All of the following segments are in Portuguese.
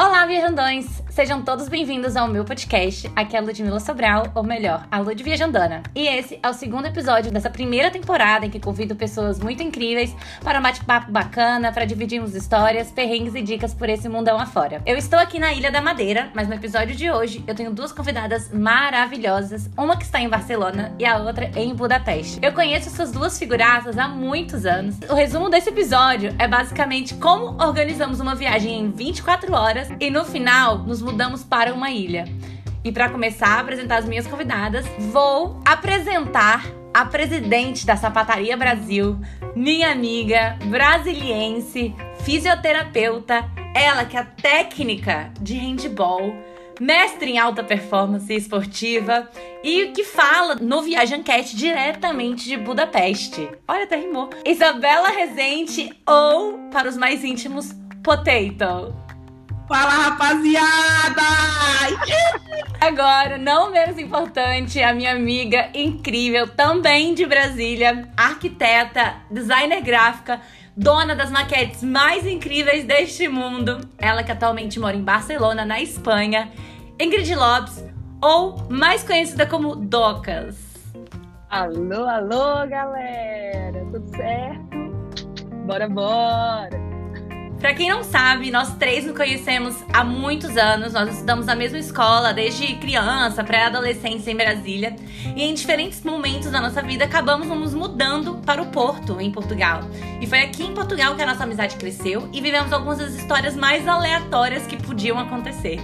Olá, viajandões! Sejam todos bem-vindos ao meu podcast. Aqui é a Ludmilla Sobral, ou melhor, a Lud Viajandana. E esse é o segundo episódio dessa primeira temporada em que convido pessoas muito incríveis para um bate-papo bacana, para dividirmos histórias, perrengues e dicas por esse mundão afora. Eu estou aqui na Ilha da Madeira, mas no episódio de hoje eu tenho duas convidadas maravilhosas, uma que está em Barcelona e a outra em Budapeste. Eu conheço essas duas figuraças há muitos anos. O resumo desse episódio é basicamente como organizamos uma viagem em 24 horas e no final nos mudamos para uma ilha. E para começar a apresentar as minhas convidadas, vou apresentar a presidente da Sapataria Brasil, minha amiga brasiliense, fisioterapeuta, ela que é técnica de handball, mestre em alta performance esportiva e que fala no Viagem Cat diretamente de Budapeste. Olha, até rimou. Isabela Rezende ou, para os mais íntimos, Potato. Fala, rapaziada! Agora, não menos importante, a minha amiga incrível, também de Brasília, arquiteta, designer gráfica, dona das maquetes mais incríveis deste mundo. Ela que atualmente mora em Barcelona, na Espanha. Ingrid Lopes, ou mais conhecida como Docas. Alô, alô, galera! Tudo certo? Bora, bora! Pra quem não sabe, nós três nos conhecemos há muitos anos. Nós estudamos na mesma escola desde criança, pré-adolescência em Brasília. E em diferentes momentos da nossa vida acabamos nos mudando para o Porto, em Portugal. E foi aqui em Portugal que a nossa amizade cresceu e vivemos algumas das histórias mais aleatórias que podiam acontecer.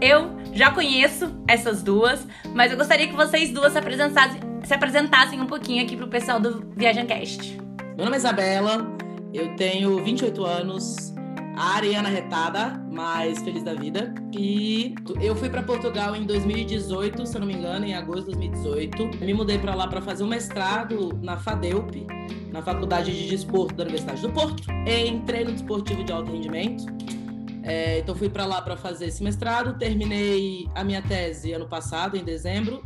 Eu já conheço essas duas, mas eu gostaria que vocês duas se apresentassem, se apresentassem um pouquinho aqui pro pessoal do Viajancast. Meu nome é Isabela, eu tenho 28 anos, Ariana Retada, mais feliz da vida. E eu fui para Portugal em 2018, se eu não me engano, em agosto de 2018. Me mudei para lá para fazer um mestrado na FADEUP, na Faculdade de Desporto da Universidade do Porto, em treino desportivo de alto rendimento. É, então fui para lá para fazer esse mestrado, terminei a minha tese ano passado, em dezembro,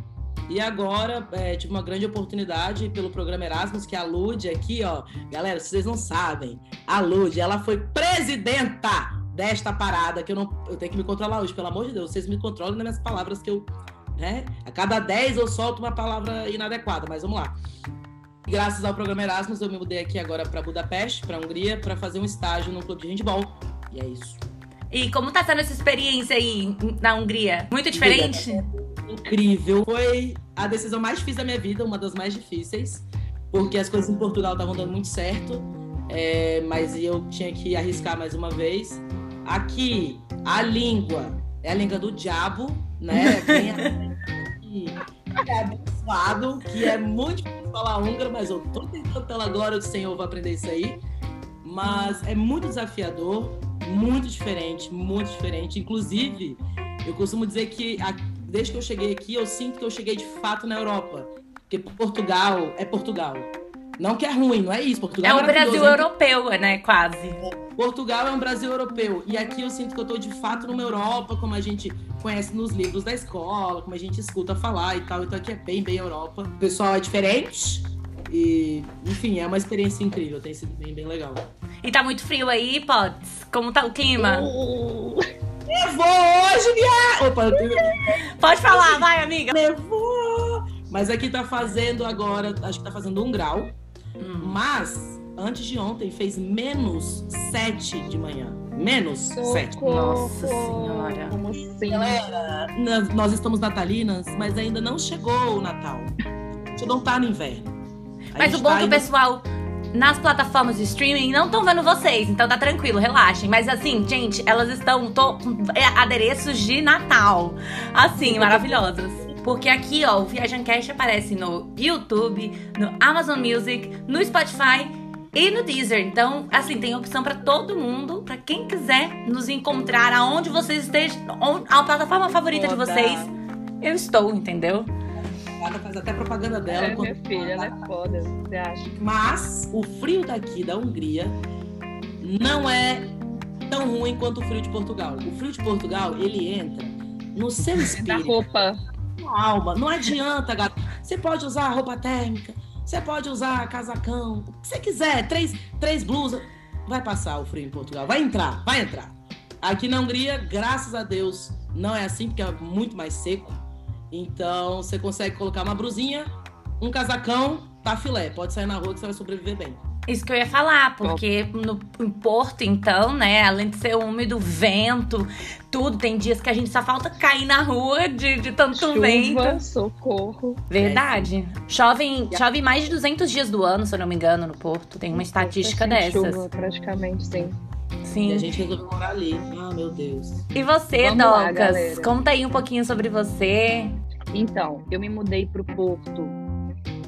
e agora é, tive uma grande oportunidade pelo programa Erasmus, que a Lud aqui, ó. Galera, vocês não sabem, a Lud, ela foi presidenta desta parada, que eu não. Eu tenho que me controlar hoje, pelo amor de Deus. Vocês me controlam nas minhas palavras que eu. Né? A cada 10 eu solto uma palavra inadequada, mas vamos lá. Graças ao programa Erasmus, eu me mudei aqui agora para Budapeste, para Hungria, para fazer um estágio no clube de handball. E é isso. E como tá sendo essa experiência aí na Hungria? Muito diferente? Incrível. Foi a decisão mais difícil da minha vida, uma das mais difíceis, porque as coisas em Portugal estavam dando muito certo, é, mas eu tinha que arriscar mais uma vez. Aqui, a língua é a língua do diabo, né? que é abençoado, que é muito difícil falar húngaro, mas eu tô tentando pela glória do Senhor vou aprender isso aí. Mas é muito desafiador, muito diferente, muito diferente. Inclusive, eu costumo dizer que a, desde que eu cheguei aqui, eu sinto que eu cheguei de fato na Europa. Porque Portugal é Portugal. Não que é ruim, não é isso. Portugal é um Brasil europeu, né? Quase. Portugal é um Brasil europeu. E aqui eu sinto que eu tô de fato numa Europa, como a gente conhece nos livros da escola, como a gente escuta falar e tal. Então aqui é bem, bem Europa. O pessoal é diferente. E, enfim, é uma experiência incrível. Tem sido bem, bem legal. E tá muito frio aí, Potts? Como tá o clima? Uh... Nevou hoje, viado! Opa, Pode falar, vai, amiga. Nevou! Mas aqui tá fazendo agora, acho que tá fazendo um grau. Hum. Mas, antes de ontem, fez menos sete de manhã. Menos sete. Nossa senhora. Como assim? Galera, nós estamos natalinas, mas ainda não chegou o Natal. A gente não tá no inverno. Mas o bom tá que o pessoal nas plataformas de streaming não estão vendo vocês, então tá tranquilo, relaxem. Mas assim, gente, elas estão tô, é, adereços de Natal. Assim, maravilhosas. Porque aqui, ó, o Viajancast aparece no YouTube, no Amazon Music, no Spotify e no Deezer. Então, assim, tem opção para todo mundo, para quem quiser nos encontrar aonde vocês estejam, a plataforma favorita Foda. de vocês. Eu estou, entendeu? Faz até propaganda dela. É, minha filha, ela é foda, você acha? Mas o frio daqui da Hungria não é tão ruim quanto o frio de Portugal. O frio de Portugal, ele entra no seu espírito. Da roupa. Na alma. Não adianta, gato. Você pode usar roupa térmica, você pode usar casacão, o que você quiser, três, três blusas. Vai passar o frio em Portugal. Vai entrar, vai entrar. Aqui na Hungria, graças a Deus, não é assim, porque é muito mais seco. Então, você consegue colocar uma brusinha, um casacão, tá filé. Pode sair na rua que você vai sobreviver bem. Isso que eu ia falar, porque no, em Porto, então, né, além de ser úmido, vento, tudo, tem dias que a gente só falta cair na rua de, de tanto Chuva, vento. socorro. Verdade. Chove, chove mais de 200 dias do ano, se eu não me engano, no Porto. Tem uma estatística Sem dessas. Chuva, praticamente, sim. E Sim. a gente resolveu morar ali. Ah, meu Deus. E você, Vamos lá, Docas? galera. Conta aí um pouquinho sobre você. Então, eu me mudei pro Porto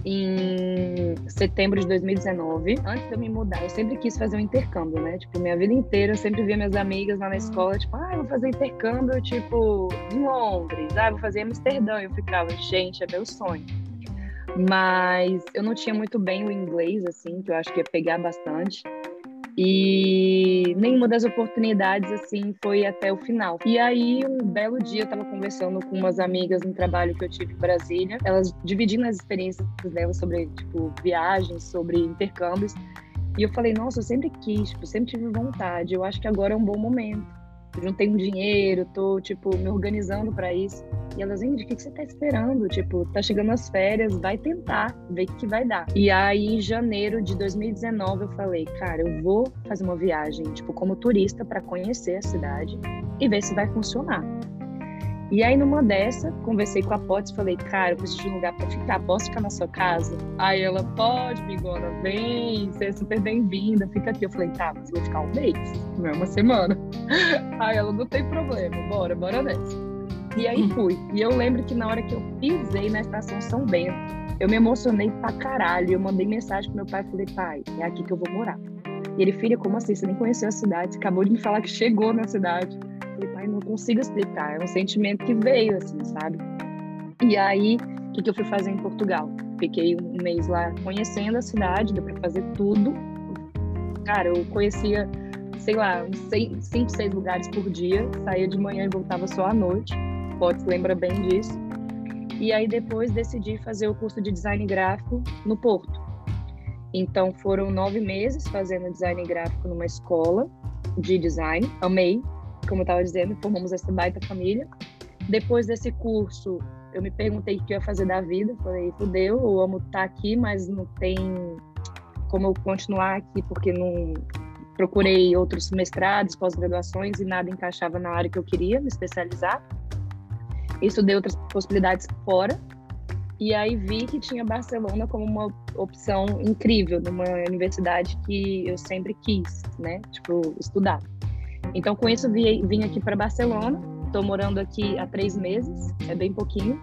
em setembro de 2019. Antes de eu me mudar, eu sempre quis fazer um intercâmbio, né? Tipo, minha vida inteira eu sempre via minhas amigas lá na escola, tipo, ah, eu vou fazer intercâmbio, tipo, em Londres, ah, eu vou fazer em Amsterdã. Eu ficava, gente, é meu sonho. Mas eu não tinha muito bem o inglês, assim, que eu acho que ia pegar bastante. E nenhuma das oportunidades, assim, foi até o final. E aí, um belo dia, eu tava conversando com umas amigas no trabalho que eu tive em Brasília, elas dividindo as experiências delas sobre, tipo, viagens, sobre intercâmbios. E eu falei, nossa, eu sempre quis, tipo, sempre tive vontade. Eu acho que agora é um bom momento. Juntei um dinheiro, tô, tipo, me organizando para isso. E elas, Ingrid, o que, que você tá esperando? Tipo, tá chegando as férias, vai tentar, ver o que, que vai dar. E aí, em janeiro de 2019, eu falei, cara, eu vou fazer uma viagem, tipo, como turista, para conhecer a cidade e ver se vai funcionar. E aí, numa dessa, conversei com a Potts e falei, cara, eu preciso de um lugar pra ficar, posso ficar na sua casa? Aí ela, pode, bigona, vem, você é super bem-vinda, fica aqui. Eu falei, tá, mas vou ficar um mês, não é uma semana. Aí ela, não tem problema, bora, bora nessa. E aí fui. E eu lembro que na hora que eu pisei na estação São Bento, eu me emocionei pra caralho. Eu mandei mensagem pro meu pai falei, pai, é aqui que eu vou morar. E ele, filha, como assim? Você nem conheceu a cidade, acabou de me falar que chegou na cidade. Falei, pai, não consigo explicar. É um sentimento que veio, assim, sabe? E aí, o que, que eu fui fazer em Portugal? Fiquei um mês lá conhecendo a cidade, deu pra fazer tudo. Cara, eu conhecia, sei lá, uns seis, cinco, seis lugares por dia. Saía de manhã e voltava só à noite. Potts lembra bem disso. E aí depois decidi fazer o curso de design gráfico no Porto. Então foram nove meses fazendo design gráfico numa escola de design. Amei, como eu estava dizendo, formamos essa baita família. Depois desse curso, eu me perguntei o que eu ia fazer da vida. Falei, fudeu, eu amo estar aqui, mas não tem como eu continuar aqui porque não procurei outros mestrados, pós-graduações e nada encaixava na área que eu queria me especializar. Estudei outras possibilidades fora e aí vi que tinha Barcelona como uma opção incrível numa universidade que eu sempre quis, né? Tipo, estudar. Então, com isso, vim, vim aqui para Barcelona. Estou morando aqui há três meses, é bem pouquinho,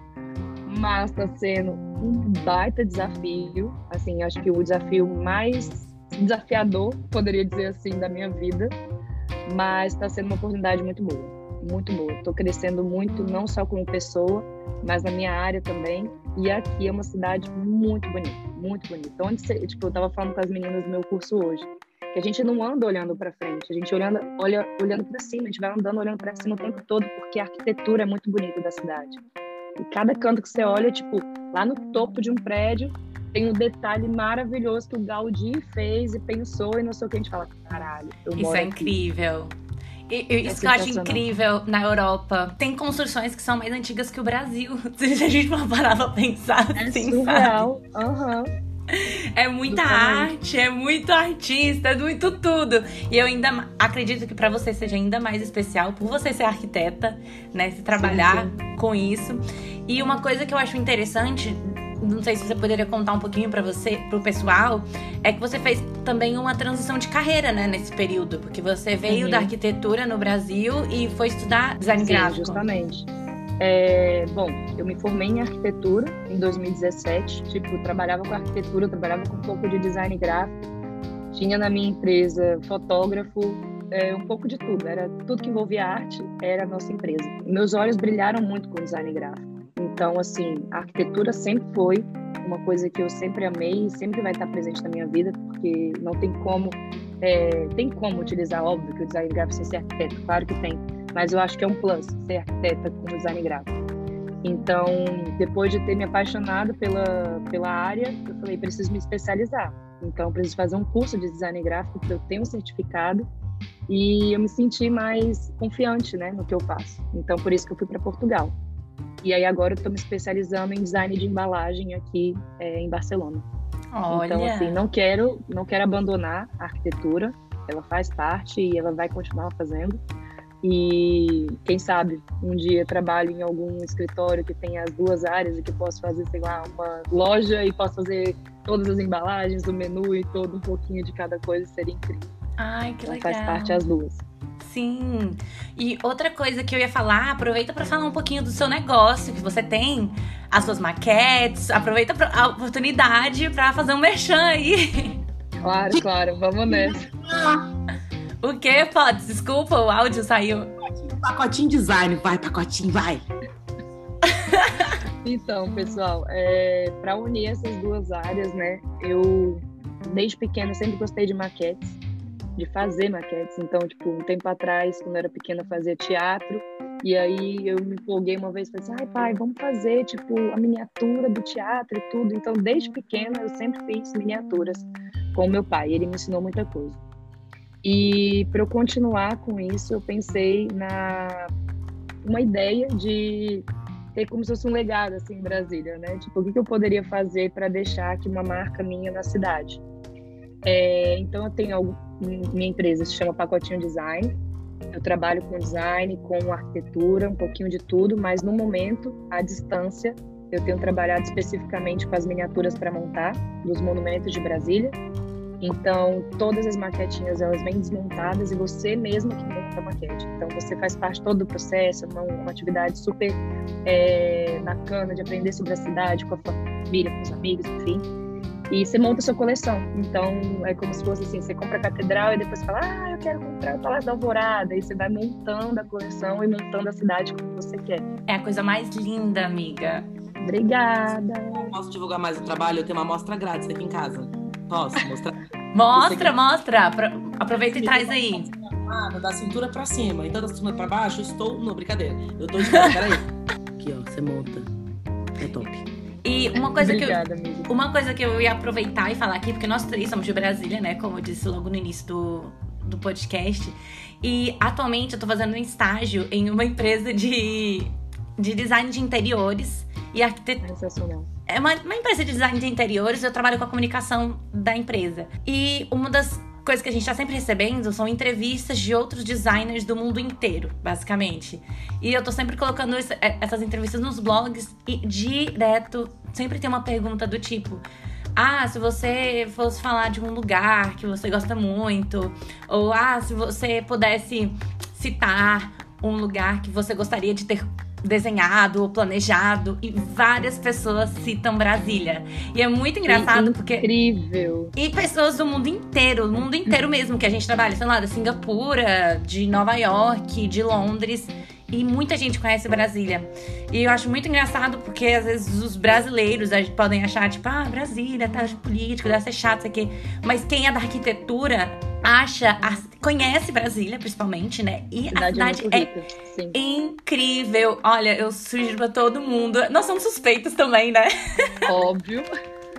mas está sendo um baita desafio. Assim, acho que o desafio mais desafiador, poderia dizer assim, da minha vida, mas está sendo uma oportunidade muito boa, muito boa. Estou crescendo muito, não só como pessoa, mas na minha área também. E aqui é uma cidade muito bonita, muito bonita. Onde você, tipo, eu estava falando com as meninas do meu curso hoje, que a gente não anda olhando para frente, a gente olhando, olha, olhando para cima, a gente vai andando olhando para cima o tempo todo, porque a arquitetura é muito bonita da cidade. E cada canto que você olha, tipo, lá no topo de um prédio, tem um detalhe maravilhoso que o Gaudí fez e pensou e não sei o que a gente fala, caralho, eu Isso é incrível. E- e- É isso que eu acho incrível na Europa. Tem construções que são mais antigas que o Brasil. Se a gente for parar pra pensar É assim, surreal. Aham. É muita arte, é muito artista, é muito tudo. E eu ainda acredito que pra você seja ainda mais especial por você ser arquiteta, né? Se trabalhar com isso. E uma coisa que eu acho interessante, não sei se você poderia contar um pouquinho pra você, pro pessoal, é que você fez também uma transição de carreira, né, nesse período, porque você veio Uhum. da arquitetura no Brasil e foi estudar design Sim, gráfico. justamente. É, bom, eu me formei em arquitetura em 2017. Tipo, trabalhava com arquitetura, trabalhava com um pouco de design gráfico. Tinha na minha empresa fotógrafo, é, um pouco de tudo. Era tudo que envolvia arte, era a nossa empresa. Meus olhos brilharam muito com design gráfico. Então, assim, a arquitetura sempre foi uma coisa que eu sempre amei e sempre vai estar presente na minha vida, porque não tem como é, tem como utilizar, óbvio, que o design gráfico sem ser arquiteto, claro que tem, mas eu acho que é um plus ser arquiteta com design gráfico. Então, depois de ter me apaixonado pela, pela área, eu falei, preciso me especializar. Então, preciso fazer um curso de design gráfico, porque eu tenho um certificado E eu me senti mais confiante, né, no que eu faço. Então, por isso que eu fui para Portugal. E aí agora eu estou me especializando em design de embalagem aqui é, em Barcelona. Olha. Então, assim, não quero, não quero abandonar a arquitetura. Ela faz parte e ela vai continuar fazendo. E quem sabe um dia trabalho em algum escritório que tenha as duas áreas e que posso fazer, sei lá, uma loja e posso fazer todas as embalagens, o menu e todo um pouquinho de cada coisa, seria incrível. Ai, que então, legal. Faz parte as duas. Sim. E outra coisa que eu ia falar, aproveita para falar um pouquinho do seu negócio, que você tem as suas maquetes, aproveita a oportunidade para fazer um merchan aí. Claro, claro, vamos nessa. O que, Pode? Desculpa, o áudio saiu. Pacotinho design, vai, pacotinho, vai. então, pessoal, é, para unir essas duas áreas, né? Eu, desde pequena, sempre gostei de maquetes, de fazer maquetes. Então, tipo, um tempo atrás, quando eu era pequena, fazia teatro. E aí eu me empolguei uma vez e falei assim, ai pai, vamos fazer, tipo, a miniatura do teatro e tudo. Então, desde pequena, eu sempre fiz miniaturas com o meu pai. Ele me ensinou muita coisa. E para eu continuar com isso, eu pensei na uma ideia de ter como se fosse um legado assim em Brasília, né? Tipo, o que, eu poderia fazer para deixar aqui uma marca minha na cidade? É, então eu tenho algo, minha empresa se chama Pacotinho Design. Eu trabalho com design, com arquitetura, um pouquinho de tudo, mas no momento, à distância, eu tenho trabalhado especificamente com as miniaturas para montar dos monumentos de Brasília então, todas as maquetinhas elas vêm desmontadas e você mesmo que monta a maquete. Então, você faz parte todo do processo, uma, uma atividade super é, bacana de aprender sobre a cidade com a família, com os amigos, enfim. E você monta a sua coleção. Então, é como se fosse assim: você compra a catedral e depois fala, ah, eu quero comprar o Palácio da Alvorada. E você vai montando a coleção e montando a cidade como você quer. É a coisa mais linda, amiga. Obrigada. Posso divulgar mais o trabalho? Eu tenho uma amostra grátis aqui em casa. Posso mostrar? mostra, mostra. Aproveita e traz aí. Da cintura pra cima. Então, da cintura pra baixo, eu estou. Não, brincadeira. Eu tô de peraí. Aqui, ó, você monta. É top. E uma coisa Obrigada, que eu, amiga. uma coisa que eu ia aproveitar e falar aqui, porque nós três somos de Brasília, né? Como eu disse logo no início do, do podcast. E atualmente eu tô fazendo um estágio em uma empresa de, de design de interiores e arquitetura. Sensacional é uma, uma empresa de design de interiores, eu trabalho com a comunicação da empresa. E uma das coisas que a gente está sempre recebendo são entrevistas de outros designers do mundo inteiro, basicamente. E eu tô sempre colocando esse, é, essas entrevistas nos blogs e direto sempre tem uma pergunta do tipo. Ah, se você fosse falar de um lugar que você gosta muito, ou ah, se você pudesse citar um lugar que você gostaria de ter desenhado ou planejado e várias pessoas citam Brasília. E é muito engraçado porque incrível. E pessoas do mundo inteiro, do mundo inteiro mesmo que a gente trabalha, sei lá, da Singapura, de Nova York, de Londres. E muita gente conhece Brasília. E eu acho muito engraçado porque às vezes os brasileiros podem achar, tipo, ah, Brasília, tá político, deve ser chato isso aqui. Mas quem é da arquitetura acha, conhece Brasília, principalmente, né? E a cidade, é, é incrível. Olha, eu sugiro pra todo mundo. Nós somos suspeitos também, né? Óbvio.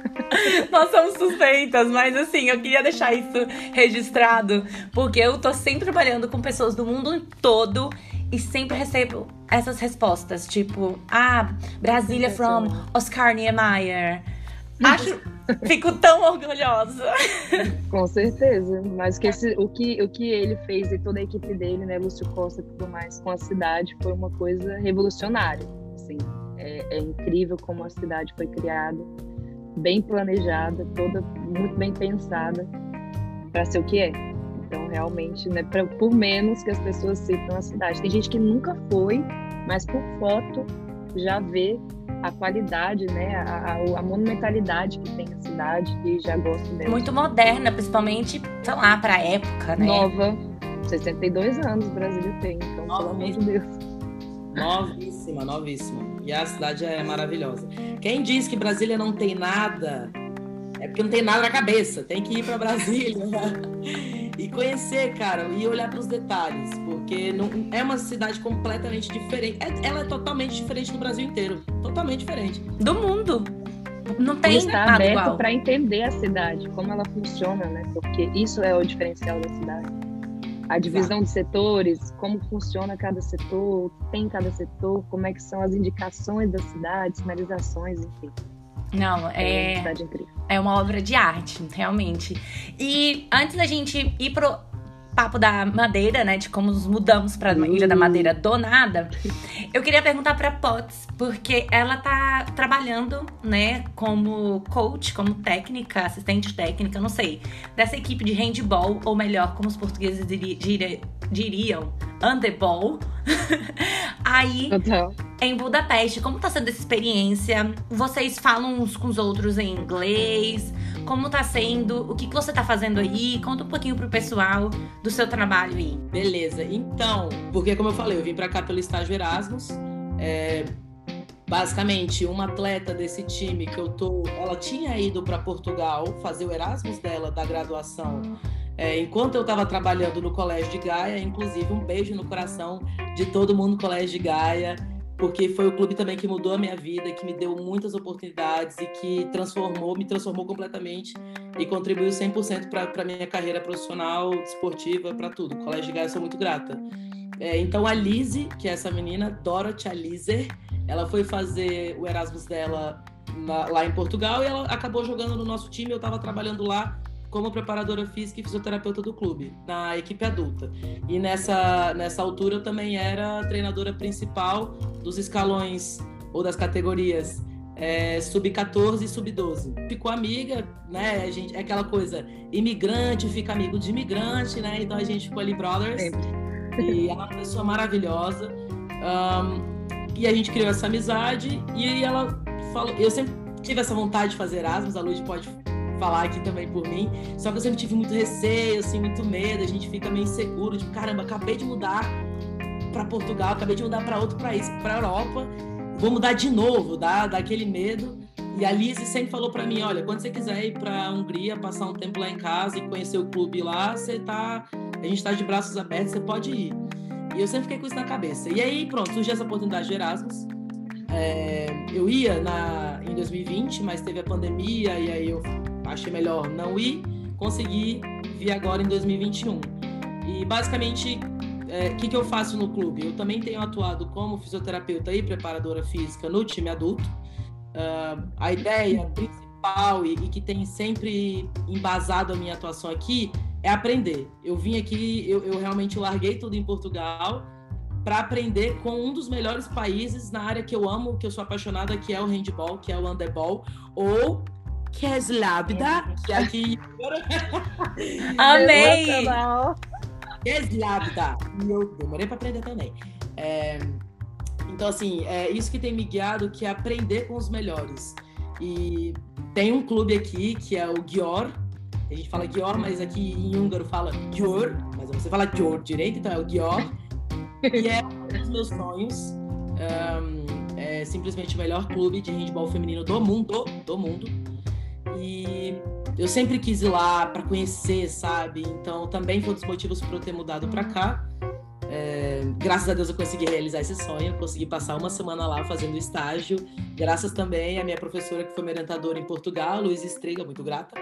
Nós somos suspeitas, mas assim, eu queria deixar isso registrado, porque eu tô sempre trabalhando com pessoas do mundo todo e sempre recebo essas respostas, tipo, ah, Brasília from Oscar Niemeyer. Acho, fico tão orgulhosa. Com certeza. Mas que esse, o, que, o que ele fez e toda a equipe dele, né, Lúcio Costa e tudo mais, com a cidade foi uma coisa revolucionária. Assim, é, é incrível como a cidade foi criada, bem planejada, toda muito bem pensada para ser o que é. Então, realmente, né, pra, por menos que as pessoas citam a cidade. Tem gente que nunca foi, mas por foto já vê a qualidade, né, a, a, a, monumentalidade que tem a cidade e já gosto dela. Muito moderna, principalmente, sei lá, para a época, né? Nova. 62 anos o Brasil tem, então, Nova pelo amor de Deus. Novíssima, novíssima. E a cidade é maravilhosa. Quem diz que Brasília não tem nada, porque não tem nada na cabeça. Tem que ir para Brasília e conhecer, cara, e olhar para os detalhes, porque não, é uma cidade completamente diferente. É, ela é totalmente diferente do Brasil inteiro, totalmente diferente. Do mundo. Não tem e está aberto para entender a cidade, como ela funciona, né? Porque isso é o diferencial da cidade. a divisão Exato. de setores, como funciona cada setor, o que tem cada setor, como é que são as indicações da cidade, sinalizações, enfim. Não, é, é, é uma obra de arte, realmente. E antes da gente ir pro papo da madeira, né, de como nos mudamos para uh. Ilha da Madeira do nada, eu queria perguntar para Potts, porque ela tá trabalhando, né, como coach, como técnica, assistente técnica, não sei, dessa equipe de handball, ou melhor, como os portugueses diriam, diriam handebol. Aí, Total. em Budapeste, como tá sendo essa experiência? Vocês falam uns com os outros em inglês? Como tá sendo? O que, que você tá fazendo aí? Conta um pouquinho pro pessoal do seu trabalho aí. Beleza. Então, porque como eu falei, eu vim para cá pelo estágio Erasmus. É, basicamente, uma atleta desse time que eu tô, ela tinha ido para Portugal fazer o Erasmus dela da graduação é, enquanto eu estava trabalhando no Colégio de Gaia, inclusive um beijo no coração de todo mundo no Colégio de Gaia, porque foi o clube também que mudou a minha vida, que me deu muitas oportunidades e que transformou, me transformou completamente e contribuiu 100% para a minha carreira profissional, esportiva, para tudo. O Colégio de Gaia, eu sou muito grata. É, então, a Lise, que é essa menina, Dorothy Alizer, ela foi fazer o Erasmus dela na, lá em Portugal e ela acabou jogando no nosso time. Eu estava trabalhando lá como preparadora física e fisioterapeuta do clube, na equipe adulta. E nessa, nessa altura eu também era treinadora principal dos escalões ou das categorias é, sub-14 e sub-12. Ficou amiga, né? A gente, é aquela coisa, imigrante fica amigo de imigrante, né? Então a gente ficou ali brothers. Sempre. E ela é uma pessoa maravilhosa. Um, e a gente criou essa amizade. E ela falou. Eu sempre tive essa vontade de fazer Erasmus, a Luz pode falar aqui também por mim. Só que eu sempre tive muito receio, assim, muito medo. A gente fica meio inseguro, tipo, caramba, acabei de mudar para Portugal, acabei de mudar para outro país, para Europa. Vou mudar de novo, dá daquele medo. E a Lise sempre falou para mim, olha, quando você quiser ir para Hungria, passar um tempo lá em casa e conhecer o clube lá, você tá, a gente está de braços abertos, você pode ir. E eu sempre fiquei com isso na cabeça. E aí, pronto, surgiu essa oportunidade de Erasmus. É, eu ia na, em 2020, mas teve a pandemia e aí eu achei melhor não ir, consegui vir agora em 2021. E basicamente, o é, que, que eu faço no clube? Eu também tenho atuado como fisioterapeuta e preparadora física no time adulto. Uh, a ideia principal e, e, que tem sempre embasado a minha atuação aqui é aprender. Eu vim aqui, eu, eu realmente larguei tudo em Portugal para aprender com um dos melhores países na área que eu amo, que eu sou apaixonada, que é o handball, que é o handebol, ou Keslabda, que aqui. Amei! Keslabda. Eu demorei para aprender também. É, então, assim, é isso que tem me guiado, que é aprender com os melhores. E tem um clube aqui, que é o Gior. A gente fala Gior, mas aqui em húngaro fala Gior. Mas você fala Gior direito, então é o Gior. e é um dos meus sonhos. Um, é simplesmente o melhor clube de handball feminino do mundo. Do mundo. E eu sempre quis ir lá para conhecer, sabe? Então também foi um dos motivos para eu ter mudado para cá. É, graças a Deus eu consegui realizar esse sonho, consegui passar uma semana lá fazendo estágio. Graças também à minha professora que foi minha orientadora em Portugal, Luiz Estrega, muito grata.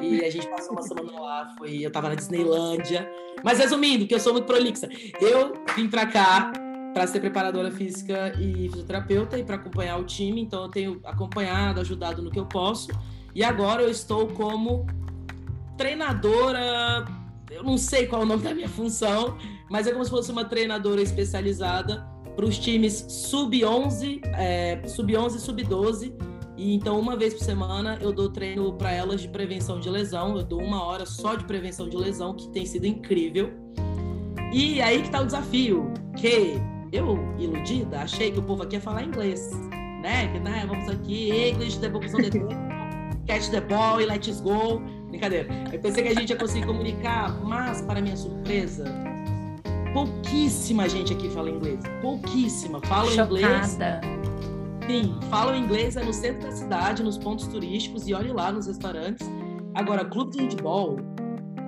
E a gente passou uma semana lá, foi, eu tava na Disneylândia. Mas resumindo, que eu sou muito prolixa, eu vim para cá para ser preparadora física e fisioterapeuta e para acompanhar o time, então eu tenho acompanhado, ajudado no que eu posso. E agora eu estou como treinadora, eu não sei qual é o nome da minha função, mas é como se fosse uma treinadora especializada para os times sub-11, é, sub-11 e sub-12. E então, uma vez por semana, eu dou treino para elas de prevenção de lesão. Eu dou uma hora só de prevenção de lesão, que tem sido incrível. E aí que tá o desafio, que eu, iludida, achei que o povo aqui ia falar inglês, né? Que, né, vamos aqui, English, depois catch the ball e let's go. Brincadeira. Eu pensei que a gente ia conseguir comunicar, mas, para minha surpresa, pouquíssima gente aqui fala inglês. Pouquíssima. Fala inglês. Sim, falam inglês é no centro da cidade, nos pontos turísticos, e olhe lá nos restaurantes. Agora, clube de handball,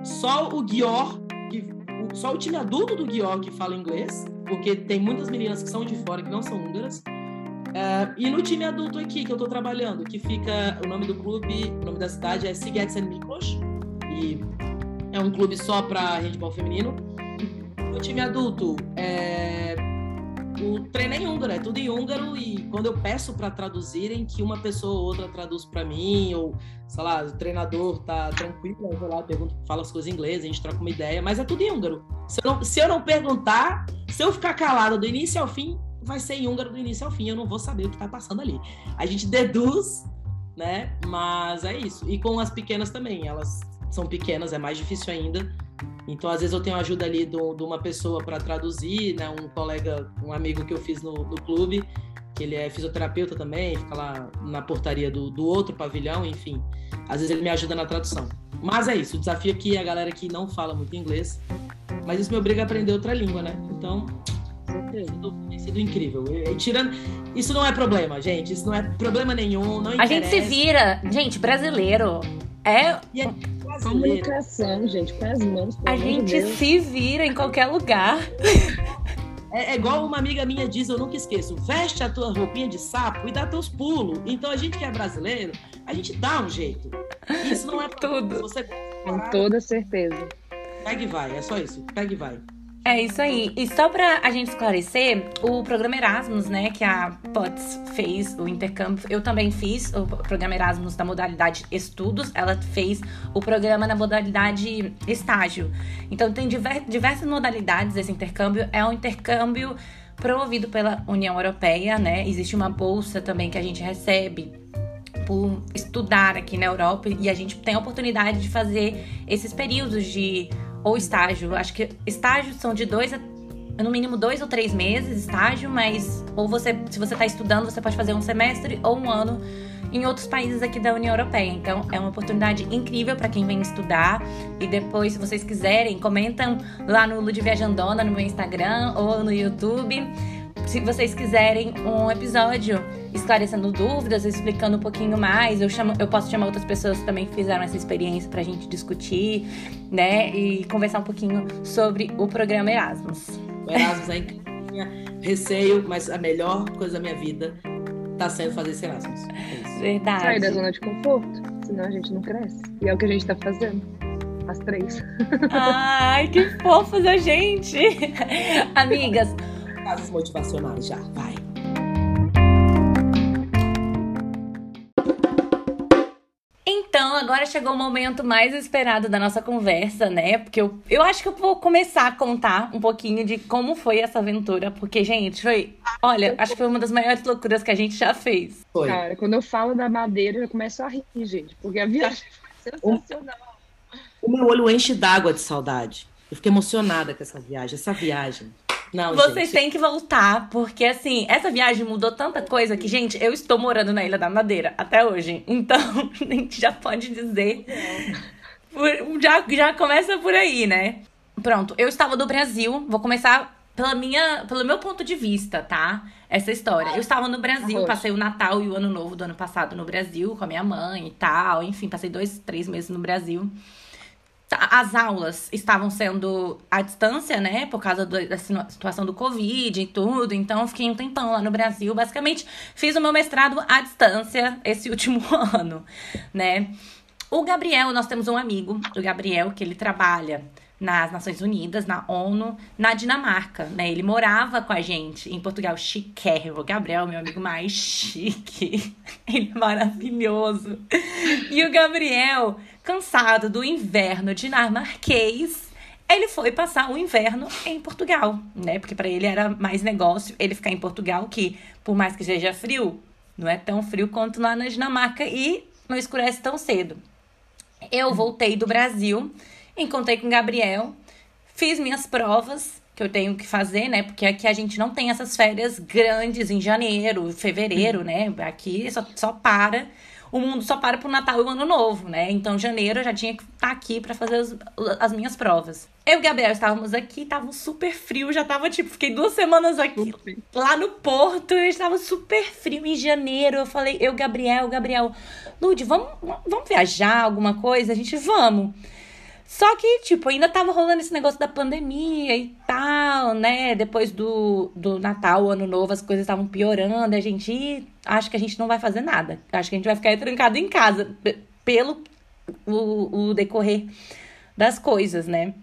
só o Guior, que, só o time adulto do Guior que fala inglês, porque tem muitas meninas que são de fora, que não são húngaras. Uh, e no time adulto aqui que eu estou trabalhando, que fica o nome do clube, o nome da cidade é Sigets Miklos, e é um clube só para handball feminino. O time adulto, é... o treino é em húngaro, é tudo em húngaro e quando eu peço para traduzirem, que uma pessoa ou outra traduz para mim, ou, sei lá, o treinador tá tranquilo, eu vou lá, pergunto, fala as coisas em inglês, a gente troca uma ideia, mas é tudo em húngaro. Se eu não, se eu não perguntar, se eu ficar calado do início ao fim, vai ser em húngaro do início ao fim, eu não vou saber o que tá passando ali. A gente deduz, né? Mas é isso. E com as pequenas também, elas são pequenas, é mais difícil ainda. Então, às vezes, eu tenho ajuda ali de uma pessoa para traduzir, né? Um colega, um amigo que eu fiz no, no clube, que ele é fisioterapeuta também, fica lá na portaria do, do outro pavilhão, enfim. Às vezes ele me ajuda na tradução. Mas é isso, o desafio aqui é a galera que não fala muito inglês, mas isso me obriga a aprender outra língua, né? Então, tem sido, tem sido incrível. E, tirando, isso não é problema, gente. Isso não é problema nenhum. Não a gente se vira, gente, brasileiro. É. é Comunicação, gente, com as mãos. A gente de se vira em qualquer lugar. É, é, igual uma amiga minha diz, eu nunca esqueço: veste a tua roupinha de sapo e dá teus pulos. Então a gente que é brasileiro, a gente dá um jeito. Isso não é tudo. Você com toda certeza. Pega e vai, é só isso. Pega e vai. É isso aí. E só pra a gente esclarecer, o programa Erasmus, né, que a POTS fez, o intercâmbio, eu também fiz o programa Erasmus da modalidade estudos, ela fez o programa na modalidade estágio. Então tem diversas modalidades desse intercâmbio. É um intercâmbio promovido pela União Europeia, né? Existe uma bolsa também que a gente recebe por estudar aqui na Europa e a gente tem a oportunidade de fazer esses períodos de ou estágio. Acho que estágios são de dois a no mínimo dois ou três meses estágio, mas ou você, se você está estudando, você pode fazer um semestre ou um ano em outros países aqui da União Europeia. Então é uma oportunidade incrível para quem vem estudar. E depois, se vocês quiserem, comentam lá no Lud Viajandona no meu Instagram ou no YouTube se vocês quiserem um episódio esclarecendo dúvidas, explicando um pouquinho mais, eu, chamo, eu posso chamar outras pessoas que também fizeram essa experiência pra gente discutir, né? E conversar um pouquinho sobre o programa Erasmus. O Erasmus é incrível. Receio, mas a melhor coisa da minha vida tá sendo fazer esse Erasmus. É Verdade. Sair da zona de conforto, senão a gente não cresce. E é o que a gente tá fazendo. As três. Ai, que fofos a gente! Amigas, frases motivacionais já. Vai. Então, agora chegou o momento mais esperado da nossa conversa, né? Porque eu, eu acho que eu vou começar a contar um pouquinho de como foi essa aventura. Porque, gente, foi. Olha, acho que foi uma das maiores loucuras que a gente já fez. Foi. Cara, quando eu falo da madeira, eu começo a rir, gente. Porque a viagem foi sensacional. O, o meu olho enche d'água de saudade. Eu fiquei emocionada com essa viagem. Essa viagem. Não, Vocês gente. têm que voltar, porque assim, essa viagem mudou tanta coisa que, gente, eu estou morando na Ilha da Madeira até hoje. Então, a gente já pode dizer. Por, já, já começa por aí, né? Pronto, eu estava do Brasil, vou começar pela minha, pelo meu ponto de vista, tá? Essa história. Eu estava no Brasil, passei o Natal e o Ano Novo do ano passado no Brasil com a minha mãe e tal. Enfim, passei dois, três meses no Brasil. Tá, as aulas estavam sendo à distância, né? Por causa do, da situação do Covid e tudo. Então, fiquei um tempão lá no Brasil. Basicamente, fiz o meu mestrado à distância esse último ano, né? O Gabriel, nós temos um amigo, o Gabriel, que ele trabalha nas Nações Unidas, na ONU, na Dinamarca, né? Ele morava com a gente em Portugal, chiquérrimo. O Gabriel, meu amigo mais chique. Ele é maravilhoso. E o Gabriel cansado do inverno dinamarquês, ele foi passar o inverno em Portugal, né? Porque para ele era mais negócio ele ficar em Portugal, que por mais que seja frio, não é tão frio quanto lá na Dinamarca e não escurece tão cedo. Eu voltei do Brasil, encontrei com o Gabriel, fiz minhas provas que eu tenho que fazer, né? Porque aqui a gente não tem essas férias grandes em janeiro, fevereiro, né? Aqui só, só para o mundo só para pro Natal e o Ano Novo, né? Então, janeiro eu já tinha que estar tá aqui para fazer as, as minhas provas. Eu e o Gabriel estávamos aqui, tava super frio, já tava tipo, fiquei duas semanas aqui lá no Porto, e estava super frio em janeiro. Eu falei, eu, Gabriel, Gabriel, Lude, vamos, vamos viajar, alguma coisa? A gente, vamos. Só que, tipo, ainda tava rolando esse negócio da pandemia e tal, né? Depois do, do Natal, Ano Novo, as coisas estavam piorando. A gente acho que a gente não vai fazer nada. Acho que a gente vai ficar trancado em casa pelo o, o decorrer das coisas, né?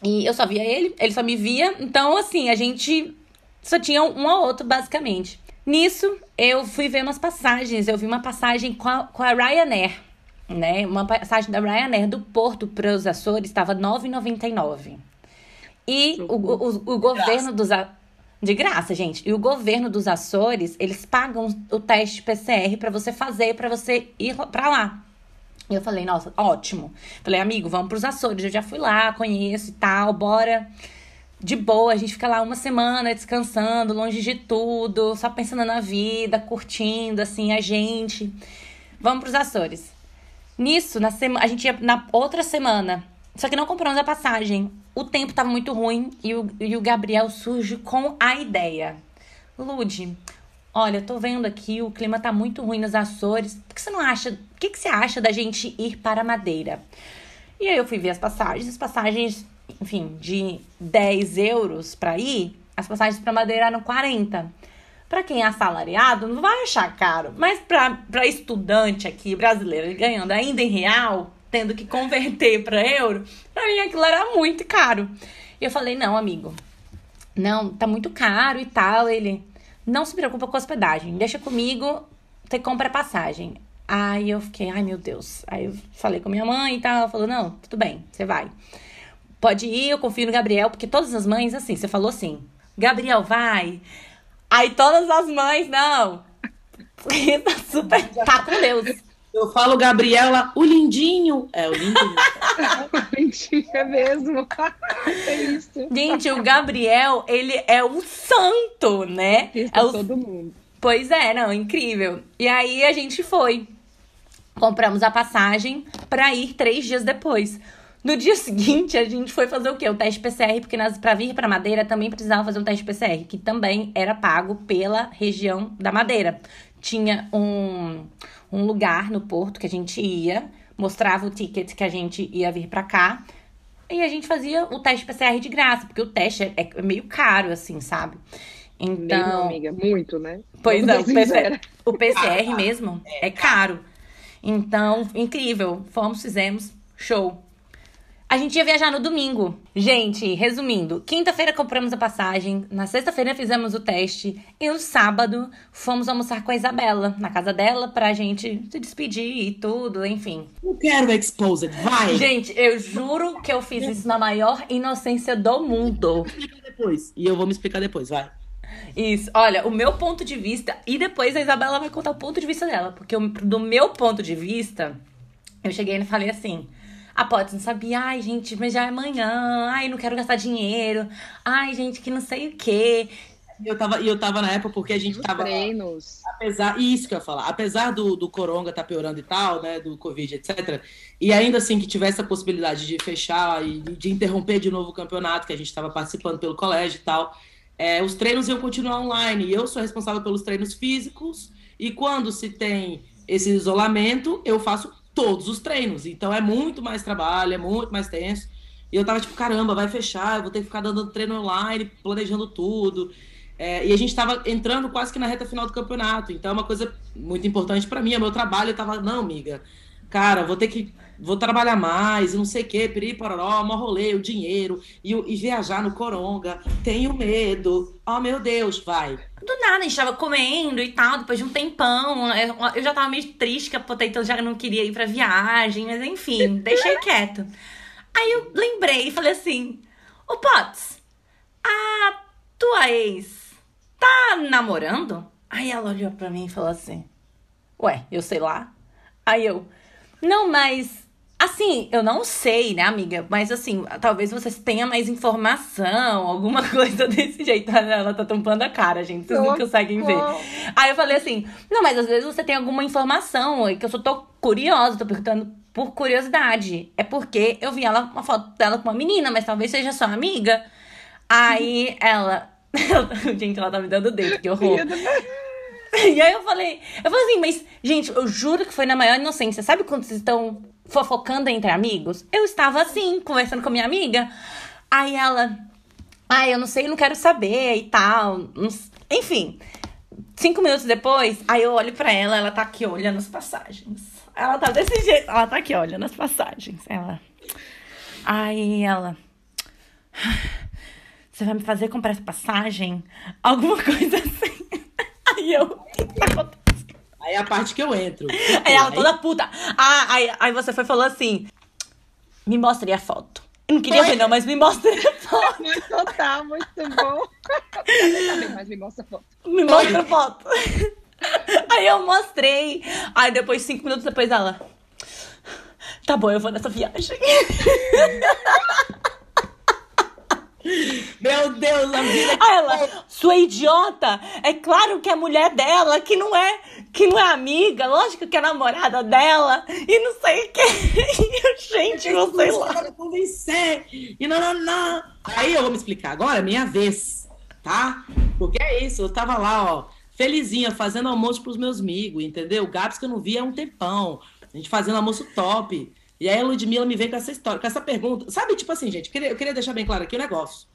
E eu só via ele, ele só me via. Então, assim, a gente só tinha um ao outro, basicamente. Nisso, eu fui ver umas passagens. Eu vi uma passagem com a, com a Ryanair, né? Uma passagem da Ryanair do Porto para os Açores estava R$ 9,99. E o, o, o, governo dos... De graça, gente. E o governo dos Açores, eles pagam o teste PCR para você fazer, para você ir para lá. E eu falei, nossa, ótimo. Falei, amigo, vamos pros Açores. Eu já fui lá, conheço e tal, bora. De boa, a gente fica lá uma semana descansando, longe de tudo, só pensando na vida, curtindo, assim, a gente. Vamos pros Açores. Nisso, na semana, a gente ia na outra semana. Só que não compramos a passagem. O tempo tava muito ruim e o, e o Gabriel surge com a ideia. Lude, olha, eu tô vendo aqui, o clima tá muito ruim nos Açores. Por que você não acha? O que, que você acha da gente ir para Madeira? E aí eu fui ver as passagens, as passagens, enfim, de 10 euros para ir, as passagens para Madeira eram 40. Para quem é assalariado, não vai achar caro. Mas para estudante aqui, brasileiro, ganhando ainda em real, tendo que converter para euro, para mim aquilo era muito caro. E eu falei: não, amigo, não, tá muito caro e tal. Ele, não se preocupa com hospedagem, deixa comigo, você compra a passagem. Aí eu fiquei, ai meu Deus. Aí eu falei com minha mãe e tal, ela falou, não, tudo bem, você vai. Pode ir, eu confio no Gabriel, porque todas as mães, assim, você falou assim, Gabriel, vai. Aí todas as mães, não. tá super, tá com Deus. Eu falo Gabriela, o lindinho. É, o lindinho. o lindinho é mesmo. é isso. Gente, o Gabriel, ele é o santo, né? Isso é o... todo mundo. Pois é, não, incrível. E aí a gente foi. Compramos a passagem para ir três dias depois. No dia seguinte, a gente foi fazer o quê? O teste PCR, porque para vir para Madeira também precisava fazer um teste PCR, que também era pago pela região da Madeira. Tinha um, um lugar no porto que a gente ia, mostrava o ticket que a gente ia vir para cá, e a gente fazia o teste PCR de graça, porque o teste é, é meio caro, assim, sabe? Então, Meio, amiga, muito, né? Pois é, o PCR, o PCR mesmo é caro. Então, incrível. Fomos, fizemos, show. A gente ia viajar no domingo. Gente, resumindo, quinta-feira compramos a passagem, na sexta-feira fizemos o teste e no sábado fomos almoçar com a Isabela na casa dela pra gente se despedir e tudo, enfim. Não quero exposed, vai! Gente, eu juro que eu fiz isso na maior inocência do mundo. Depois. E eu vou me explicar depois, vai. Isso, olha, o meu ponto de vista, e depois a Isabela vai contar o ponto de vista dela, porque do meu ponto de vista, eu cheguei e falei assim: a Potts não sabia, ai, gente, mas já é amanhã, ai, não quero gastar dinheiro, ai, gente, que não sei o quê. Eu tava, eu tava na época porque a gente tava. Treinos. Apesar, isso que eu ia falar, apesar do, do coronga tá piorando e tal, né, do Covid, etc. E ainda assim que tivesse a possibilidade de fechar e de interromper de novo o campeonato, que a gente tava participando pelo colégio e tal, é, os treinos iam continuar online. E eu sou responsável pelos treinos físicos. E quando se tem esse isolamento, eu faço todos os treinos. Então é muito mais trabalho, é muito mais tenso. E eu tava tipo, caramba, vai fechar, eu vou ter que ficar dando treino online, planejando tudo. É, e a gente tava entrando quase que na reta final do campeonato. Então é uma coisa muito importante para mim, é meu trabalho. Eu tava, não, amiga, cara, vou ter que. Vou trabalhar mais, não sei o quê, piri, pororó, mó rolê, o dinheiro, e, e viajar no Coronga, tenho medo, oh meu Deus, vai. Do nada, a gente tava comendo e tal, depois de um tempão, eu já tava meio triste que a Potato já não queria ir pra viagem, mas enfim, deixei quieto. Aí eu lembrei e falei assim, ô Potts, a tua ex tá namorando? Aí ela olhou pra mim e falou assim, ué, eu sei lá. Aí eu, não, mas Assim, eu não sei, né, amiga? Mas assim, talvez vocês tenham mais informação, alguma coisa desse jeito. Ela tá tampando a cara, gente. Vocês não conseguem ver. Aí eu falei assim: não, mas às vezes você tem alguma informação que eu só tô curiosa, tô perguntando por curiosidade. É porque eu vi ela, uma foto dela com uma menina, mas talvez seja sua amiga. Aí ela. gente, ela tá me dando dedo, que horror. E aí eu falei, eu falei assim, mas, gente, eu juro que foi na maior inocência. Sabe quando vocês estão fofocando entre amigos? Eu estava assim, conversando com minha amiga. Aí ela, ai, ah, eu não sei, não quero saber e tal. Enfim, cinco minutos depois, aí eu olho pra ela, ela tá aqui olhando as passagens. Ela tá desse jeito, ela tá aqui olhando as passagens. Ela. Aí ela. Você vai me fazer comprar essa passagem? Alguma coisa assim. Aí eu. O que tá acontecendo? Aí é a parte que eu entro. Aí ela toda puta. Ah, aí, aí você foi e falou assim: Me mostre a foto. Eu não queria Foi. ver, não, mas me mostre a foto. Muito total, muito bom. Mas me mostra a foto. Me mostra a foto. Aí eu mostrei. Aí depois, cinco minutos depois, ela. Tá bom, eu vou nessa viagem. Meu Deus, a vida Aí ela, sua idiota, é claro que é mulher dela, que não é, que não é amiga, lógico que é namorada dela, e não sei o que. Gente, não sei lá. Para convencer. E não, não, não. Aí eu vou me explicar agora, é minha vez, tá? Porque é isso, eu tava lá, ó, felizinha, fazendo almoço pros meus amigos, entendeu? Gabs que eu não via há um tempão. A gente fazendo almoço top. E aí a Ludmilla me vem com essa história, com essa pergunta. Sabe, tipo assim, gente, eu queria, deixar bem claro aqui o negócio.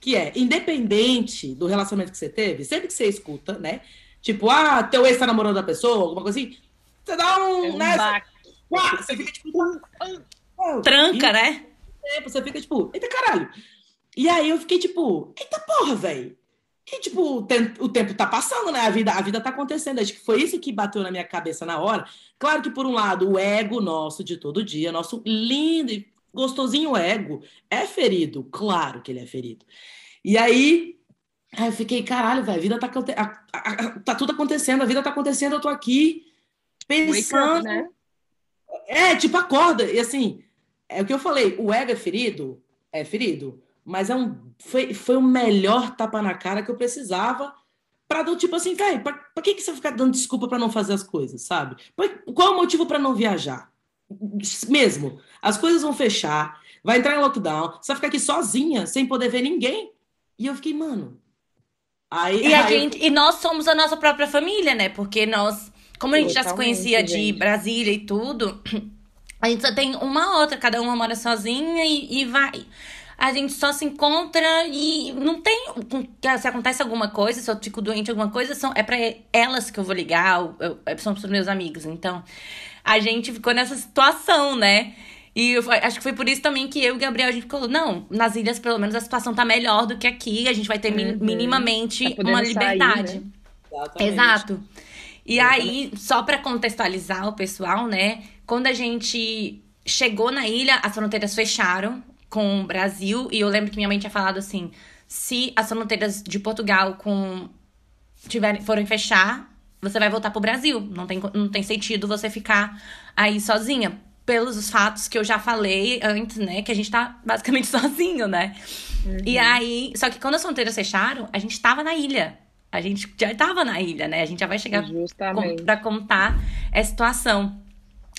Que é, independente do relacionamento que você teve, sempre que você escuta, né? Tipo, ah, teu ex tá namorando a pessoa, alguma coisa assim, você dá um, É um né? baque. Uá, você fica tipo. ah, ah, Tranca, né? tempo, você fica tipo, eita caralho. E aí eu fiquei tipo, eita porra, velho. E tipo, o tem- o tempo tá passando, né? A vida, a vida tá acontecendo. Acho que foi isso que bateu na minha cabeça na hora. Claro que, por um lado, o ego nosso de todo dia, nosso lindo e gostosinho ego, é ferido. Claro que ele é ferido. E aí, aí eu fiquei, caralho, velho, a vida tá, a- a- tá tudo acontecendo, a vida tá acontecendo, eu tô aqui pensando. up, né? É, tipo, acorda. E assim, é o que eu falei, o ego é ferido? É ferido. Mas é um, foi, foi o melhor tapa na cara que eu precisava pra do tipo assim, velho, pra, pra que, que você ficar dando desculpa pra não fazer as coisas, sabe? Pra- qual é o motivo pra não viajar? Mesmo. As coisas vão fechar, vai entrar em lockdown, você vai ficar aqui sozinha, sem poder ver ninguém. E eu fiquei, mano. Aí, E, a aí eu- gente, e nós somos a nossa própria família, né? Porque nós, como a gente já se Totalmente, conhecia de gente. Brasília e tudo, a gente só tem uma outra, cada uma mora sozinha e, e vai. A gente só se encontra e não tem. Se acontece alguma coisa, se eu fico doente, alguma coisa, são, é pra elas que eu vou ligar, eu, eu- são pros meus amigos. Então, a gente ficou nessa situação, né? E eu- acho que foi por isso também que eu e o Gabriel, a gente falou, não, nas ilhas, pelo menos, a situação tá melhor do que aqui. A gente vai ter Uhum. minimamente Tá uma sair, liberdade. né? Exatamente. Exato. E aí, só pra contextualizar o pessoal, né? Quando a gente chegou na ilha, as fronteiras fecharam com o Brasil. E eu lembro que minha mãe tinha falado assim: se as fronteiras de Portugal com tiverem, forem fechar, você vai voltar pro Brasil. Não tem, não tem sentido você ficar aí sozinha. Pelos os fatos que eu já falei antes, né? Que a gente tá basicamente sozinho, né? E aí, só que quando as fronteiras fecharam, a gente tava na ilha. A gente já tava na ilha, né? A gente já vai chegar Justamente. pra contar essa situação.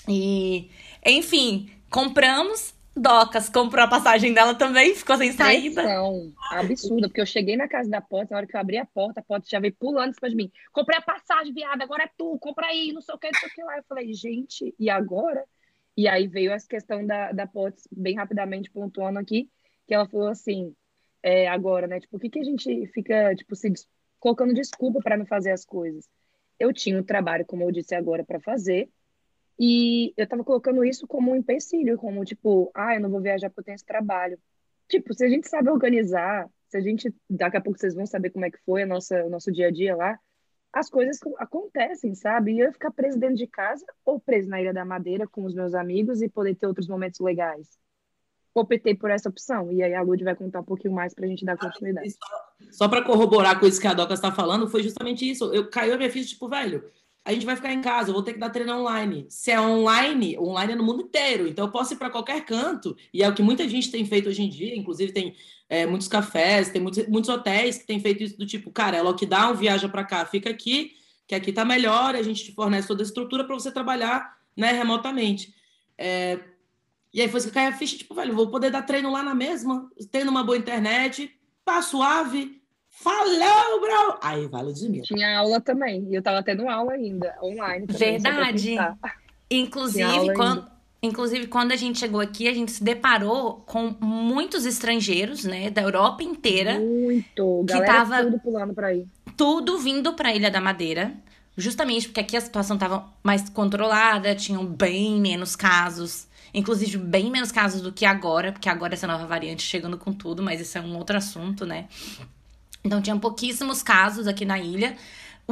E, enfim, compramos. Docas comprou a passagem dela também, ficou sem saída. Pressão absurda, porque eu cheguei na casa da porta, na hora que eu abri a porta, a porta já veio pulando depois de mim. Comprei a passagem, viado, agora é tu, compra aí, não sei o que, não sei o que lá. Eu falei, gente, e agora? E aí veio essa questão da, da Potts, bem rapidamente pontuando aqui, que ela falou assim, é, agora, né, tipo, o que que a gente fica, tipo, se colocando desculpa para não fazer as coisas? Eu tinha um trabalho, como eu disse agora, para fazer, e eu tava colocando isso como um empecilho, como tipo, ah, eu não vou viajar porque eu tenho esse trabalho. Tipo, se a gente sabe organizar, se a gente, daqui a pouco vocês vão saber como é que foi a nossa, o nosso dia a dia lá, as coisas co- acontecem, sabe? E eu ficar preso dentro de casa ou preso na Ilha da Madeira com os meus amigos e poder ter outros momentos legais. Optei por essa opção. E aí a Lud vai contar um pouquinho mais pra gente dar continuidade. E Só, só para corroborar com isso que a Docas está falando, foi justamente isso. Eu caiu a minha ficha, tipo, velho, a gente vai ficar em casa, eu vou ter que dar treino online. Se é online, online é no mundo inteiro. Então eu posso ir para qualquer canto. E é o que muita gente tem feito hoje em dia. Inclusive, tem é, muitos cafés, tem muitos, muitos hotéis que têm feito isso do tipo, cara, é lockdown, viaja para cá, fica aqui, que aqui tá melhor, a gente te fornece toda a estrutura para você trabalhar né, remotamente. É, e aí foi que caiu a ficha, tipo, velho, vou poder dar treino lá na mesma, tendo uma boa internet, tá suave. Falou, bro! Aí, vai, Ludmilla. Tinha aula também. E eu tava tendo aula ainda, online também. Verdade. Inclusive, quando, inclusive, quando a gente chegou aqui, a gente se deparou com muitos estrangeiros, né, da Europa inteira, Muito. Que Galera tava- tudo pulando pra aí. tudo vindo pra Ilha da Madeira, justamente porque aqui a situação tava mais controlada, tinham bem menos casos. Inclusive, bem menos casos do que agora, porque agora essa nova variante chegando com tudo, mas isso é um outro assunto, né? Então, tinha pouquíssimos casos aqui na ilha.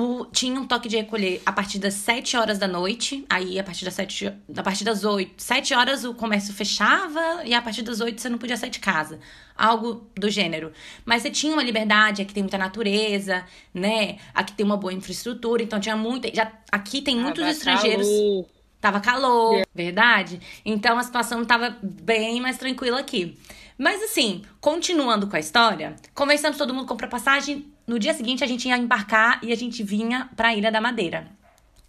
O, tinha um toque de recolher a partir das 7 horas da noite. Aí, a partir das 7, a partir das 8, 7 horas o comércio fechava e a partir das 8 você não podia sair de casa. Algo do gênero. Mas você tinha uma liberdade, aqui tem muita natureza, né? Aqui tem uma boa infraestrutura, então tinha muita. Já, aqui tem muitos Tava estrangeiros. calor. Tava calor, verdade? Então a situação tava bem mais tranquila aqui. Mas assim, continuando com a história, conversamos, todo mundo comprou passagem. No dia seguinte a gente ia embarcar e a gente vinha pra Ilha da Madeira.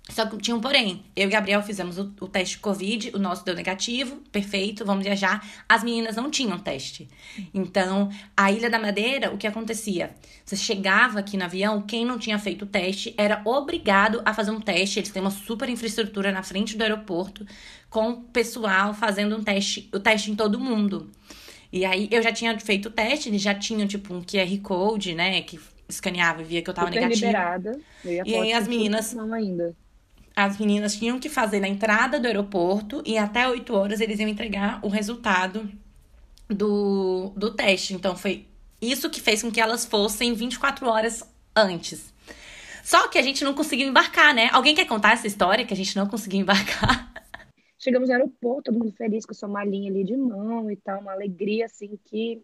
Só que tinha um porém. Eu e Gabriel fizemos o, o teste Covid, o nosso deu negativo, perfeito, vamos viajar. As meninas não tinham teste. Então, a Ilha da Madeira, o que acontecia? Você chegava aqui no avião, quem não tinha feito o teste era obrigado a fazer um teste. Eles têm uma super infraestrutura na frente do aeroporto, com o pessoal fazendo um teste, o teste em todo mundo. E aí eu já tinha feito o teste, eles já tinham tipo um QR Code, né? Que escaneava e via que eu tava Super liberada. Ia E aí as meninas- Não ainda. As meninas tinham que fazer na entrada do aeroporto e até 8 horas eles iam entregar o resultado do, do teste. Então foi isso que fez com que elas fossem 24 horas antes. Só que a gente não conseguiu embarcar, né? Alguém quer contar essa história que a gente não conseguiu embarcar? Chegamos no aeroporto, todo mundo feliz com a sua malinha ali de mão e tal, uma alegria assim que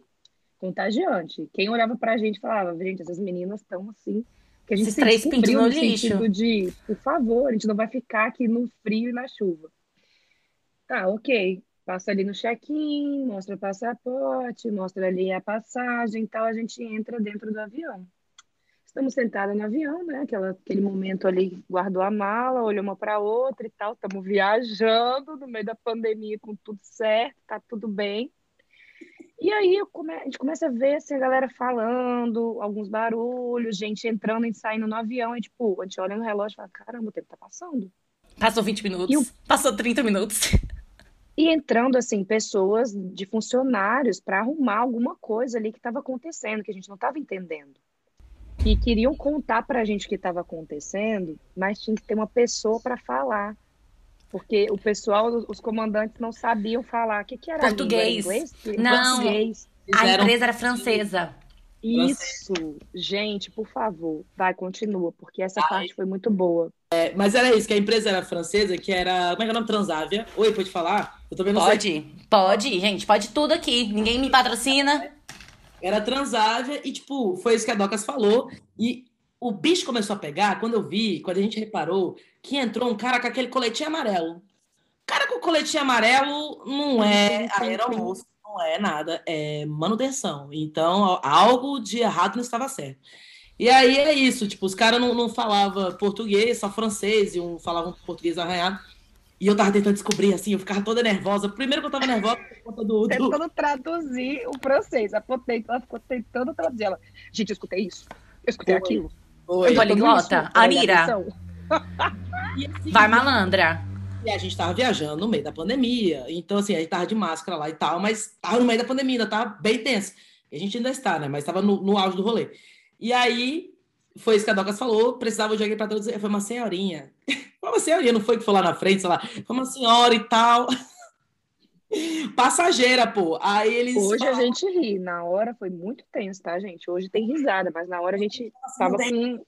contagiante. Quem olhava pra gente falava, gente, essas meninas estão assim, que a gente Esses se três descobriu no lixo. de, por favor, a gente não vai ficar aqui no frio e na chuva. Tá, ok. Passa ali no check-in, mostra o passaporte, mostra ali a passagem e tal, a gente entra dentro do avião. Estamos sentadas no avião, né? Aquela, aquele momento ali, guardou a mala, olhou uma para outra e tal. Estamos viajando no meio da pandemia com tudo certo, tá tudo bem. E aí eu come- a gente começa a ver assim, a galera falando, alguns barulhos, gente entrando e saindo no avião. E tipo, a gente olha no relógio e fala: caramba, o tempo tá passando. Passou 20 minutos, E o- passou 30 minutos. E entrando, assim, pessoas de funcionários para arrumar alguma coisa ali que estava acontecendo, que a gente não estava entendendo. E queriam contar para a gente o que estava acontecendo, mas tinha que ter uma pessoa para falar. Porque o pessoal, os comandantes não sabiam falar. O que, que era Português. inglês? Não. Português. A empresa era francesa. Isso, gente, por favor, vai, continua, porque essa Ai. parte foi muito boa. É, mas era isso, que a empresa era francesa, que era. Como é que é o nome? Transávia. Oi, pode falar? Eu também não sei. Pode, pode, gente, pode tudo aqui. Ninguém me patrocina. Era Transávia e, tipo, foi isso que a Docas falou. E o bicho começou a pegar quando eu vi, quando a gente reparou que entrou um cara com aquele coletinho amarelo. O cara com coletinho amarelo não é aeromoço, não é nada, é manutenção. Então, algo de errado não estava certo. E aí é isso, tipo, os caras não, não falavam português, só francês, e um falavam português arranhado. E eu tava tentando descobrir, assim, eu ficava toda nervosa. Primeiro que eu tava nervosa por conta do, do, Tentando traduzir o francês. A potente, ela ficou tentando traduzir. Ela, gente, eu escutei isso. Eu escutei Foi. aquilo. Oi. Eu Poliglota. nisso, olha a Arira. lição. E assim, Vai, malandra. E a gente tava viajando no meio da pandemia. Então, assim, a gente tava de máscara lá e tal, mas tava no meio da pandemia, ainda tava bem tenso. E a gente ainda está, né? Mas tava no, no auge do rolê. E aí, foi isso que a Docas falou, precisava de alguém pra traduzir. Foi uma senhorinha. Foi uma senhorinha, não foi que foi lá na frente, sei lá. Foi uma senhora e tal. Passageira, pô. Aí eles. Hoje a gente ri. Na hora foi muito tenso, tá, gente? Hoje tem risada, mas na hora a gente tava com.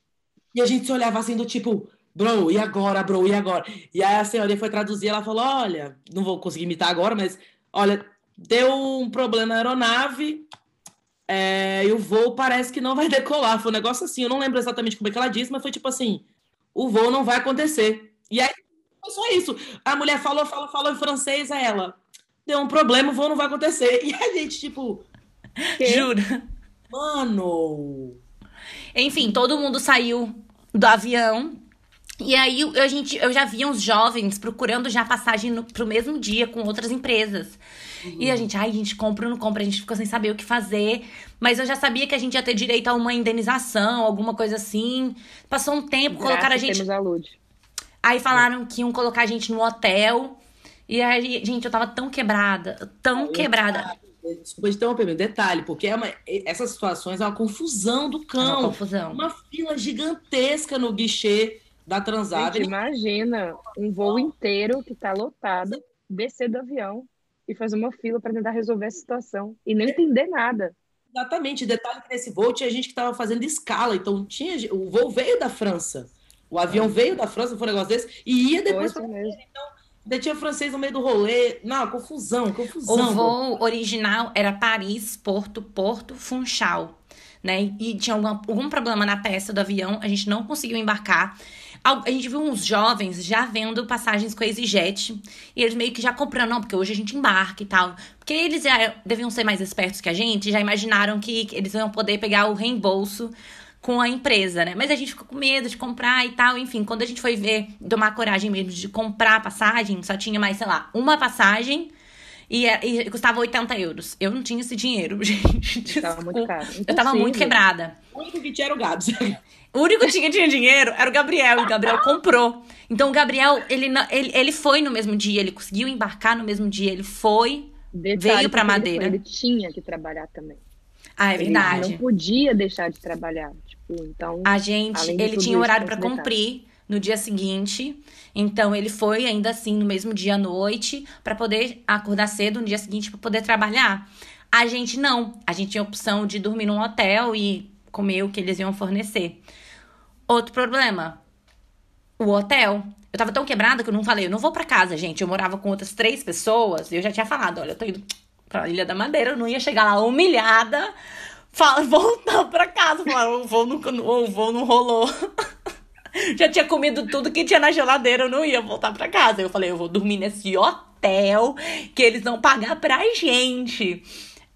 E a gente se olhava assim do tipo, bro, e agora, bro, e agora? E aí a senhorinha foi traduzir, ela falou, olha, não vou conseguir imitar agora, mas olha, deu um problema na aeronave é, e o voo parece que não vai decolar. Foi um negócio assim, eu não lembro exatamente como é que ela disse, mas foi tipo assim, o voo não vai acontecer. E aí foi só isso. A mulher falou, falou, falou em francês a ela. Deu um problema, o voo não vai acontecer. E a gente, tipo, Jura. mano. Enfim, todo mundo saiu do avião. E aí a gente, eu já via uns jovens procurando já passagem no, pro mesmo dia com outras empresas. E a gente, ai, a gente compra ou não compra, a gente ficou sem saber o que fazer. Mas eu já sabia que a gente ia ter direito a uma indenização, alguma coisa assim. Passou um tempo, colocaram a Graças gente. a. Aí falaram que iam colocar a gente no hotel. E aí, gente, eu tava tão quebrada, tão quebrada. Desculpa te interromper, detalhe, porque é uma- essas situações é uma confusão do Uma cão. confusão. Uma fila gigantesca no guichê da Gente, Transavia. imagina um voo inteiro que tá lotado. descer do avião e fazer uma fila para tentar resolver a situação e não entender nada. Exatamente. Detalhe que nesse voo tinha gente que estava fazendo escala, então tinha o voo veio da França. O avião é. veio da França, foi um negócio desse, e ia depois para. Então, tinha francês no meio do rolê. Não, confusão, confusão. O voo original era Paris, Porto, Porto, Funchal. Né? E tinha algum, algum problema na peça do avião, a gente não conseguiu embarcar. A gente viu uns jovens já vendo passagens com a EasyJet. E eles meio que já comprando, não, porque hoje a gente embarca e tal. Porque eles já deviam ser mais espertos que a gente, já imaginaram que eles iam poder pegar o reembolso com a empresa, né? Mas a gente ficou com medo de comprar e tal. Enfim, quando a gente foi ver, tomar coragem mesmo de comprar a passagem, só tinha mais, sei lá, uma passagem. E, é, e, custava 80 euros. Eu não tinha esse dinheiro, gente. Tava muito caro. Eu tava muito quebrada. O único que tinha era o Gabs. O único que tinha, tinha dinheiro era o Gabriel, e o Gabriel comprou. Então o Gabriel, ele, ele, ele foi no mesmo dia, ele conseguiu embarcar no mesmo dia, ele foi, Detalhe veio pra Madeira. Ele, ele tinha que trabalhar também. Ah, é verdade. Ele não podia deixar de trabalhar. Tipo, então. A gente, ele tinha horário para cumprir no dia seguinte. Então ele foi ainda assim no mesmo dia à noite para poder acordar cedo no dia seguinte para poder trabalhar. A gente não. A gente tinha a opção de dormir num hotel e comer o que eles iam fornecer. Outro problema, o hotel. Eu tava tão quebrada que eu não falei, eu não vou para casa, gente. Eu morava com outras três pessoas e eu já tinha falado, olha, eu tô indo pra Ilha da Madeira, eu não ia chegar lá humilhada, fala, voltar pra casa. Falar, o voo não, o voo não rolou. já tinha comido tudo que tinha na geladeira, eu não ia voltar pra casa. Eu falei, eu vou dormir nesse hotel que eles vão pagar pra gente.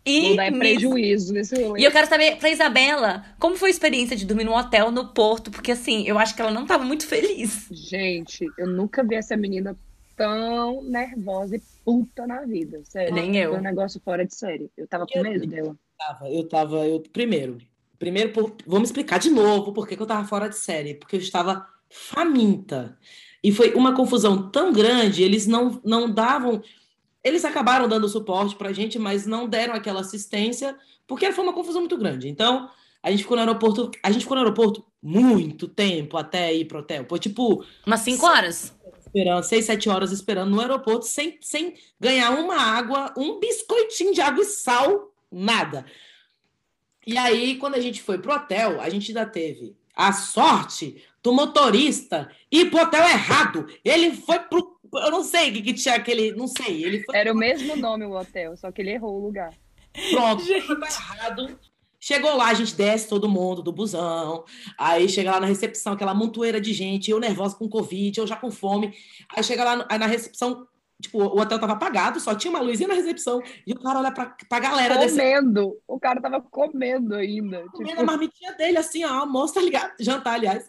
E não dá prejuízo nesse rolê. E eu quero saber, pra Isabela, como foi a experiência de dormir num hotel no Porto? Porque assim, eu acho que ela não tava muito feliz. Gente, eu nunca vi essa menina tão nervosa e puta na vida. Sério. Nem eu. Foi um negócio fora de série. Eu tava com medo dela. Tava, eu tava, eu primeiro. Primeiro, por, vamos explicar de novo por que, que eu tava fora de série. Porque eu estava faminta. E foi uma confusão tão grande, eles não, não davam eles acabaram dando suporte para a gente, mas não deram aquela assistência, porque foi uma confusão muito grande. Então, a gente ficou no aeroporto, a gente ficou no aeroporto muito tempo até ir pro hotel. Foi tipo. Umas cinco horas. Esperando, seis, sete horas esperando no aeroporto, sem, sem ganhar uma água, um biscoitinho de água e sal, nada. E aí, quando a gente foi pro hotel, a gente ainda teve a sorte do motorista ir pro hotel errado. Ele foi pro eu não sei o que, que tinha aquele. Não sei. Ele foi... Era o mesmo nome o hotel, só que ele errou o lugar. Pronto, gente. errado. Chegou lá, a gente desce todo mundo do busão. Aí chega lá na recepção, aquela montoeira de gente, eu nervosa com Covid, eu já com fome. Aí chega lá aí na recepção, tipo, o hotel tava apagado, só tinha uma luzinha na recepção. E o cara olha pra, pra galera Comendo. Desse... O cara tava comendo ainda. Comendo tipo... a marmitinha dele, assim, ó, almoço, tá ligado? Jantar, aliás.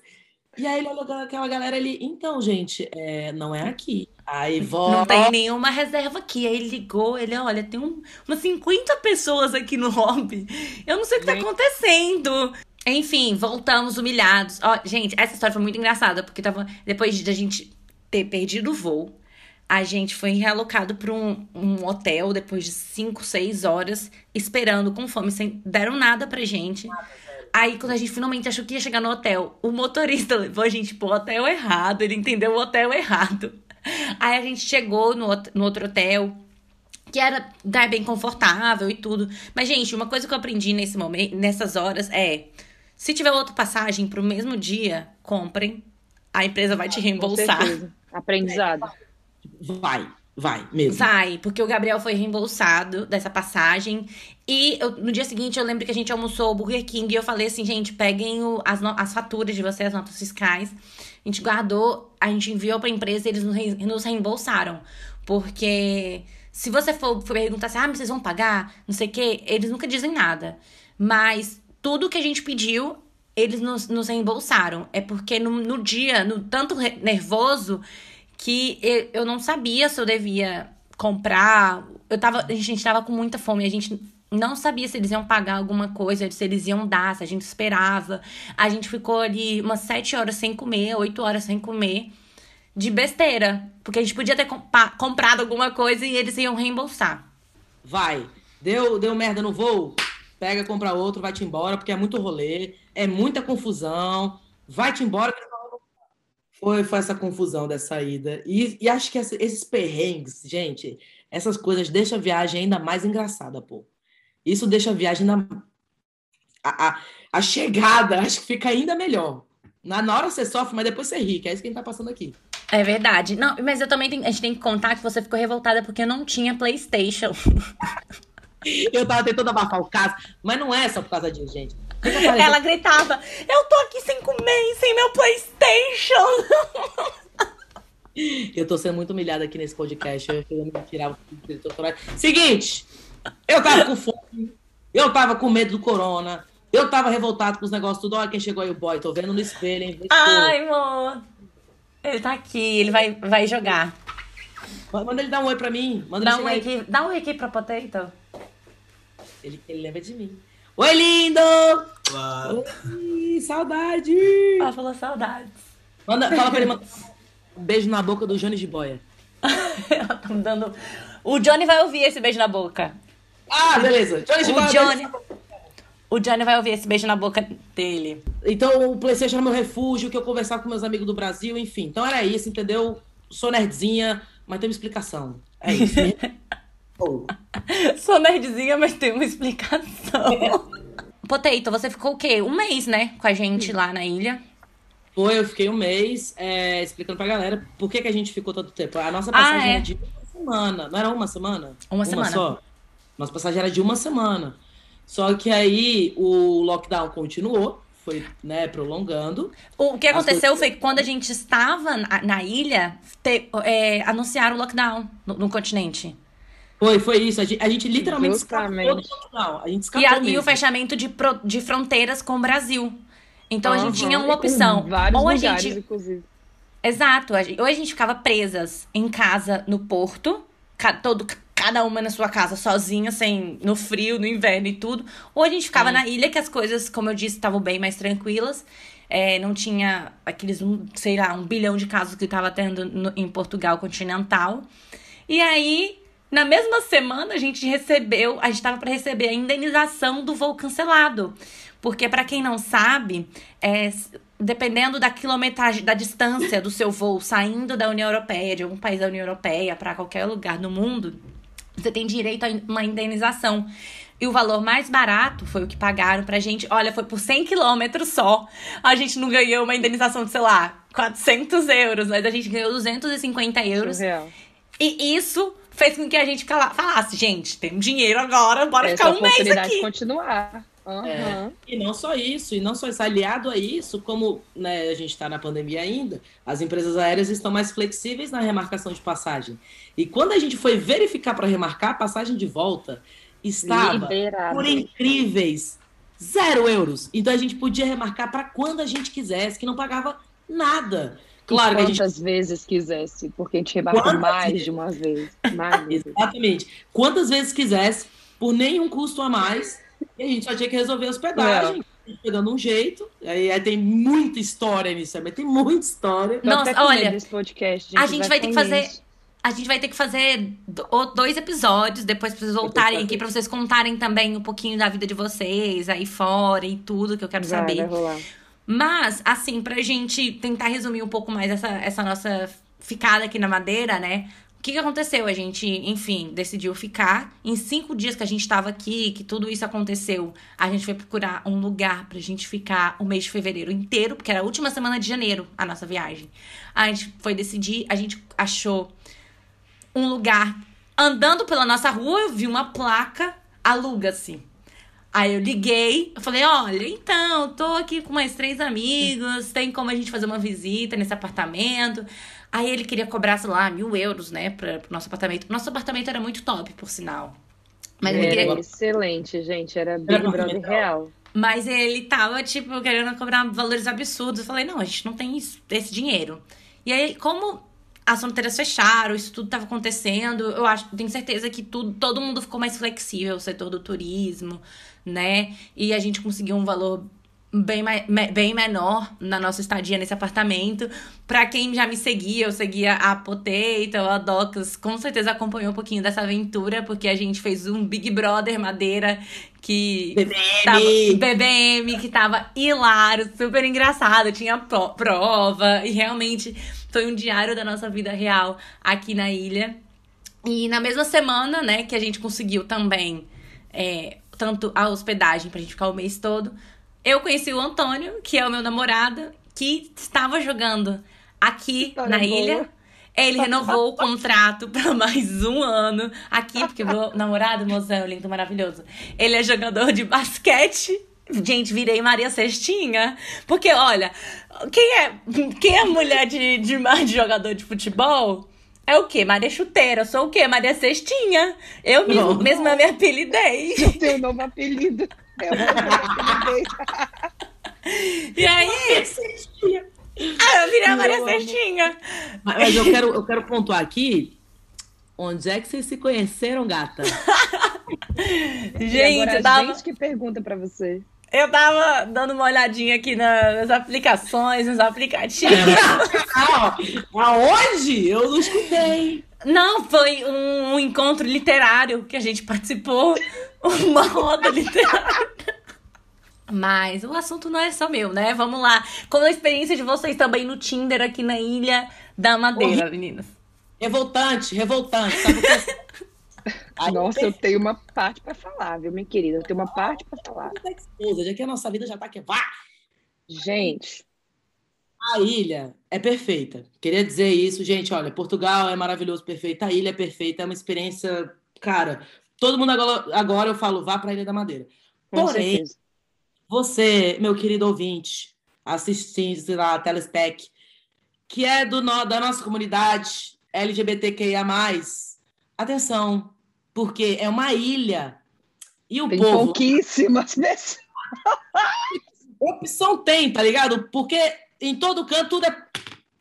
E aí ele olhou aquela galera ali, então, gente, é, não é aqui. Aí volta. Não tem nenhuma reserva aqui. Aí ele ligou, ele, olha, tem um, umas 50 pessoas aqui no lobby. Eu não sei o que tá acontecendo. Enfim, voltamos humilhados. Ó, gente, essa história foi muito engraçada, porque tava. Depois de a gente ter perdido o voo, a gente foi realocado para um, um, hotel depois de 5, 6 horas, esperando com fome, sem deram nada pra gente. Nada Aí, quando a gente finalmente achou que ia chegar no hotel, o motorista levou a gente pro hotel errado. Ele entendeu o hotel errado. Aí a gente chegou no, no outro hotel, que era dar bem confortável e tudo. Mas, gente, uma coisa que eu aprendi nesse momento, nessas horas é: se tiver outra passagem pro mesmo dia, comprem. A empresa vai te reembolsar. Aprendizado. Vai. Vai, mesmo. Vai, porque o Gabriel foi reembolsado dessa passagem. E eu, no dia seguinte eu lembro que a gente almoçou o Burger King e eu falei assim, gente, peguem o, as, as faturas de vocês, as notas fiscais. A gente guardou, a gente enviou pra empresa e eles nos, nos reembolsaram. Porque se você for, for perguntar assim, ah, mas vocês vão pagar? Não sei o quê, eles nunca dizem nada. Mas tudo que a gente pediu, eles nos, nos reembolsaram. É porque no, no dia, no tanto nervoso que eu não sabia se eu devia comprar. Eu tava, a gente tava com muita fome, a gente não sabia se eles iam pagar alguma coisa, se eles iam dar, se a gente esperava. A gente ficou ali umas sete horas sem comer, oito horas sem comer, de besteira. Porque a gente podia ter comprado alguma coisa e eles iam reembolsar. Vai. Deu, deu merda no voo? Pega, compra outro, vai-te embora, porque é muito rolê, é muita confusão. Vai-te embora, Foi, foi essa confusão dessa ida. E, e acho que essa- esses perrengues, gente, essas coisas deixam a viagem ainda mais engraçada, pô. Isso deixa a viagem ainda. A, a, a chegada, acho que fica ainda melhor. Na, na hora você sofre, mas depois você ri, que é isso que a gente tá passando aqui. É verdade. Não, mas eu também tenho, a gente tem que contar que você ficou revoltada porque eu não tinha PlayStation. Eu tava tentando abafar o caso, mas não é só por causa disso, gente. Ela gritava: Eu tô aqui sem comer, sem meu PlayStation. Eu tô sendo muito humilhada aqui nesse podcast. Eu querendo me tirar o. Seguinte, eu tava com fome, eu tava com medo do corona, eu tava revoltado com os negócios tudo. Olha quem chegou aí, o boy. Tô vendo no espelho, hein? Ai, amor. Ele tá aqui, ele vai, vai jogar. Manda ele dar um oi pra mim. Manda Dá um oi aqui, dá um oi aqui pra Potato. Ele, ele lembra de mim. Oi, lindo! Claro. Oi, saudade! Ela falou saudades. Manda, fala pra ele mandar um beijo na boca do Jones de Boia. Ela tá me dando. O Johnny vai ouvir esse beijo na boca. Ah, beleza. Jones de O Boia. Johnny. O Johnny vai ouvir esse beijo na boca dele. Então, o PlayStation era meu refúgio, que eu conversava com meus amigos do Brasil, enfim. Então era isso, entendeu? Sou nerdzinha, mas tem uma explicação. É isso. Oh. Sou nerdzinha, mas tem uma explicação. Potato, você ficou o quê? Um mês, né? Com a gente lá na ilha. Foi, eu fiquei um mês é, explicando pra galera por que, que a gente ficou tanto tempo. A nossa Ah, passagem é? era de uma semana. Não era uma semana? Uma semana. só. Nossa passagem era de uma semana. Só que aí o lockdown continuou, foi né, prolongando. O que aconteceu coisas- foi que quando a gente estava na, na ilha, te- é, anunciaram o lockdown no, no continente. Foi, foi isso. A gente, a gente literalmente Justamente. escapou do lockdown. A gente escapou E, a- e o fechamento de, pro- de fronteiras com o Brasil. Então a gente tinha uma opção. Vários Ou a lugares, gente inclusive. Exato. a gente- Ou a gente ficava presas em casa no porto, ca- todo, cada uma na sua casa sozinha, sem no frio, no inverno e tudo. Ou a gente ficava na ilha, que as coisas, como eu disse, estavam bem mais tranquilas. É, não tinha aqueles, um, sei lá, um bilhão de casos que estava tendo no- em Portugal continental. E aí, na mesma semana, a gente recebeu, a gente estava para receber a indenização do voo cancelado. Porque, para quem não sabe, é, dependendo da quilometragem, da distância do seu voo saindo da União Europeia, de algum país da União Europeia, para qualquer lugar do mundo, você tem direito a uma indenização. E o valor mais barato foi o que pagaram pra gente. Olha, foi por 100 quilômetros só. A gente não ganhou uma indenização de, sei lá, 400 euros, mas a gente ganhou 250 euros. Surreal. E isso fez com que a gente falasse, gente, tem dinheiro agora, bora Essa ficar um mês oportunidade aqui. de continuar. Aham. É. E não só isso, e não só isso, aliado a isso, como né, a gente está na pandemia ainda, as empresas aéreas estão mais flexíveis na remarcação de passagem. E quando a gente foi verificar para remarcar, a passagem de volta estava Liberado. por incríveis zero euros. Então a gente podia remarcar para quando a gente quisesse, que não pagava nada. Claro que a gente Quantas vezes quisesse, porque a gente remarcou Quantas mais vezes? de uma vez. Mais vezes. Exatamente. Quantas vezes quisesse, por nenhum custo a mais, e a gente só tinha que resolver a hospedagem. a gente foi dando um jeito. Aí, aí tem muita história nisso também. Tem muita história. Nossa, olha, desse podcast, a gente vai ter que fazer- isso. A gente vai ter que fazer dois episódios depois pra vocês voltarem aqui, pra vocês contarem também um pouquinho da vida de vocês aí fora e tudo que eu quero Vai, saber. vai rolar. Mas, assim, pra gente tentar resumir um pouco mais essa, essa nossa ficada aqui na Madeira, né? O que, que aconteceu? A gente, enfim, decidiu ficar. Em cinco dias que a gente tava aqui, que tudo isso aconteceu, a gente foi procurar um lugar pra gente ficar o mês de fevereiro inteiro, porque era a última semana de janeiro a nossa viagem. A gente foi decidir, a gente achou um lugar. Andando pela nossa rua, eu vi uma placa, aluga-se. Aí eu liguei, eu falei, olha, então, tô aqui com mais três amigos, tem como a gente fazer uma visita nesse apartamento. Aí ele queria cobrar, sei lá, mil euros, né, pra, pro nosso apartamento. Nosso apartamento era muito top, por sinal. Mas ele, queria, excelente, gente. Era Big Brother real. mas ele tava, tipo, querendo cobrar valores absurdos. Eu falei, não, a gente não tem isso- esse dinheiro. E aí, como as fronteiras fecharam, isso tudo tava acontecendo, eu acho, tenho certeza que tudo, todo mundo ficou mais flexível, o setor do turismo, né? E a gente conseguiu um valor bem, bem menor na nossa estadia nesse apartamento. Pra quem já me seguia, eu seguia a Potato, a Docas, com certeza acompanhou um pouquinho dessa aventura, porque a gente fez um Big Brother Madeira que BBM. tava, BBM, que tava hilário, super engraçado, tinha pro- prova, e realmente foi um diário da nossa vida real aqui na ilha. E na mesma semana, né, que a gente conseguiu também é, tanto a hospedagem pra gente ficar o mês todo, eu conheci o Antônio, que é o meu namorado, que estava jogando aqui História na boa. ilha. Ele renovou o contrato para mais um ano aqui, porque meu namorado, mozão, lindo, maravilhoso, ele é jogador de basquete. Gente, virei Maria Cestinha. Porque, olha, quem é, quem é mulher de, de, de jogador de futebol? É o quê? Maria Chuteira. Eu sou o quê? Maria Cestinha. Eu mesmo, Não. mesma me apelidei. Eu tenho um novo apelido. Eu vou apelidei. E aí, ah, eu virei a Eu Maria. Cestinha. Mas mas eu quero, eu quero pontuar aqui. Onde é que vocês se conheceram, gata? E Gente, agora eu a tava, gente que pergunta pra você. Eu tava dando uma olhadinha aqui na- nas aplicações, nos aplicativos. Ah, aonde? Eu não escutei. Não, foi um, um encontro literário que a gente participou. Uma roda literária. Mas o assunto não é só meu, né? Vamos lá. Como a experiência de vocês também no Tinder aqui na Ilha da Madeira, meninas. Revoltante, revoltante. Sabe por quê? Aí Nossa, eu tenho uma parte pra falar, viu, minha querida? Eu tenho uma parte pra falar. exposa, já que a nossa vida já tá que vá. Gente, A ilha é perfeita. Queria dizer isso, gente. Olha, Portugal é maravilhoso, perfeita. A ilha é perfeita, é uma experiência, cara. Todo mundo agora, agora eu falo, vá para a Ilha da Madeira. com Porém, certeza. você, meu querido ouvinte, assistindo, lá, Telespec, que é do, da nossa comunidade LGBTQIA+, atenção, porque é uma ilha e o Tem povo... pouquíssimas pessoas. Opção tem, tá ligado? Porque em todo canto tudo é.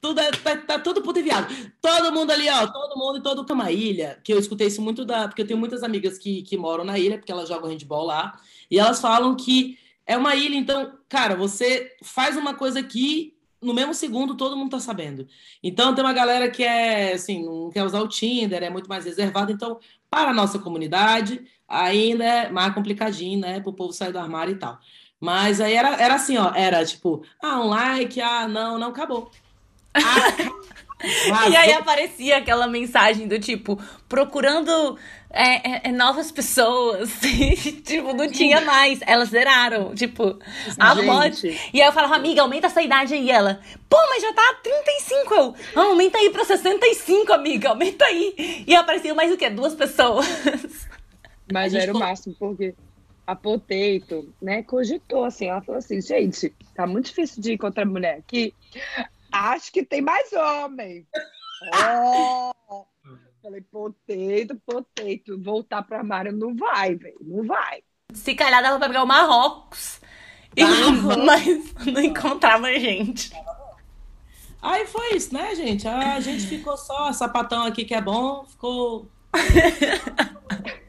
Tudo é, tá, tá tudo puto e viado. Todo mundo ali, ó. Todo mundo e todo. É uma ilha, que eu escutei isso muito da. Porque eu tenho muitas amigas que, que moram na ilha, porque elas jogam handball lá. E elas falam que é uma ilha, então, cara, você faz uma coisa aqui, no mesmo segundo todo mundo tá sabendo. Então tem uma galera que é, assim, não quer usar o Tinder, é muito mais reservada. Então, para a nossa comunidade, ainda é mais complicadinho, né? Pro povo sair do armário e tal. Mas aí era, era assim, ó, era tipo, ah, um like, ah, não, não, acabou. Ah, E aí aparecia aquela mensagem do tipo, procurando é, é, é, novas pessoas. tipo, não tinha mais. Elas zeraram. Tipo, a mod. E aí eu falava, amiga, aumenta essa idade aí. E ela, pô, mas já tá 35. Eu, ah, aumenta aí pra 65, amiga, aumenta aí. E apareciam mais o quê? Duas pessoas. mas era o máximo, porque a Potato, né, cogitou assim, ela falou assim, gente, tá muito difícil de encontrar mulher aqui. Acho que tem mais homem. Oh! Falei, Potato, Potato, voltar pra Mário não vai, velho, não vai. Se calhar dava pra pegar o Marrocos. E, mas não encontrava gente. Aí foi isso, né, gente? A gente ficou só, sapatão aqui que é bom, ficou.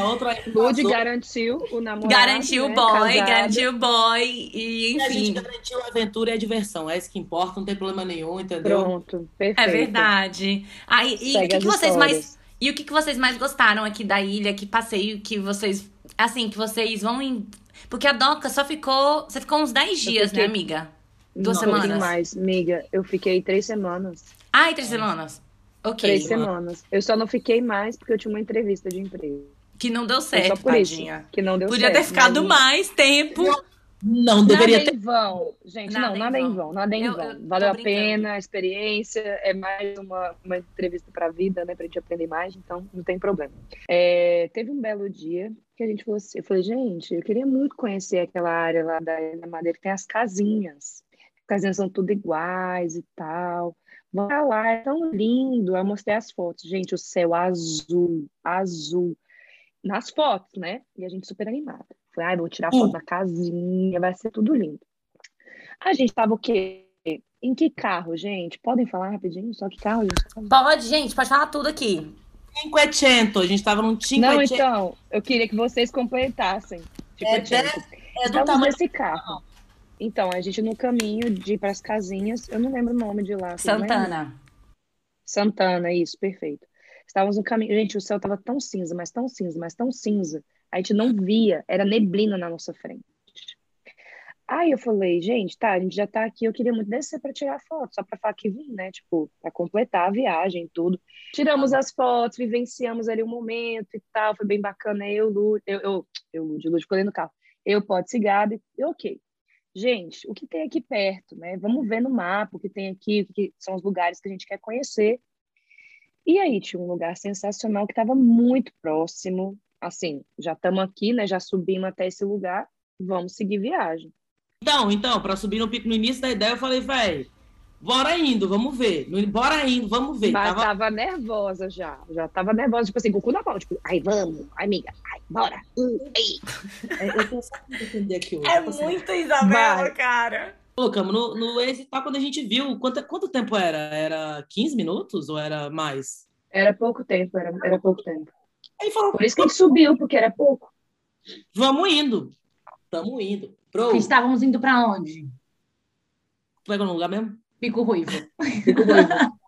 A outra aí Lud garantiu o namorado. Garantiu o né, boy, casado. garantiu o boy. E E a gente enfim. garantiu a aventura e a diversão. É isso que importa, não tem problema nenhum, entendeu? Pronto, perfeito. É verdade. Aí, e o que, que vocês mais. E o que, que vocês mais gostaram aqui da ilha? Que passeio que vocês. Assim, que vocês vão em. Porque a Doca só ficou. Você ficou uns 10 dias, fiquei- né, amiga? Duas Não, semanas. mais, miga. Eu fiquei três semanas. Ai, três semanas. Ok. Três semanas. Eu só não fiquei mais porque eu tinha uma entrevista de emprego. Que não deu certo, só por tadinha. isso que não deu Podia certo. ter ficado mas- mais tempo. Não, deveria nada ter. em vão, gente. Nada não, em nada em vão. vão, nada em Eu- vão. eu Valeu a pena, a experiência. É mais uma, uma entrevista pra vida, né? Pra gente aprender mais, então não tem problema. É, teve um belo dia que a gente falou assim: eu falei, gente, eu queria muito conhecer aquela área lá da, Madeira que tem as casinhas. As casinhas são tudo iguais e tal. Vamos lá, é tão lindo. Eu mostrei as fotos. Gente, o céu azul, azul. Nas fotos, né? E a gente super animada. Falei, ai, vou tirar foto da casinha, vai ser tudo lindo. A gente tava o quê? Em que carro, gente? Podem falar rapidinho? Só que carro, gente? Pode, gente, pode falar tudo aqui. Cinquecento. A gente tava num Não, cinquecento. então, eu queria que vocês completassem. Tipo, É, é do tamanho. nesse carro. Então, a gente no caminho de ir pras casinhas, eu não lembro o nome de lá. Santana. Santana, isso, perfeito. Estávamos no caminho. Gente, o céu tava tão cinza, mas tão cinza, mas tão cinza. A gente não via, era neblina na nossa frente. Aí eu falei, gente, tá, a gente já tá aqui, eu queria muito descer para tirar foto, só para falar que vim, né? Tipo, para completar a viagem tudo. Tiramos as fotos, vivenciamos ali o um momento e tal, foi bem bacana. Eu, Lu, eu, eu, eu Lúcio, Lúcio, ficou no carro. Eu, pode cigada, e ok. Gente, o que tem aqui perto, né? Vamos ver no mapa o que tem aqui, o que são os lugares que a gente quer conhecer. E aí tinha um lugar sensacional que estava muito próximo. Assim, já estamos aqui, né? Já subimos até esse lugar, vamos seguir viagem. Então, então, para subir no pico no início da ideia, eu falei, velho, bora indo, vamos ver. Bora indo, vamos ver. Mas tava... tava nervosa já. Já tava nervosa, tipo assim, com o cu na mão, tipo, ai, vamos, ai, amiga, ai, bora. Uh, é, eu tô entender aqui hoje. É assim, muito Isabela, vai. cara. Colocamos no, no Waze e tal, quando a gente viu, quanto, quanto tempo era? Era 15 minutos ou era mais? Era pouco tempo, era, era pouco tempo. Aí falou, Por isso que a gente subiu, porque era pouco. Vamos indo. Tamo indo. Pro... Estávamos indo para onde? Pegou no lugar mesmo? Pico Ruivo. Pico Ruivo.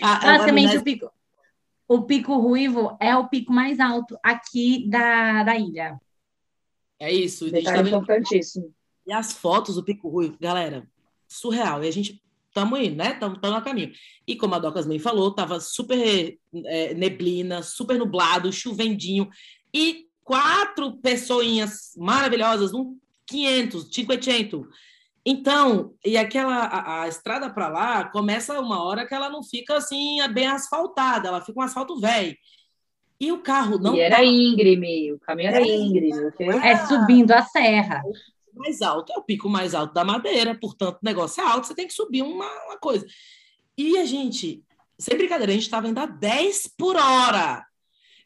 Ah, Basicamente, o pico, o pico Ruivo é o pico mais alto aqui da, da ilha. É isso. Detalhe tá importantíssimo. E as fotos do Pico Ruivo, galera, surreal. E a gente estamos indo, né? Estamos a caminho. E como a Docas bem falou, tava super é, neblina, super nublado, chovendinho. E quatro pessoinhas maravilhosas, um 500, 500. Então, e aquela a, a estrada para lá começa uma hora que ela não fica assim bem asfaltada, ela fica um asfalto velho. E o carro não. E era tá... íngreme, o caminho era, íngreme. Okay? É subindo a serra. Mais alto é o pico mais alto da madeira, portanto, o negócio é alto, você tem que subir uma, uma coisa. E a gente, sem brincadeira, a gente estava indo a 10 por hora.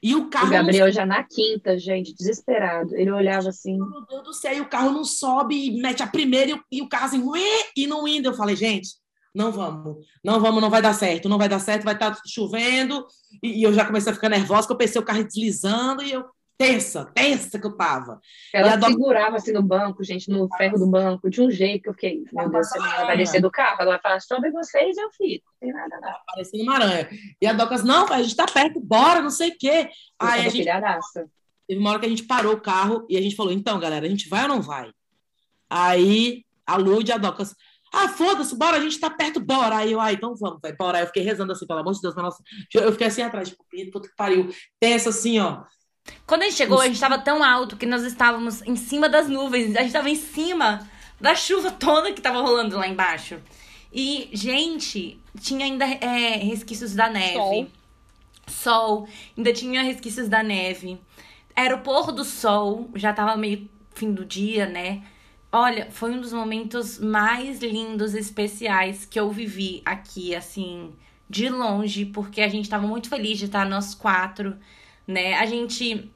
E o carro. O Gabriel não... já na quinta, gente, desesperado. Ele olhava assim. Meu Deus do céu, e o carro não sobe e mete a primeira e o, e o carro assim, ué, e não indo. Eu falei, gente, não vamos, não vamos, não vai dar certo, não vai dar certo, vai estar tá chovendo. E, e, eu já comecei a ficar nervosa, porque eu pensei o carro deslizando e eu tensa, tensa que eu tava. Ela do... segurava assim no banco, gente, no ferro do banco, de um jeito que eu fiquei, meu Deus, você vai descer do carro. Ela vai falar, sobre vocês eu fico. Não tem nada, nada. Parecendo uma aranha. E a Docas, não, a gente tá perto, bora, não sei o quê. Aí a gente. Filhadaça. Teve uma hora que a gente parou o carro e a gente falou, então, galera, a gente vai ou não vai? Aí a Lud e a Docas, ah, foda-se, bora, a gente tá perto, bora. Aí eu, ah, então vamos, vai, bora. Aí eu fiquei rezando assim, pelo amor de Deus, nossa. Eu fiquei assim atrás, tipo, puta que pariu. Pensa assim, ó. Quando a gente chegou, a gente estava tão alto que nós estávamos em cima das nuvens. A gente estava em cima da chuva toda que estava rolando lá embaixo. E, gente, tinha ainda é, resquícios da neve. Sol. sol. Ainda tinha resquícios da neve. Era o pôr do sol, já estava meio fim do dia, né? Olha, foi um dos momentos mais lindos e especiais que eu vivi aqui, assim, de longe, porque a gente estava muito feliz de estar nós quatro né? A gente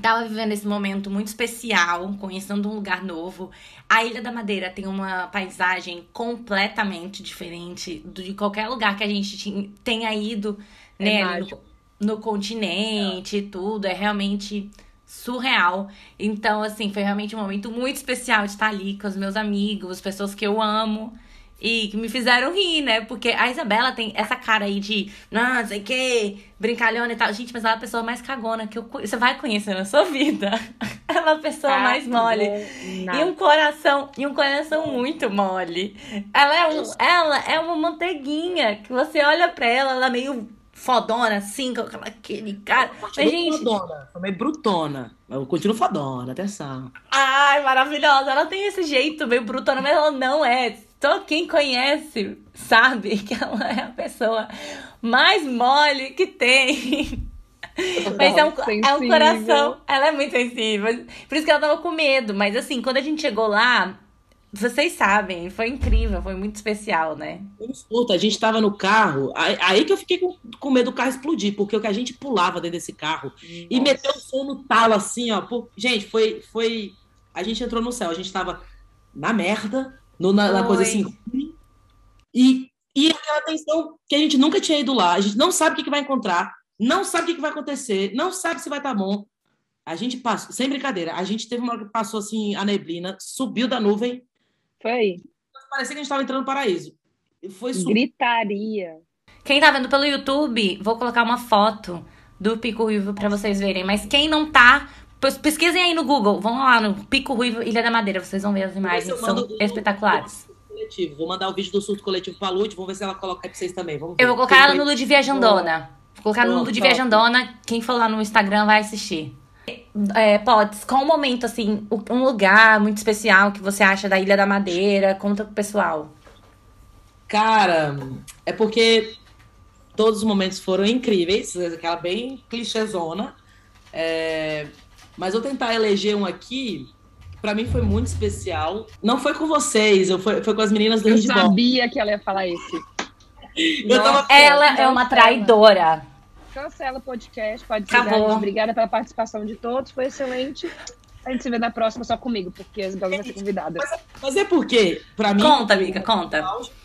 tava vivendo esse momento muito especial, conhecendo um lugar novo. A Ilha da Madeira tem uma paisagem completamente diferente de qualquer lugar que a gente tenha ido, é né? No, no, continente e tudo. É realmente surreal. Então, assim, foi realmente um momento muito especial de estar ali com os meus amigos, pessoas que eu amo e que me fizeram rir, né? Porque a Isabela tem essa cara aí de, não, sei o que, brincalhona e tal. Gente, mas ela é a pessoa mais cagona que eu, você vai conhecer na sua vida. ela é a pessoa ah, mais mole. E um coração, e um coração muito mole. Ela é, um, ela é uma manteiguinha que você olha pra ela, ela é meio fodona, assim, com aquele cara. Mas, gente. Fodona, meio brutona. Eu continuo fodona, atenção. Ai, maravilhosa. Ela tem esse jeito meio brutona, mas ela não é. Só quem conhece sabe que ela é a pessoa mais mole que tem. Mas é um, é um coração. Ela é muito sensível. Por isso que ela tava com medo. Mas assim, quando a gente chegou lá, vocês sabem, foi incrível, foi muito especial, né? Escuta, a gente tava no carro, aí que eu fiquei com, com medo do carro explodir, porque o que a gente pulava dentro desse carro Nossa. e meteu o som no talo assim, ó. Por... Gente, foi, foi. A gente entrou no céu, a gente tava na merda, no, na, na coisa assim. E, e aquela tensão que a gente nunca tinha ido lá, a gente não sabe o que, que vai encontrar, não sabe o que, que vai acontecer, não sabe se vai estar tá bom. A gente passou, sem brincadeira, a gente teve uma hora que passou assim a neblina, subiu da nuvem. Foi aí. Parecia que a gente estava entrando no paraíso. Foi Gritaria. Quem tá vendo pelo YouTube, vou colocar uma foto do Pico Ruivo pra vocês verem. Mas quem não tá, pesquisem aí no Google. Vão lá no Pico Ruivo, Ilha da Madeira. Vocês vão ver as imagens, são espetaculares. Coletivo. Vou mandar o vídeo do surto coletivo pra Lud, vamos ver se ela coloca aí pra vocês também. Vamos ver. Eu vou colocar ela no Lud Viajandona. Vou colocar no Lud. Viajandona. Quem for lá no Instagram vai assistir. É, Pots, qual o momento, assim, um lugar muito especial que você acha da Ilha da Madeira? Conta pro pessoal. Cara, é porque todos os momentos foram incríveis, aquela bem clichêzona. É, Mas eu tentar eleger um aqui, pra mim foi muito especial. Não foi com vocês, eu foi, foi com as meninas do Eu handball. sabia que ela ia falar esse. Eu tava- Ela é uma traidora. Cancela o podcast, pode ser. Acabou. gente. Obrigada pela participação de todos, foi excelente. A gente se vê na próxima só comigo, porque a Isabela vai ser convidada. Mas é porque, pra mim. Conta, amiga, conta.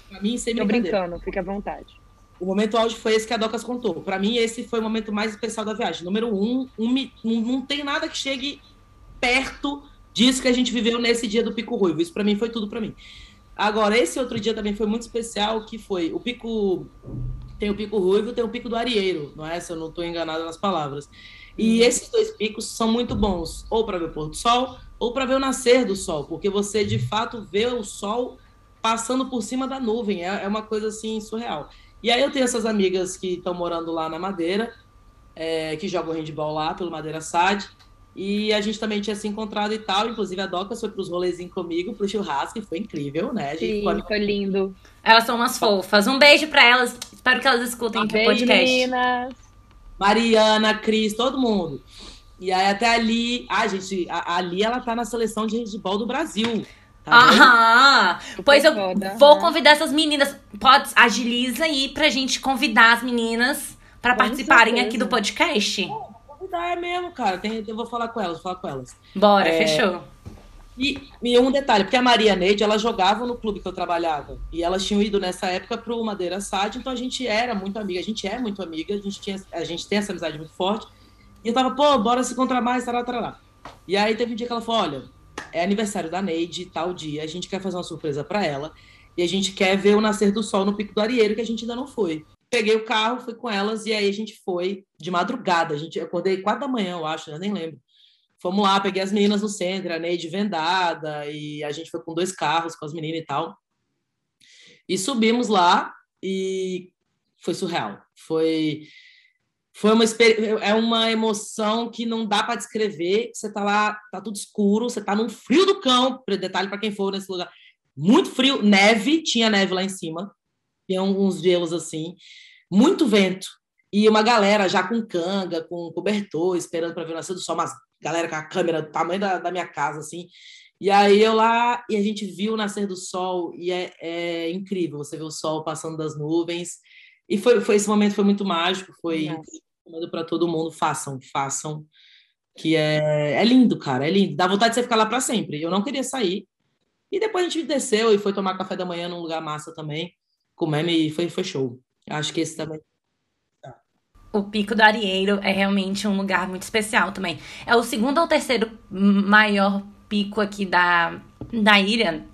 Pra mim, sem Tô brincadeira. brincando, fica à vontade. O momento auge foi esse que a Docas contou. Pra mim, esse foi o momento mais especial da viagem. Número um, um não, tem nada que chegue perto disso que a gente viveu nesse dia do Pico Ruivo. Isso pra mim foi tudo pra mim. Agora, esse outro dia também foi muito especial, que foi o Pico... Tem o Pico Ruivo, tem o Pico do Arieiro, não é? Se eu não tô enganada nas palavras. E esses dois picos são muito bons, ou para ver o pôr do sol, ou para ver o nascer do sol, porque você de fato vê o sol passando por cima da nuvem, é, é uma coisa assim surreal. E aí eu tenho essas amigas que estão morando lá na Madeira, é, que jogam handball lá pelo Madeira SAD, e a gente também tinha se encontrado e tal, inclusive a Docas foi pros rolezinhos comigo, pro churrasco, e foi incrível, né? A gente Sim, foi lindo. Elas são umas fofas. Um beijo pra elas. Espero que elas escutem aqui o podcast. meninas. Mariana, Cris, todo mundo. E aí até ali, ah, gente, a, a Ali ela tá na seleção de handball do Brasil. Tá vendo? Aham! Pois eu foda, vou aham. convidar essas meninas. Pode, agiliza aí pra gente convidar as meninas pra Com participarem certeza. aqui do podcast. Convidar, é mesmo, cara. Tem, eu vou falar com elas, vou falar com elas. Bora, É. fechou. E, e um detalhe, porque a Maria Neide, ela jogava no clube que eu trabalhava. E elas tinham ido nessa época pro Madeira SAD, então a gente era muito amiga, a gente é muito amiga, a gente, tinha, a gente tem essa amizade muito forte. E eu tava, pô, bora se encontrar mais, tará, tará. E aí teve um dia que ela falou, olha, é aniversário da Neide, tal dia, a gente quer fazer uma surpresa pra ela. E a gente quer ver o nascer do sol no Pico do Arieiro, que a gente ainda não foi. Peguei o carro, fui com elas, e aí a gente foi de madrugada. A gente acordei quatro da manhã, eu acho, eu nem lembro. Fomos lá, peguei as meninas no centro, a Neide vendada, e a gente foi com dois carros com as meninas e tal. E subimos lá e foi surreal. Foi foi uma é uma emoção que não dá para descrever. Você tá lá, tá tudo escuro, você tá num frio do cão, detalhe para quem for nesse lugar. Muito frio, neve, tinha neve lá em cima. Tinha uns gelos assim, muito vento. E uma galera já com canga, com cobertor, esperando para ver o nascer do sol, mas galera com a câmera do tamanho da, da minha casa, assim. E aí eu lá, e a gente viu o nascer do sol, e é, é incrível, você vê o sol passando das nuvens. E foi, foi esse momento foi muito mágico, foi. Recomendo para todo mundo, façam, façam, que é, é lindo, cara, é lindo. Dá vontade de você ficar lá para sempre. Eu não queria sair. E depois a gente desceu e foi tomar café da manhã num lugar massa também, comemos e foi, foi show. Acho que esse também. O Pico do Arieiro é realmente um lugar muito especial também. É o segundo ou terceiro maior pico aqui da, da ilha.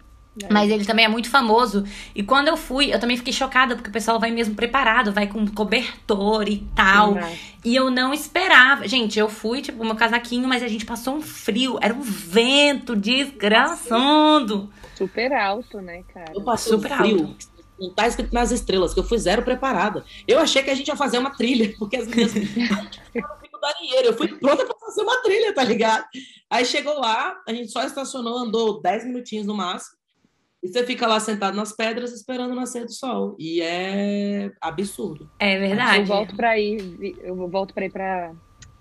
Mas ele também é muito famoso. E quando eu fui, eu também fiquei chocada, porque o pessoal vai mesmo preparado, vai com cobertor e tal. Demais. E eu não esperava. Gente, eu fui, tipo, meu casaquinho, mas a gente passou um frio. Era um vento desgraçando. Super alto, né, cara? Eu passei um Super frio. alto. Não tá escrito nas estrelas, que eu fui zero preparada. Eu achei que a gente ia fazer uma trilha, porque as do Arieiro. Eu fui pronta pra fazer uma trilha, tá ligado? Aí chegou lá, a gente só estacionou, andou 10 minutinhos no máximo. E você fica lá sentado nas pedras esperando o nascer do sol. E é absurdo. É verdade. Eu volto pra ir, eu volto pra ir pra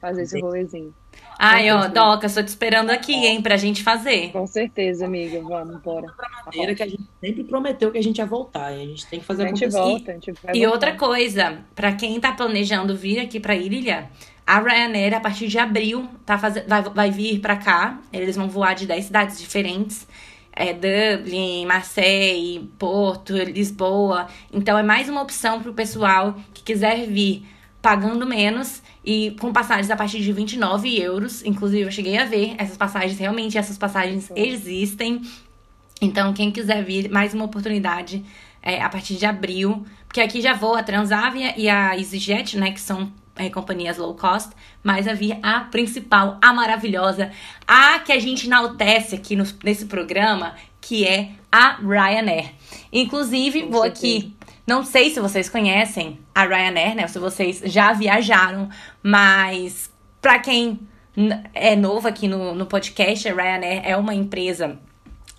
fazer esse rolezinho. Ai, ó. Doca, estou te esperando aqui, hein, pra gente fazer. Com certeza, amiga. Vamos, bora. Maneira que a gente sempre prometeu que a gente ia voltar. E a gente tem que fazer A gente acontecer. volta, a gente vai E voltar. outra coisa, pra quem tá planejando vir aqui pra ilha, a Ryanair, a partir de abril, tá fazendo, vai, vai vir pra cá. Eles vão voar de 10 cidades diferentes. É Dublin, Marseille, Porto, Lisboa. Então é mais uma opção pro pessoal que quiser vir pagando menos e com passagens a partir de 29 euros. Inclusive, eu cheguei a ver essas passagens, realmente essas passagens existem. Então, quem quiser vir, mais uma oportunidade é, a partir de abril. Porque aqui já voa a Transavia e a EasyJet, né? Que são é, companhias low cost, mas havia a principal, a maravilhosa, a que a gente enaltece aqui no, nesse programa, que é a Ryanair. Inclusive, Com vou certeza. aqui. Não sei se vocês conhecem a Ryanair, né? Se vocês já viajaram, mas para quem é novo aqui no, no podcast, a Ryanair é uma empresa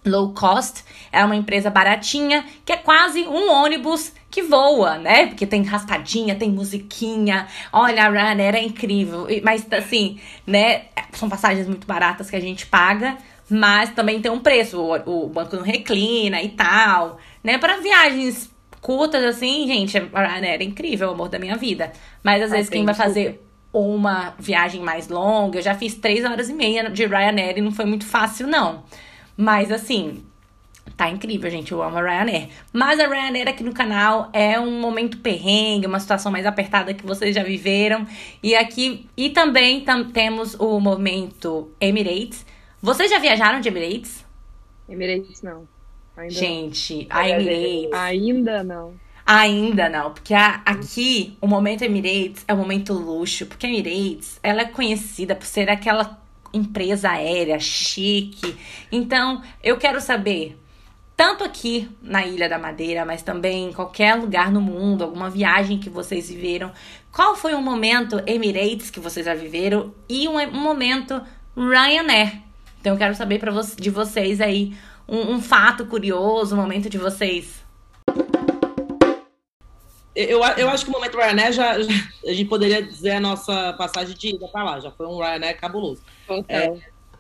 low cost, é uma empresa baratinha, que é quase um ônibus que voa, né? Porque tem raspadinha, tem musiquinha. Olha, a Ryanair é incrível. Mas assim, né? São passagens muito baratas que a gente paga, mas também tem um preço. O, o banco não reclina e tal, né? Para viagens curtas, assim, gente, a Ryanair é incrível, é o amor da minha vida. Mas às ah, vezes quem vai fazer uma viagem mais longa, eu já fiz três horas e meia de Ryanair e não foi muito fácil, não. Mas assim, Tá incrível, gente. Eu amo a Ryanair. Mas a Ryanair aqui no canal é um momento perrengue, uma situação mais apertada que vocês já viveram. E aqui. E também tam, temos o momento Emirates. Vocês já viajaram de Emirates? Emirates não. Ainda gente, não. a Emirates. Ainda não. Ainda não, porque a, aqui o momento Emirates é o momento luxo, porque a Emirates ela é conhecida por ser aquela empresa aérea chique. Então, eu quero saber, tanto aqui na Ilha da Madeira, mas também em qualquer lugar no mundo, alguma viagem que vocês viveram, qual foi um momento Emirates que vocês já viveram e um, um momento Ryanair? Então, eu quero saber pra vo de vocês aí um, um fato curioso, um momento de vocês. Eu, eu acho que o momento Ryanair já, já, a gente poderia dizer a nossa passagem de ida para lá, já foi um Ryanair cabuloso. É,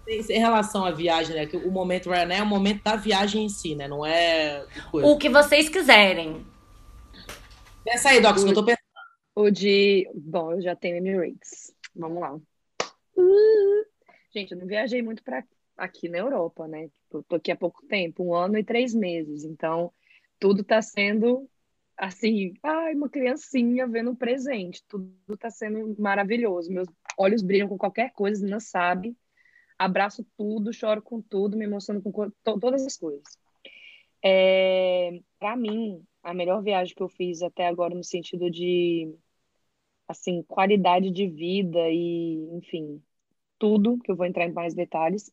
em relação à viagem, né? Que o momento Ryanair é o momento da viagem em si, né? Não é. Coisa. O que vocês quiserem. Pensa aí, Docs, o, que eu tô pensando. O de. Bom, eu já tenho Emirates. Vamos lá. Uh, gente, eu não viajei muito para aqui na Europa, né? Tipo, tô aqui há pouco tempo, um ano e três meses. Então, tudo tá sendo assim, ai, uma criancinha vendo um presente. Tudo tá sendo maravilhoso. Meus olhos brilham com qualquer coisa, não sabe. Abraço tudo, choro com tudo, me emociono com to todas as coisas. É, para mim, a melhor viagem que eu fiz até agora no sentido de assim, qualidade de vida e, enfim, tudo, que eu vou entrar em mais detalhes,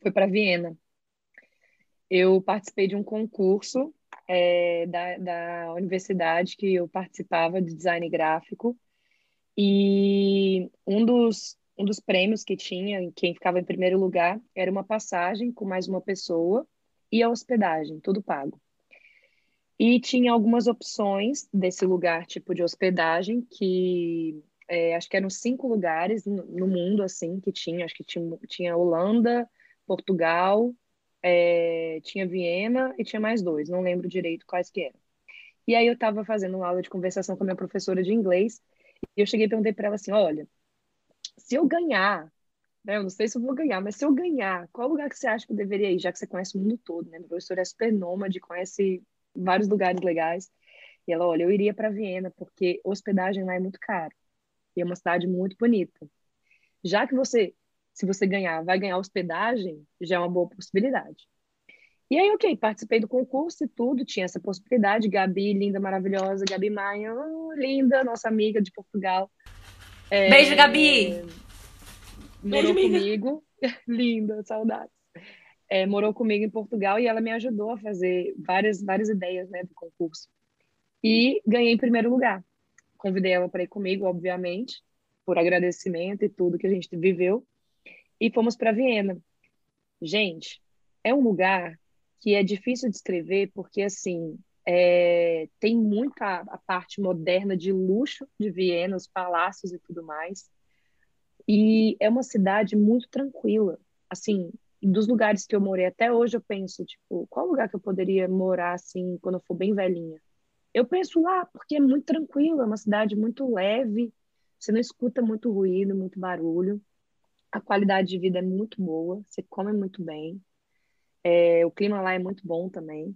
foi para Viena. Eu participei de um concurso é, da, da universidade que eu participava de design gráfico e um dos, um dos prêmios que tinha, quem ficava em primeiro lugar, era uma passagem com mais uma pessoa e a hospedagem, tudo pago. E tinha algumas opções desse lugar, tipo de hospedagem, que é, acho que eram cinco lugares no, no, mundo, assim, que tinha. Acho que tinha, tinha Holanda, Portugal, é, tinha Viena e tinha mais dois, não lembro direito quais que eram. E aí eu estava fazendo uma aula de conversação com a minha professora de inglês e eu cheguei e perguntei para ela assim, olha, se eu ganhar, né, eu não sei se eu vou ganhar, mas se eu ganhar, qual lugar que você acha que eu deveria ir, já que você conhece o mundo todo, né? Minha professora é super nômade, conhece vários lugares legais. E ela, olha, eu iria para Viena porque hospedagem lá é muito caro. E é uma cidade muito bonita. Já que você se você ganhar, vai ganhar hospedagem, já é uma boa possibilidade. E aí, ok, participei do concurso e tudo, tinha essa possibilidade. Gabi, linda, maravilhosa, Gabi Maia, oh, linda, nossa amiga de Portugal. É, Beijo, Gabi! Morou Beijo, comigo, linda, saudades. É, morou comigo em Portugal e ela me ajudou a fazer várias, várias ideias né, do concurso. E ganhei em primeiro lugar. Convidei ela para ir comigo, obviamente, por agradecimento e tudo que a gente viveu e fomos para Viena. Gente, é um lugar que é difícil de escrever porque assim é, tem muita a parte moderna de luxo de Viena, os palácios e tudo mais. E é uma cidade muito tranquila. Assim, dos lugares que eu morei até hoje, eu penso, tipo, qual lugar que eu poderia morar assim quando eu for bem velhinha? Eu penso lá, porque é muito tranquilo, é uma cidade muito leve, você não escuta muito ruído, muito barulho a qualidade de vida é muito boa, você come muito bem, é, o clima lá é muito bom também.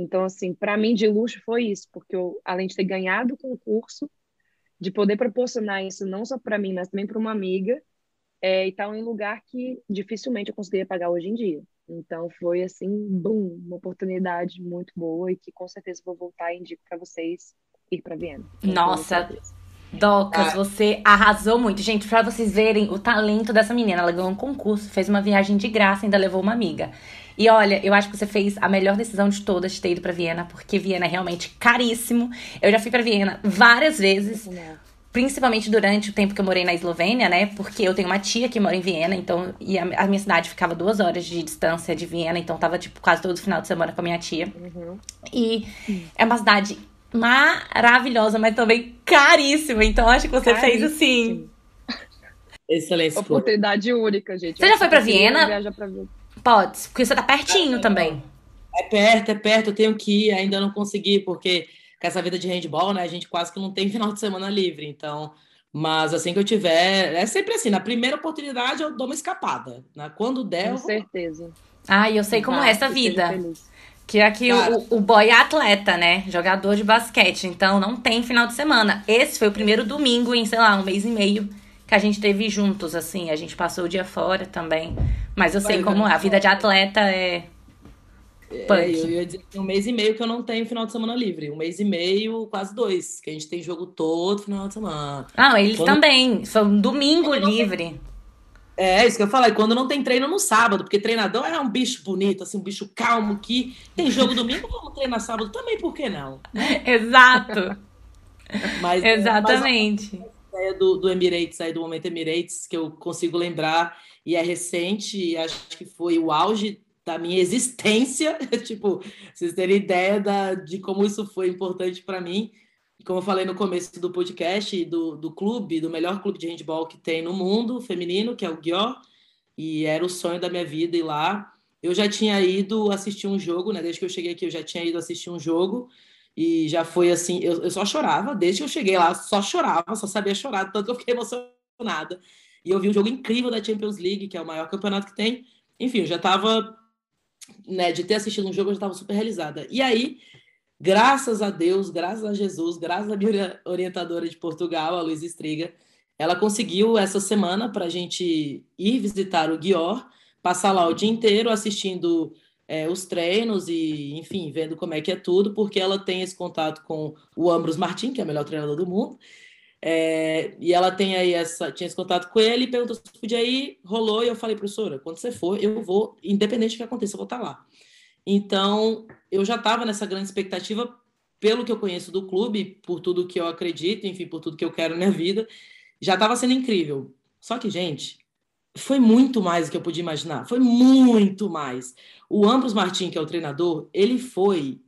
Então, assim, para mim de luxo foi isso, porque eu, além de ter ganhado o concurso, de poder proporcionar isso não só para mim, mas também para uma amiga, é, e tal em um lugar que dificilmente eu conseguiria pagar hoje em dia. Então, foi assim, boom, uma oportunidade muito boa e que com certeza vou voltar e indico para vocês ir para Viena. Nossa, Docas, Ah. você arrasou muito. Gente, pra vocês verem o talento dessa menina, ela ganhou um concurso, fez uma viagem de graça e ainda levou uma amiga. E olha, eu acho que você fez a melhor decisão de todas de ter ido pra Viena, porque Viena é realmente caríssimo. Eu já fui pra Viena várias vezes, principalmente durante o tempo que eu morei na Eslovênia, né? Porque eu tenho uma tia que mora em Viena, então e a, a minha cidade ficava duas horas de distância de Viena, então tava tipo quase todo final de semana com a minha tia. Uhum. E é uma cidade maravilhosa, mas também caríssima. Então acho que você fez assim. Excelente. Oportunidade única, gente. Você já foi pra Eu queria Viena? viajar pra Viena. Pode, porque você tá pertinho também. É perto, é perto, eu tenho que ir, ainda não consegui, porque com essa vida de handball, né, a gente quase que não tem final de semana livre, então, mas assim que eu tiver, é sempre assim, na primeira oportunidade eu dou uma escapada, né? Quando der, eu Com vou. certeza. Ai, eu sei como Vai, é essa vida. Que aqui Cara. o, o boy é atleta, né? Jogador de basquete. Então não tem final de semana. Esse foi o primeiro domingo em, sei lá, um mês e meio que a gente teve juntos, assim. A gente passou o dia fora também. Mas eu sei Mas, como é. A vida de atleta é. É, Punk. eu ia dizer que tem um mês e meio que eu não tenho final de semana livre. Um mês e meio, quase dois, que a gente tem jogo todo final de semana. Não, eles Quando- também. Foi um domingo Quando tem- livre. É isso que eu falei, quando não tem treino no sábado, porque treinador é um bicho bonito, assim, um bicho calmo que tem jogo domingo, vamos treinar sábado também, por que não? Exato. Mas, mas Exatamente. Ideia do, do Emirates, aí do momento Emirates, que eu consigo lembrar, e é recente, e acho que foi o auge da minha existência, tipo, vocês terem ideia da, de como isso foi importante para mim. Como eu falei no começo do podcast, do, do clube, do melhor clube de handball que tem no mundo, feminino, que é o Györ, e era o sonho da minha vida ir lá. Eu já tinha ido assistir um jogo, né? Desde que eu cheguei aqui, eu já tinha ido assistir um jogo. E já foi assim, eu, eu só chorava, desde que eu cheguei lá, só chorava, só sabia chorar, tanto que eu fiquei emocionada. E eu vi um jogo incrível da Champions League, que é o maior campeonato que tem. Enfim, eu já estava, né, de ter assistido um jogo, eu já estava super realizada. E aí, graças a Deus, graças a Jesus, graças à minha orientadora de Portugal, a Luísa Estriga, ela conseguiu essa semana para a gente ir visitar o Guior, passar lá o dia inteiro assistindo é, os treinos e, enfim, vendo como é que é tudo, porque ela tem esse contato com o Ambros Martin, que é o melhor treinador do mundo, é, e ela tem aí essa, tinha esse contato com ele, perguntou se podia ir, rolou, e eu falei, professora, quando você for, eu vou, independente do que aconteça, eu vou estar lá. Então, eu já estava nessa grande expectativa, pelo que eu conheço do clube, por tudo que eu acredito, enfim, por tudo que eu quero na minha vida, já estava sendo incrível. Só que, gente, foi muito mais do que eu podia imaginar, foi muito mais. O Ambros Martin, que é o treinador, ele foi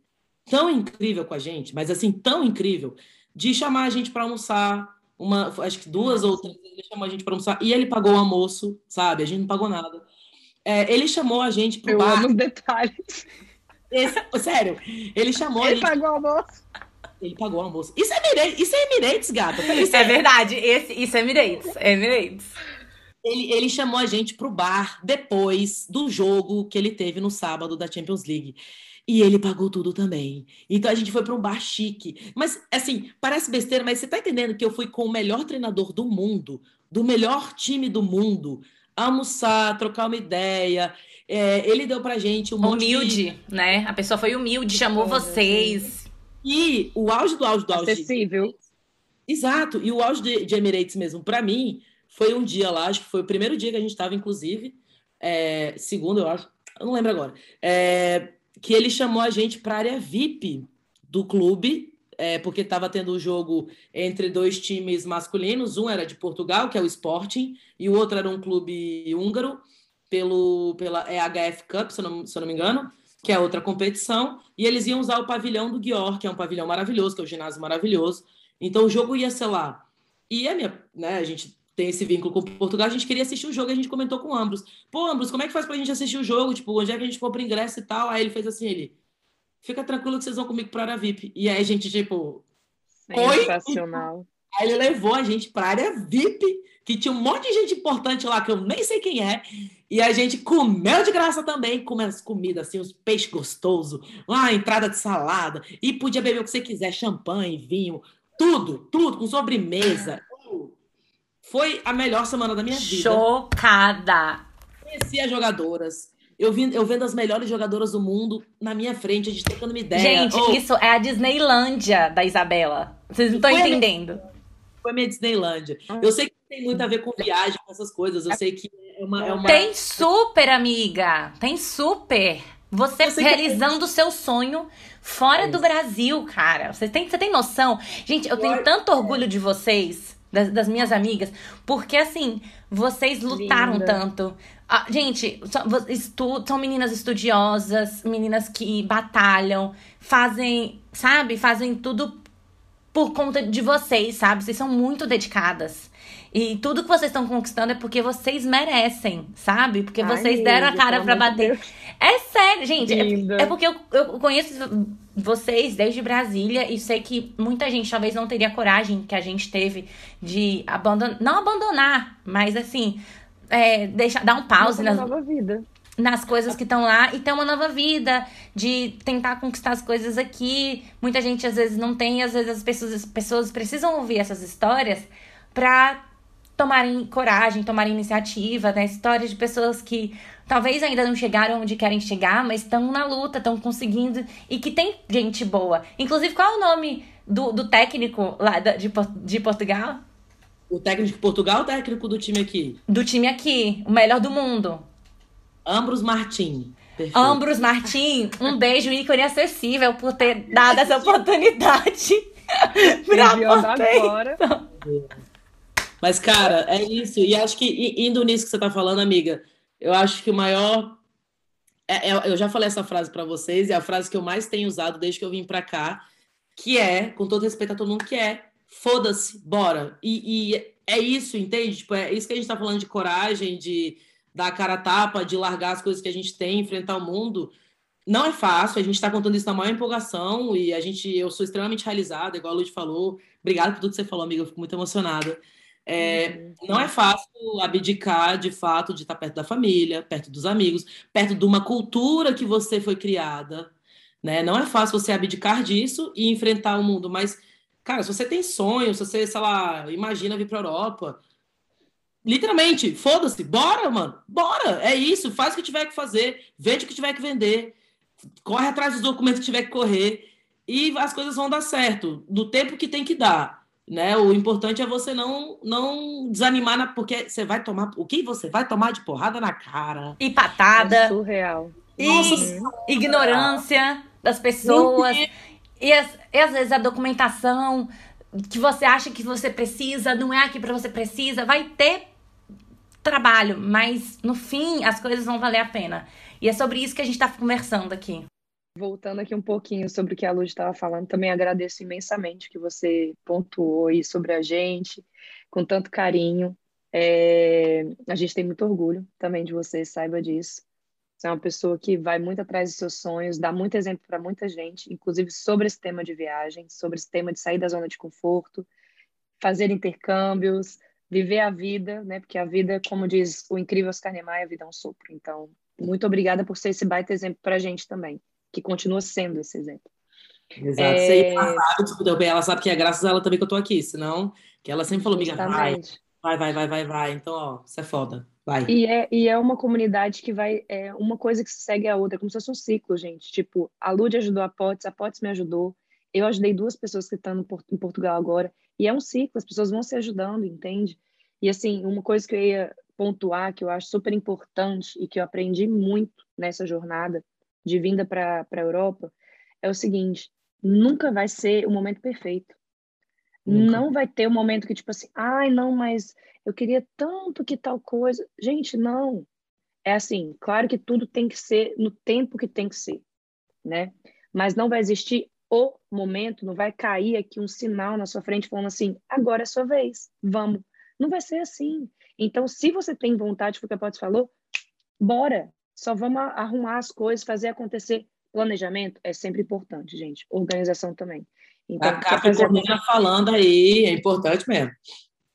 tão incrível com a gente, mas assim, tão incrível, de chamar a gente para almoçar, uma, acho que duas ou três vezes ele chamou a gente para almoçar, e ele pagou o almoço, sabe? A gente não pagou nada. É, ele chamou a gente pro Eu bar. amo os detalhes. Esse- sério, ele chamou a Ele gente. pagou o almoço. Ele pagou o almoço. Isso é Emirates, isso é Emirates, gata. Isso É verdade. Esse, isso é Emirates. É Emirates. Ele, ele chamou a gente pro bar depois do jogo que ele teve no sábado da Champions League. E ele pagou tudo também. Então a gente foi para um bar chique. Mas, assim, parece besteira, mas você tá entendendo que eu fui com o melhor treinador do mundo, do melhor time do mundo, almoçar, trocar uma ideia. É, ele deu pra gente um monte de... Humilde, né? A pessoa foi humilde, chamou vocês. E o auge do auge do auge. Acessível. Exato, e o auge de, de Emirates mesmo, para mim, foi um dia lá, acho que foi o primeiro dia que a gente estava, inclusive, é, segundo, eu acho, eu não lembro agora, é, que ele chamou a gente para a área VIP do clube, é, porque estava tendo o jogo entre dois times masculinos, um era de Portugal, que é o Sporting, e o outro era um clube húngaro, pelo, pela é HF Cup, se eu, não, se eu não me engano, que é outra competição, e eles iam usar o pavilhão do Guior, que é um pavilhão maravilhoso, que é um ginásio maravilhoso, então o jogo ia ser lá. E a minha, né, a gente tem esse vínculo com Portugal, a gente queria assistir o jogo, a gente comentou com o Ambros. Pô, Ambros, como é que faz pra gente assistir o jogo? Tipo, onde é que a gente compra ingresso e tal? Aí ele fez assim, ele, fica tranquilo que vocês vão comigo pra área VIP. E aí a gente, tipo, Oi? Sensacional. aí ele levou a gente pra área VIP, que tinha um monte de gente importante lá, que eu nem sei quem é, e a gente comeu de graça também, comendo as comidas, assim, os peixes gostosos, uma entrada de salada, e podia beber o que você quiser, champanhe, vinho, tudo, tudo, com sobremesa. Foi a melhor semana da minha vida. Chocada. Conheci as jogadoras. Eu, vi, eu vendo as melhores jogadoras do mundo na minha frente, a gente trocando uma ideia. Gente, Oh, isso é a Disneylândia da Isabela. Vocês não estão entendendo. foi minha Disneylândia. Eu sei que tem muito a ver com viagem, com essas coisas. Eu sei que é uma. É uma... Tem super, amiga. Tem super. Você, você realizando o seu sonho fora é do Brasil, cara. Você tem, você tem noção? Gente, eu tenho tanto orgulho de vocês, das, das minhas amigas, porque assim, vocês lutaram Linda. tanto. Ah, gente, são, estu, são meninas estudiosas, meninas que batalham, fazem, sabe? Fazem tudo por conta de vocês, sabe? Vocês são muito dedicadas. E tudo que vocês estão conquistando é porque vocês merecem, sabe? Porque Ai, vocês deram a cara para bater. Deus. É sério, gente. É, é, porque eu, eu conheço vocês desde Brasília e sei que muita gente talvez não teria coragem que a gente teve de abandonar. Não abandonar, mas assim. É, deixar, dar um pause nas, nova vida. nas coisas que estão lá e ter uma nova vida, de tentar conquistar as coisas aqui. Muita gente às vezes não tem, às vezes as pessoas, as pessoas precisam ouvir essas histórias pra tomarem coragem, tomarem iniciativa, né? Histórias de pessoas que talvez ainda não chegaram onde querem chegar, mas estão na luta, estão conseguindo e que tem gente boa. Inclusive, qual é o nome do, do técnico lá de, de Portugal? O técnico de Portugal ou o técnico do time aqui? Do time aqui, o melhor do mundo. Ambros Martin. Perfeito. Ambros Martin, um beijo ícone acessível por ter dado essa oportunidade pra agora. Mas, cara, é isso. E acho que, indo nisso que você tá falando, amiga, eu acho que o maior. É, é, eu já falei essa frase para vocês, e é a frase que eu mais tenho usado desde que eu vim para cá, que é, com todo respeito a todo mundo, que é foda-se, bora. E, e, é isso, entende? Tipo, é isso que a gente tá falando de coragem, de dar a cara a tapa, de largar as coisas que a gente tem, enfrentar o mundo. Não é fácil, a gente está contando isso na maior empolgação e a gente, eu sou extremamente realizada, igual a Lud falou. Obrigada por tudo que você falou, amiga, eu fico muito emocionada. É, uhum. não é fácil abdicar de fato de estar perto da família, perto dos amigos, perto de uma cultura que você foi criada. Né? Não é fácil você abdicar disso e enfrentar o mundo, mas, cara, se você tem sonho, se você, sei lá, imagina vir para a Europa, literalmente, foda-se, bora, mano, bora, é isso, faz o que tiver que fazer, vende o que tiver que vender, corre atrás dos documentos que tiver que correr e as coisas vão dar certo, no tempo que tem que dar né? O importante é você não não desanimar na, porque você vai tomar o que você vai tomar de porrada na cara e patada, é surreal. E Nossa, ignorância das pessoas. E, as, e às vezes a documentação que você acha que você precisa não é aqui para você precisa, vai ter trabalho, mas no fim as coisas vão valer a pena. E é sobre isso que a gente está conversando aqui. Voltando aqui um pouquinho sobre o que a Luz estava falando, também agradeço imensamente que você pontuou aí sobre a gente, com tanto carinho. É... A gente tem muito orgulho também de você, saiba disso. Você é uma pessoa que vai muito atrás dos seus sonhos, dá muito exemplo para muita gente, inclusive sobre esse tema de viagem, sobre esse tema de sair da zona de conforto, fazer intercâmbios, viver a vida, né? Porque a vida, como diz o incrível Oscar Niemeyer, a vida é um sopro. Então, muito obrigada por ser esse baita exemplo para a gente também que continua sendo esse exemplo. Exato. É... Ela, sabe, ela sabe que é graças a ela também que eu tô aqui, senão que ela sempre falou, amiga, vai, vai, vai, vai, vai, vai. Então, ó, isso é foda. Vai. E é, e é uma comunidade que vai, é uma coisa que segue a outra, como se fosse um ciclo, gente. Tipo, a Lud ajudou a Potts, a Potts me ajudou, eu ajudei duas pessoas que estão em Portugal agora, e é um ciclo, as pessoas vão se ajudando, entende? E assim, uma coisa que eu ia pontuar, que eu acho super importante e que eu aprendi muito nessa jornada, de vinda para a Europa é o seguinte: nunca vai ser o momento perfeito. Nunca. Não vai ter um momento que, tipo assim, ai, não, mas eu queria tanto que tal coisa. Gente, não. É assim, claro que tudo tem que ser no tempo que tem que ser, né? Mas não vai existir o momento, não vai cair aqui um sinal na sua frente falando assim, agora é sua vez, vamos. Não vai ser assim. Então, se você tem vontade, foi o que a Potts falou, bora, só vamos arrumar as coisas, fazer acontecer. Planejamento é sempre importante, gente. Organização também. Então, a Capricorniana fazer... falando aí, é importante mesmo.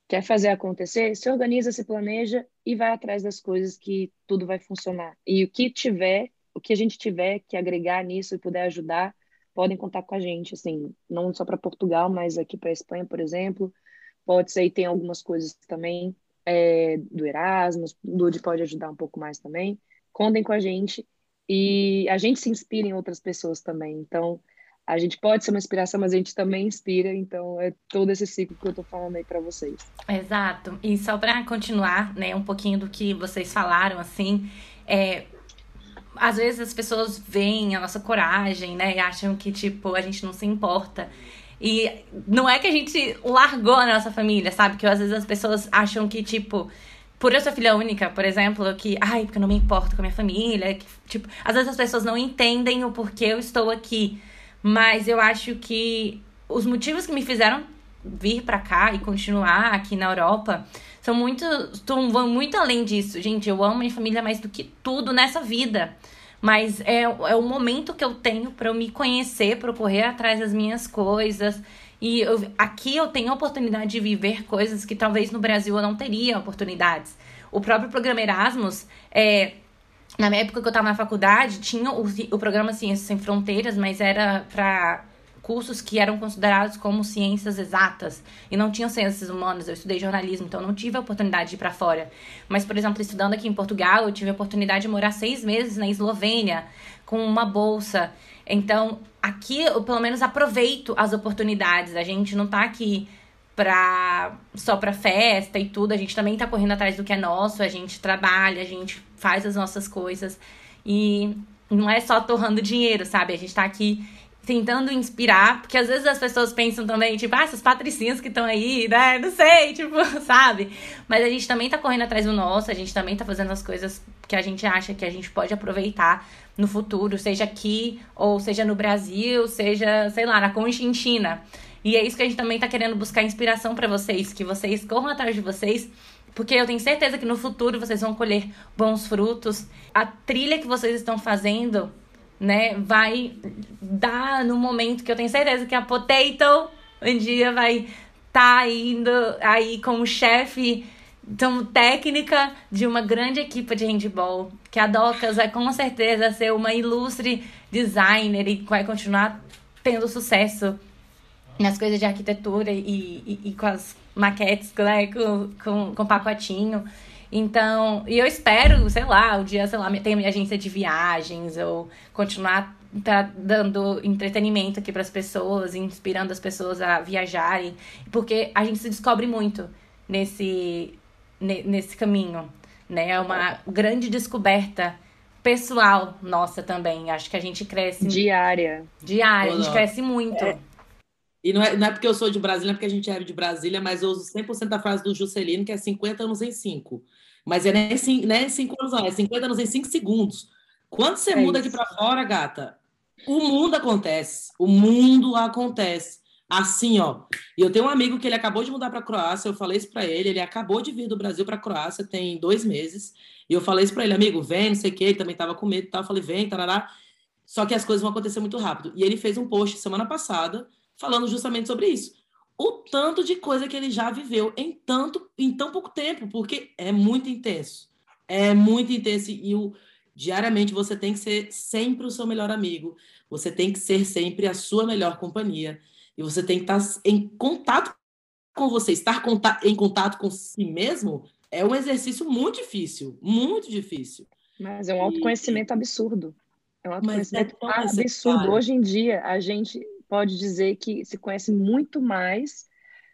Quer fazer acontecer? Se organiza, se planeja e vai atrás das coisas que tudo vai funcionar. E o que tiver, o que a gente tiver que agregar nisso e puder ajudar, podem contar com a gente, assim, não só para Portugal, mas aqui para Espanha, por exemplo. Pode ser, tem algumas coisas também é, do Erasmus, o Lud pode ajudar um pouco mais também contem com a gente e a gente se inspira em outras pessoas também. Então, a gente pode ser uma inspiração, mas a gente também inspira, então é todo esse ciclo que eu tô falando aí para vocês. Exato. E só para continuar, né, um pouquinho do que vocês falaram, assim, é, às vezes as pessoas veem a nossa coragem, né, e acham que, tipo, a gente não se importa. E não é que a gente largou a nossa família, sabe? Que às vezes as pessoas acham que, tipo, por eu ser filha única, por exemplo, que, ai, porque eu não me importo com a minha família, que, tipo, às vezes as pessoas não entendem o porquê eu estou aqui. Mas eu acho que os motivos que me fizeram vir para cá e continuar aqui na Europa são muito, vão muito além disso. Gente, eu amo minha família mais do que tudo nessa vida. Mas é, é o momento que eu tenho para eu me conhecer, para correr atrás das minhas coisas. E eu, aqui eu tenho a oportunidade de viver coisas que talvez no Brasil eu não teria oportunidades. O próprio programa Erasmus é, na minha época que eu estava na faculdade, tinha o, o programa Ciências Sem Fronteiras, mas era para cursos que eram considerados como ciências exatas e não tinham ciências humanas. Eu estudei jornalismo, então não tive a oportunidade de ir para fora. Mas, por exemplo, estudando aqui em Portugal, eu tive a oportunidade de morar seis meses na Eslovênia com uma bolsa. Então, aqui eu pelo menos aproveito as oportunidades. A gente não tá aqui pra, só pra festa e tudo. A gente também tá correndo atrás do que é nosso, a gente trabalha, a gente faz as nossas coisas. E não é só torrando dinheiro, sabe? A gente tá aqui tentando inspirar, porque às vezes as pessoas pensam também, tipo, ah, essas patricinhas que estão aí, né? Não sei, tipo, sabe? Mas a gente também tá correndo atrás do nosso, a gente também tá fazendo as coisas que a gente acha que a gente pode aproveitar no futuro, seja aqui, ou seja no Brasil, seja, sei lá, na Conchinchina. E é isso que a gente também tá querendo buscar inspiração para vocês, que vocês corram atrás de vocês, porque eu tenho certeza que no futuro vocês vão colher bons frutos. A trilha que vocês estão fazendo, né, vai dar no momento que eu tenho certeza que a Potato um dia vai tá indo aí como chefe então, técnica de uma grande equipe de handball, que a Docas vai com certeza ser uma ilustre designer e vai continuar tendo sucesso nas coisas de arquitetura e, e, e com as maquetes, né, com, com, com pacotinho. Então, e eu espero, sei lá, o dia, sei lá, ter minha agência de viagens, ou continuar tá dando entretenimento aqui para as pessoas, inspirando as pessoas a viajarem, porque a gente se descobre muito nesse nesse caminho, né? É uma grande descoberta pessoal nossa também. Acho que a gente cresce diária. Diária, a gente cresce muito. É. E não é, não é porque eu sou de Brasília, é porque a gente é de Brasília, mas eu uso 100% da frase do Juscelino, que é 50 anos em 5. Mas é nem 5 né, anos, não, é 50 anos em 5 segundos. Quando você é muda isso. aqui para fora, gata, o mundo acontece. O mundo acontece. Assim, ó. E eu tenho um amigo que ele acabou de mudar para a Croácia, eu falei isso para ele, ele acabou de vir do Brasil para a Croácia, tem dois meses. E eu falei isso para ele, amigo, vem, não sei o quê, ele também estava com medo e tal. Eu falei, vem, tarará. Só que as coisas vão acontecer muito rápido. E ele fez um post semana passada falando justamente sobre isso. O tanto de coisa que ele já viveu em tanto em tão pouco tempo, porque é muito intenso. É muito intenso e o, diariamente você tem que ser sempre o seu melhor amigo. Você tem que ser sempre a sua melhor companhia. E você tem que estar em contato com você, estar em contato com si mesmo é um exercício muito difícil, muito difícil. Mas é um autoconhecimento e... absurdo. É um autoconhecimento é absurdo. Hoje em dia, a gente pode dizer que se conhece muito mais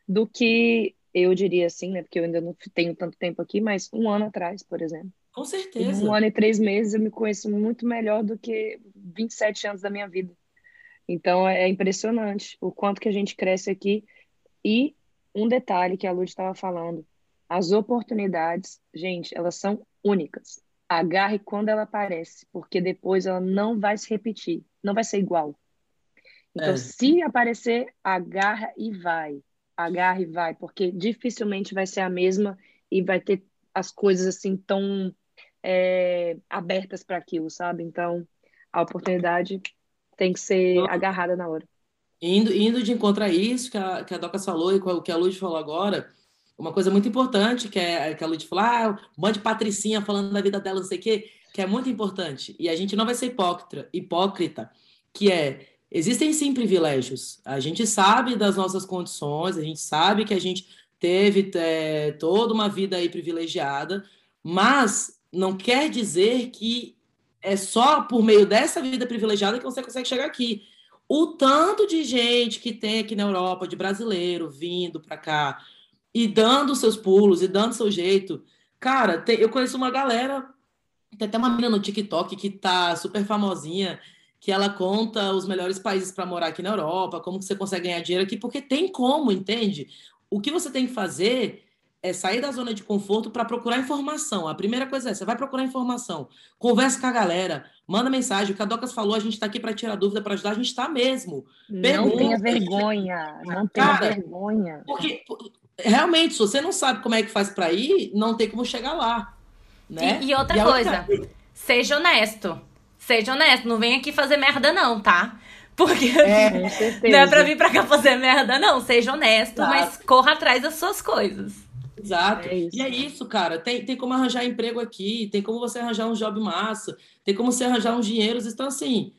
do que eu diria assim, né? Porque eu ainda não tenho tanto tempo aqui, mas um ano atrás, por exemplo. Com certeza. um ano e três meses eu me conheço muito melhor do que 27 anos da minha vida. Então é impressionante o quanto que a gente cresce aqui. E um detalhe que a Lud estava falando: as oportunidades, gente, elas são únicas. Agarre quando ela aparece, porque depois ela não vai se repetir, não vai ser igual. Então, é. se aparecer, agarra e vai. Agarra e vai, porque dificilmente vai ser a mesma e vai ter as coisas assim tão é, abertas para aquilo, sabe? Então, a oportunidade tem que ser então, agarrada na hora. Indo, indo de encontro a isso que a, que a Docas falou e o que a Luz falou agora, uma coisa muito importante que, é, que a Luz falou, ah, um monte de patricinha falando da vida dela, não sei o quê, que é muito importante. E a gente não vai ser hipócrita, hipócrita que é Existem sim privilégios. A gente sabe das nossas condições, a gente sabe que a gente teve é, toda uma vida aí privilegiada, mas não quer dizer que é só por meio dessa vida privilegiada que você consegue chegar aqui. o tanto de gente que tem aqui na Europa, de brasileiro vindo para cá e dando seus pulos e dando seu jeito. Cara, tem, eu conheço uma galera, tem até uma menina no TikTok que tá super famosinha, que ela conta os melhores países para morar aqui na Europa, como que você consegue ganhar dinheiro aqui, porque tem como, entende? O que você tem que fazer é sair da zona de conforto para procurar informação. A primeira coisa é, você vai procurar informação, conversa com a galera, manda mensagem. O que a Docas falou, a gente está aqui para tirar dúvida, para ajudar, a gente está mesmo. Pergunta, não tenha vergonha, não tenha Cara, vergonha. Porque, realmente, se você não sabe como é que faz para ir, não tem como chegar lá. Né? E, e outra e coisa, outra... seja honesto. Seja honesto, não vem aqui fazer merda não, tá? Porque é, não é pra vir pra cá fazer merda, não. Seja honesto, Exato. mas corra atrás das suas coisas. Exato. É e é isso, cara. Tem, tem como arranjar emprego aqui, tem como você arranjar um job massa, tem como você arranjar uns dinheiros. Então, assim,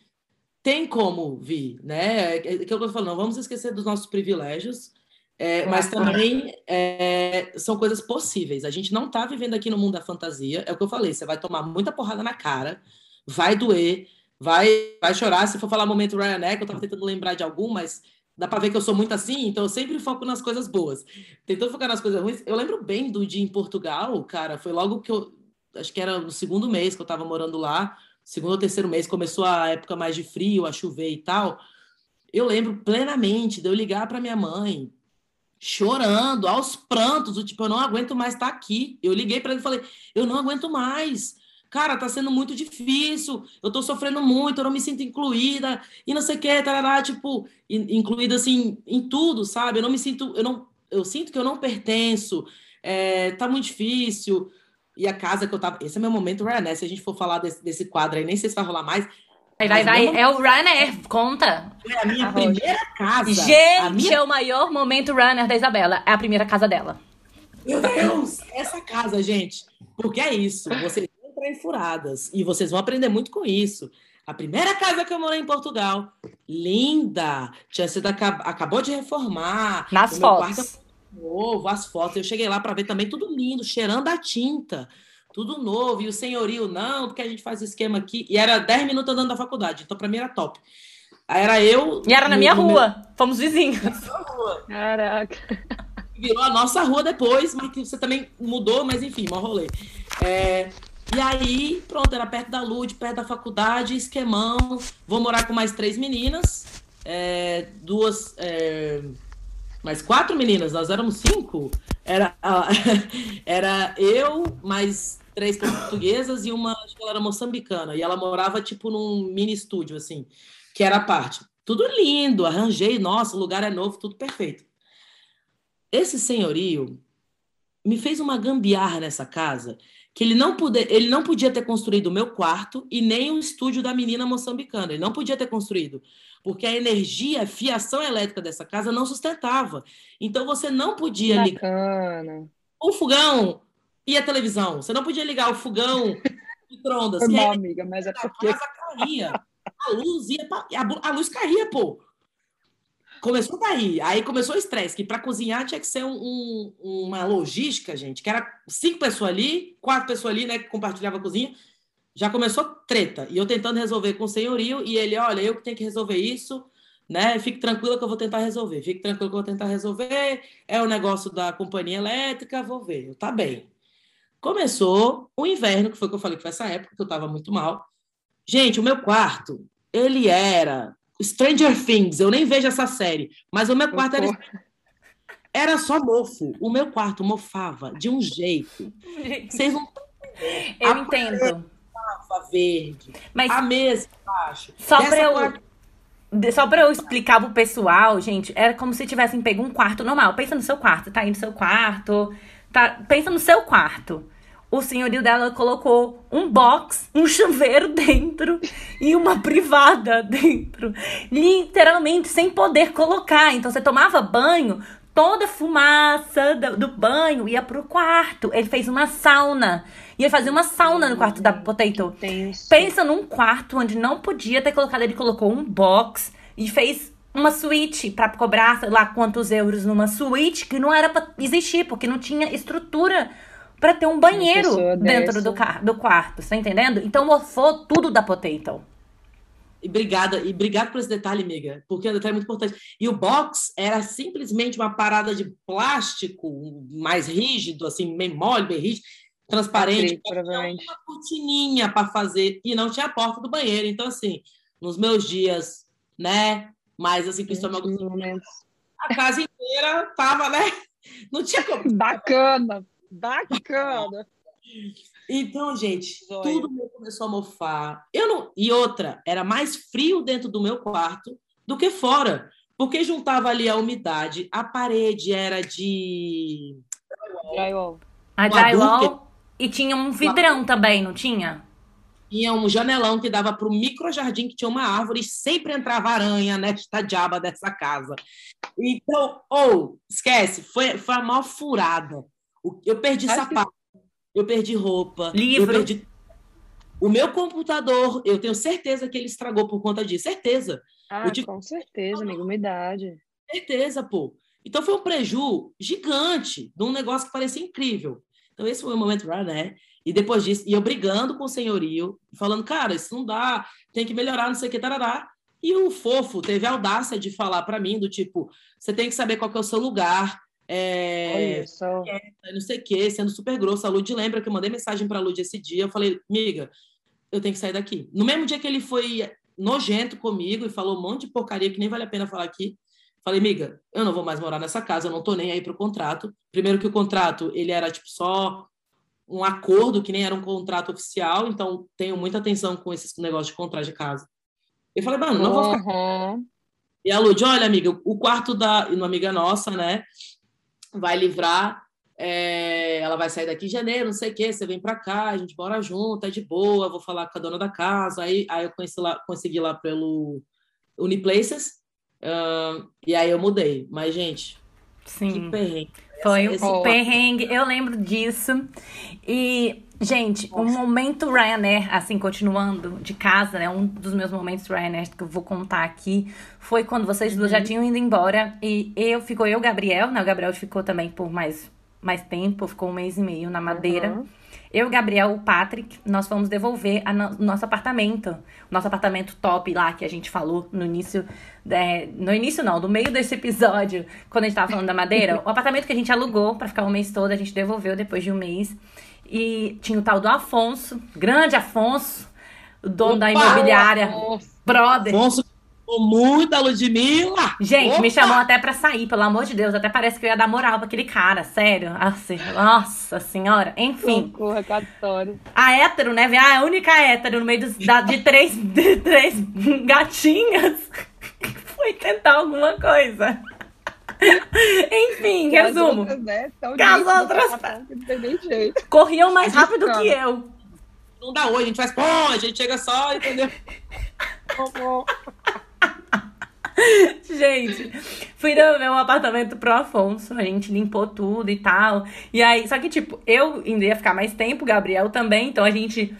tem como vir, né? É, é, que eu tô falando, não vamos esquecer dos nossos privilégios, é, mas também é, são coisas possíveis. A gente não está vivendo aqui no mundo da fantasia. É o que eu falei, você vai tomar muita porrada na cara, vai doer, vai, vai chorar. Se for falar momento Ryanair, que eu estava tentando lembrar de algum, mas dá para ver que eu sou muito assim, então eu sempre foco nas coisas boas. Tentando focar nas coisas ruins. Eu lembro bem do dia em Portugal, cara, foi logo que eu. Acho que era no segundo mês que eu estava morando lá, segundo ou terceiro mês, começou a época mais de frio, a chover e tal. Eu lembro plenamente de eu ligar para minha mãe, chorando, aos prantos, tipo, eu não aguento mais estar tá aqui. Eu liguei para ele e falei, eu não aguento mais. Cara, tá sendo muito difícil, eu tô sofrendo muito, eu não me sinto incluída, e não sei o que, tarará, tipo, incluída assim em tudo, sabe? Eu não me sinto, eu não, eu sinto que eu não pertenço, é, tá muito difícil. E a casa que eu tava. Esse é meu momento Ryanair. Se a gente for falar desse, desse quadro aí, nem sei se vai rolar mais. Vai, vai, vai. É o Runner, conta. Foi a minha primeira casa. Gente, minha... é o maior momento Runner da Isabela. É a primeira casa dela. Meu Deus! Essa casa, gente. Porque é isso. Vocês em furadas. E vocês vão aprender muito com isso. A primeira casa que eu morei em Portugal, linda. Tinha sido acabou de reformar. Nas fotos. Quarto, novo, as fotos. Eu cheguei lá para ver também tudo lindo, cheirando a tinta tudo novo, e o senhorio, não, porque a gente faz esquema aqui. E era 10 minutos andando da faculdade, então para mim era top. Aí era eu. E era na minha rua, meu... fomos vizinhos. Caraca. Virou a nossa rua depois, mas que você também mudou, mas enfim, mal rolê. É... E aí, pronto, era perto da Lud, perto da faculdade, esquemão. Vou morar com mais três meninas, é... duas. É... Mais quatro meninas, nós éramos cinco. Era, era eu, mais três portuguesas e uma, acho que ela era moçambicana. E ela morava, tipo, num mini estúdio, assim, que era a parte. Tudo lindo, arranjei, nossa, o lugar é novo, tudo perfeito. Esse senhorio me fez uma gambiarra nessa casa que ele não, pude, ele não podia ter construído o meu quarto e nem o estúdio da menina moçambicana. Ele não podia ter construído, porque a energia, a fiação elétrica dessa casa não sustentava. Então você não podia Bacana. ligar o fogão e a televisão. Você não podia ligar o fogão micro-ondas. Não, amiga, mas é porque... A casa caía. A luz ia... A luz caía, pô. Começou daí. Aí começou o estresse, que para cozinhar tinha que ser um, um, uma logística, gente, que era cinco pessoas ali, quatro pessoas ali, né, que compartilhava a cozinha. Já começou treta. E eu tentando resolver com o senhorio, e ele, olha, eu que tenho que resolver isso, né? Fique tranquila que eu vou tentar resolver. Fique tranquila que eu vou tentar resolver. É o negócio da companhia elétrica, vou ver. Eu, tá bem. Começou o inverno, que foi o que eu falei que foi essa época, que eu tava muito mal. Gente, o meu quarto, ele era Stranger Things, eu nem vejo essa série, mas o meu quarto era, era só mofo. O meu quarto mofava de um jeito. Vocês não Eu a entendo. verde. Mas a mesa embaixo. Só para eu quarto... Só pra eu explicar pro pessoal, gente, era como se tivessem pego um quarto normal. Pensa no seu quarto, tá aí no seu quarto. Tá, pensa no seu quarto o senhorio dela colocou um box, um chuveiro dentro e uma privada dentro. Literalmente, sem poder colocar. Então, você tomava banho, toda a fumaça do, do banho ia pro quarto. Ele fez uma sauna. Ia fazer uma sauna no quarto da Potato. Pensa num quarto onde não podia ter colocado. Ele colocou um box e fez uma suíte para cobrar, sei lá, quantos euros numa suíte que não era para existir, porque não tinha estrutura para ter um banheiro dentro do, do quarto, tá entendendo? Então morfou tudo da Potato. E obrigada, e obrigado por esse detalhe, amiga, porque o detalhe é muito importante. E o box era simplesmente uma parada de plástico mais rígido, assim, bem mole, bem rígido, transparente, provavelmente. uma cortininha para fazer, e não tinha a porta do banheiro. Então, assim, nos meus dias, né, mais assim, principalmente momentos. a casa inteira tava, né? Não tinha como. Bacana, bacana. Então, gente, Zóio. tudo meu começou a mofar. Eu não... E outra, era mais frio dentro do meu quarto do que fora. Porque juntava ali a umidade, a parede era de. Drywall. A drywall e tinha um vidrão também, não tinha? Tinha um janelão que dava para o microjardim que tinha uma árvore e sempre entrava aranha nesta diaba dessa casa. Então, ou, esquece, foi, foi a maior furada. Eu perdi Acho que- sapato, eu perdi roupa, Livro. eu perdi. O meu computador, eu tenho certeza que ele estragou por conta disso. Certeza, Ah, tive- com certeza, amigo. Umidade. certeza, pô. Então foi um preju gigante de um negócio que parecia incrível. Então esse foi o momento, né? E depois disso, e eu brigando com o senhorio, falando, cara, isso não dá, tem que melhorar, não sei o que, tarará. E o fofo teve a audácia de falar para mim, do tipo, você tem que saber qual que é o seu lugar, é, Olha só. não sei o que, sendo super grosso. A Lud lembra que eu mandei mensagem para a Lud esse dia, eu falei, amiga, eu tenho que sair daqui. No mesmo dia que ele foi nojento comigo e falou um monte de porcaria que nem vale a pena falar aqui, falei, amiga, eu não vou mais morar nessa casa, eu não tô nem aí pro contrato. Primeiro que o contrato, ele era tipo só um acordo, que nem era um contrato oficial, então tenho muita atenção com esses negócios de contrato de casa. Eu falei, mano, não vou ficar Uhum. e a Lud, olha, amiga, o quarto da uma amiga nossa, né, vai livrar. é, ela vai sair daqui em janeiro, não sei o quê. Você vem pra cá, a gente mora junto, é de boa. Vou falar com a dona da casa. Aí, aí eu conheci lá, consegui lá pelo Uniplaces. ahn, e aí eu mudei. Mas, gente, que Sim. perrengue. Foi Esse- um esse- perrengue, eu lembro disso. E, gente, um momento Ryanair, assim, continuando de casa, né? Um dos meus momentos Ryanair que eu vou contar aqui foi quando vocês duas já tinham ido embora. E eu ficou eu, e o Gabriel, né? O Gabriel ficou também por mais, mais tempo, ficou um mês e meio na Madeira. Uhum. Eu, Gabriel, o Patrick, nós fomos devolver a no- o nosso apartamento. O nosso apartamento top lá que a gente falou no início. é, no início não, no meio desse episódio, quando a gente tava falando da madeira. o apartamento que a gente alugou pra ficar o mês todo, a gente devolveu depois de um mês. E tinha o tal do Afonso, grande Afonso, o dono da Opa! imobiliária, Nossa, brother. Afonso gostou muito da Ludmilla. Gente, me Opa! chamou até pra sair, pelo amor de Deus. Até parece que eu ia dar moral pra aquele cara, sério. Assim, nossa senhora. Enfim. socorro, recatório. A hétero, né? vem A única hétero no meio dos, da- de, três, de três gatinhas foi tentar alguma coisa. Enfim, Que as resumo. outras, né, Que as outras- nem jeito. Corriam mais rápido fala. que eu. Não dá hoje, a gente faz pô, a gente chega só, entendeu? Gente, fui devolver um apartamento pro Afonso. A gente limpou tudo e tal. E aí, só que, tipo, eu ainda ia ficar mais tempo, o Gabriel também. Então a gente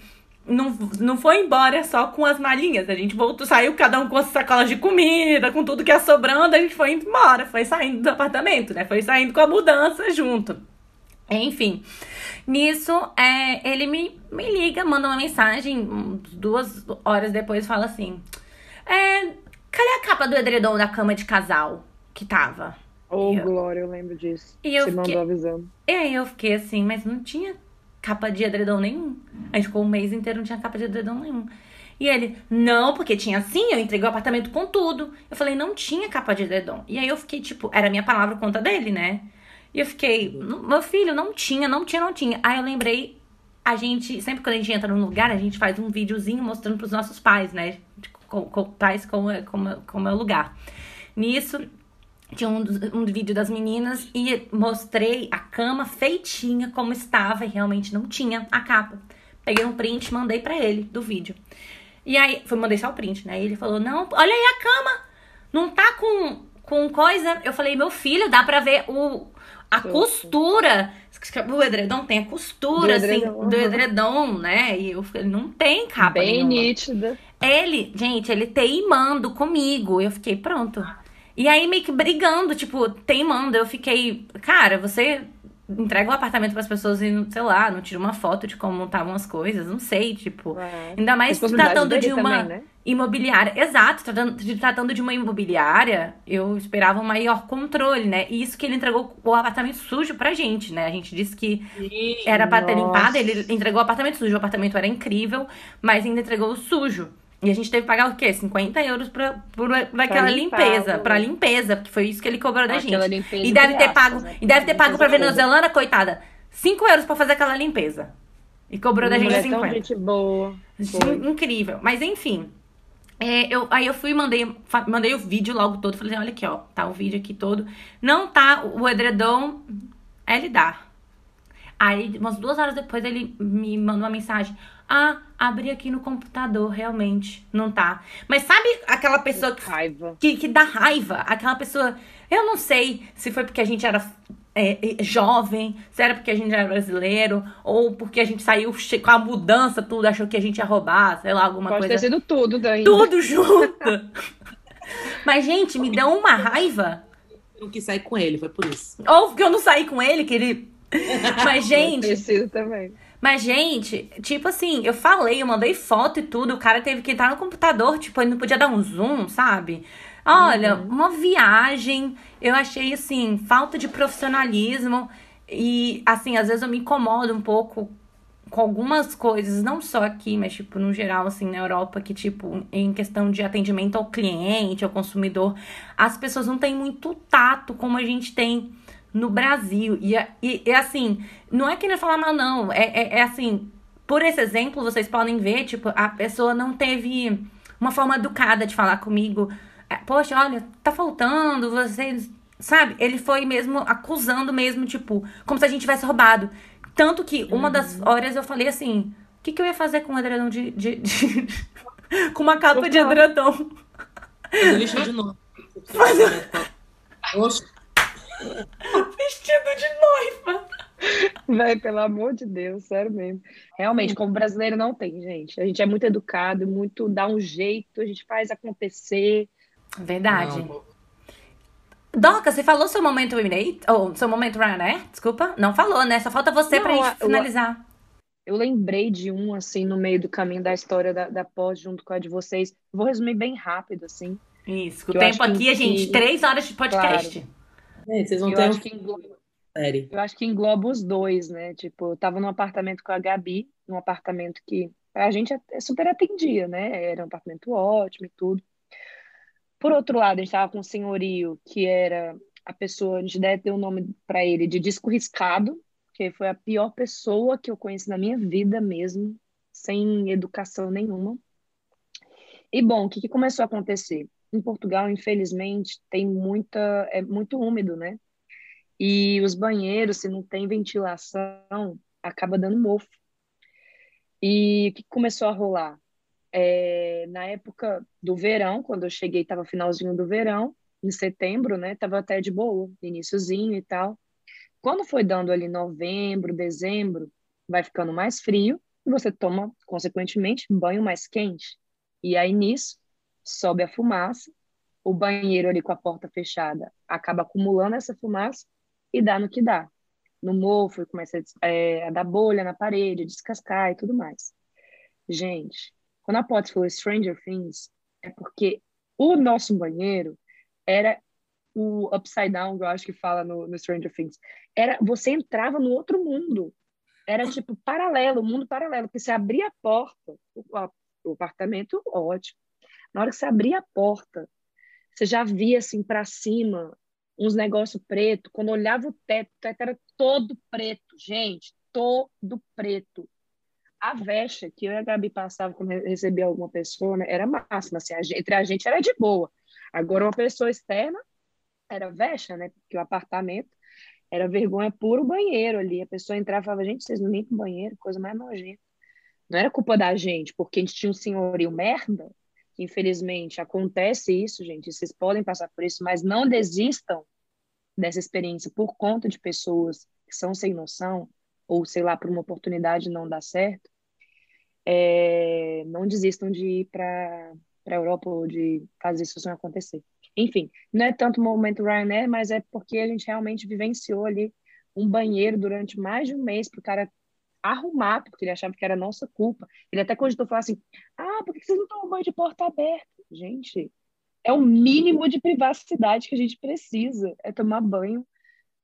não, não foi embora só com as malinhas. A gente voltou, saiu cada um com as sacolas de comida, com tudo que ia sobrando. A gente foi indo embora, foi saindo do apartamento, né? Foi saindo com a mudança junto. Enfim, nisso, é, ele me, me liga, manda uma mensagem, duas horas depois, fala assim: é, Cadê a capa do edredom da cama de casal que tava? Ô, Eu- Glória, eu lembro disso. E eu Você fiquei- mandou avisando. E aí eu fiquei assim, mas não tinha capa de edredom nenhum. A gente ficou um mês inteiro, não tinha capa de edredom nenhum. E ele, não, porque tinha sim, eu entreguei o apartamento com tudo. Eu falei, não tinha capa de edredom. E aí eu fiquei, tipo, era minha palavra conta dele, né? E eu fiquei, "Não, meu filho, não tinha, não tinha, não tinha. Aí eu lembrei, a gente, sempre quando a gente entra num lugar, a gente faz um videozinho mostrando pros nossos pais, né? De co- co- pais como é, como, é- como é o lugar. Nisso, tinha um, um vídeo das meninas e mostrei a cama feitinha como estava e realmente não tinha a capa. Peguei um print e mandei pra ele do vídeo. E aí, foi, mandei só o print, né? E ele falou: Não, olha aí a cama, não tá com, com coisa. Eu falei: Meu filho, dá pra ver o, a Sim. costura. O edredom tem a costura, Do assim, edredom, do edredom, né? E eu falei: Não tem capa Bem nenhuma. nítida. Ele, gente, ele teimando comigo. Eu fiquei, pronto. E aí, meio que brigando, tipo, teimando. Eu fiquei, cara, você entrega o apartamento pras pessoas e, sei lá, não tira uma foto de como estavam as coisas, não sei, tipo. É. Ainda mais tratando de uma. também, né? imobiliária. Exato, tratando, tratando de uma imobiliária, eu esperava um maior controle, né? E isso que ele entregou o apartamento sujo pra gente, né? A gente disse que era pra ter limpado, ele entregou o apartamento sujo. O apartamento era incrível, mas ainda entregou o sujo. E a gente teve que pagar o quê? 50 euros pra, por, por aquela limpeza. Pra limpeza, porque foi isso que ele cobrou da aquela gente. E deve ter pago, né? e deve ter pago pra venezuelana, coitada, 5 euros pra fazer aquela limpeza. E cobrou da gente 50. Tão gente boa. Foi. Incrível. Mas enfim. É, eu, aí eu fui e mandei, mandei o vídeo logo todo. Falei, olha aqui, ó. Tá o vídeo aqui todo. Não tá o edredom. Ele dá. Aí, umas duas horas depois, ele me mandou uma mensagem. Ah, abri aqui no computador, realmente. Não tá. Mas sabe aquela pessoa que, raiva. que, que dá raiva? Aquela pessoa. Eu não sei se foi porque a gente era é, é, jovem, se era porque a gente era brasileiro, ou porque a gente saiu com a mudança, tudo, achou que a gente ia roubar, sei lá, alguma Pode coisa. Pode ter sido tudo daí. Tudo junto. Mas, gente, me deu uma raiva. Eu não quis sair com ele, foi por isso. Ou porque eu não saí com ele, que ele. Mas, gente. Preciso também. Mas, gente, tipo assim, eu falei, eu mandei foto e tudo, o cara teve que entrar no computador, tipo, ele não podia dar um zoom, sabe? Olha, uhum. uma viagem, eu achei assim, falta de profissionalismo e assim, às vezes eu me incomodo um pouco com algumas coisas, não só aqui, mas tipo, no geral assim, na Europa, que tipo, em questão de atendimento ao cliente, ao consumidor, as pessoas não têm muito tato como a gente tem no Brasil. E, e, e assim, não é querer falar mal, não. É, é, é assim, por esse exemplo, vocês podem ver, tipo, a pessoa não teve uma forma educada de falar comigo é, poxa, olha, tá faltando, vocês. Sabe? Ele foi mesmo acusando mesmo, tipo, como se a gente tivesse roubado. Tanto que uma das uhum. horas eu falei assim: o que, que eu ia fazer com um edredom de. de, de... com uma capa de edredom? Lixo de novo. Oxe. Vestido de noiva. Vai, pelo amor de Deus, sério mesmo. Realmente, como brasileiro não tem, gente. A gente é muito educado, muito dá um jeito, a gente faz acontecer. Verdade. Não. Doca, você falou seu momento Eminate? Ou seu momento Ryanair? Desculpa. Não falou, né? Só falta você não, pra gente finalizar. Eu, eu, lembrei de um, assim, no meio do caminho da história da, da pós, junto com a de vocês. Vou resumir bem rápido, assim. Isso. O tempo aqui, que, gente, três horas de podcast. Claro. É, vocês vão eu ter acho um... que engloba, série. Eu acho que engloba os dois, né? Tipo, eu tava num apartamento com a Gabi, num apartamento que a gente é, é super atendia, né? Era um apartamento ótimo e tudo. Por outro lado, a gente estava com um senhorio que era a pessoa, a gente deve ter o um nome para ele de disco riscado, que foi a pior pessoa que eu conheci na minha vida mesmo, sem educação nenhuma. E bom, o que, que começou a acontecer? Em Portugal, infelizmente, tem muita, é muito úmido, né? E os banheiros, se não tem ventilação, acaba dando mofo. E o que começou a rolar? É, na época do verão, quando eu cheguei, estava finalzinho do verão, em setembro, né? Tava até de boa, iníciozinho e tal. Quando foi dando ali novembro, dezembro, vai ficando mais frio e você toma, consequentemente, banho mais quente. E aí nisso sobe a fumaça, o banheiro ali com a porta fechada acaba acumulando essa fumaça e dá no que dá. No mofo, começa a, é, a dar bolha na parede, descascar e tudo mais. Gente, quando a Potts falou Stranger Things, é porque o nosso banheiro era o upside down, eu acho que fala no, no Stranger Things. Era, você entrava no outro mundo. Era tipo paralelo, mundo paralelo, porque você abria a porta, o, o apartamento ótimo. Na hora que você abria a porta, você já via assim para cima uns negócios preto. Quando olhava o teto, o teto era todo preto, gente, todo preto a vexa que eu e a Gabi passava quando recebia alguma pessoa, né, era máxima, assim, a gente, entre a gente era de boa. Agora, uma pessoa externa era vexa, né, porque o apartamento era vergonha puro banheiro ali. A pessoa entrava e falava, gente, vocês não limpam banheiro, coisa mais nojenta. Não era culpa da gente, porque a gente tinha um senhorio merda, infelizmente acontece isso, gente, vocês podem passar por isso, mas não desistam dessa experiência por conta de pessoas que são sem noção, ou sei lá, por uma oportunidade não dar certo, é, não desistam de ir para a Europa ou de fazer isso acontecer. Enfim, não é tanto o momento Ryanair, mas é porque a gente realmente vivenciou ali um banheiro durante mais de um mês para o cara arrumar, porque ele achava que era nossa culpa. Ele até cogitou falar assim: ah, por que vocês não tomam banho de porta aberta? Gente, é o mínimo de privacidade que a gente precisa, é tomar banho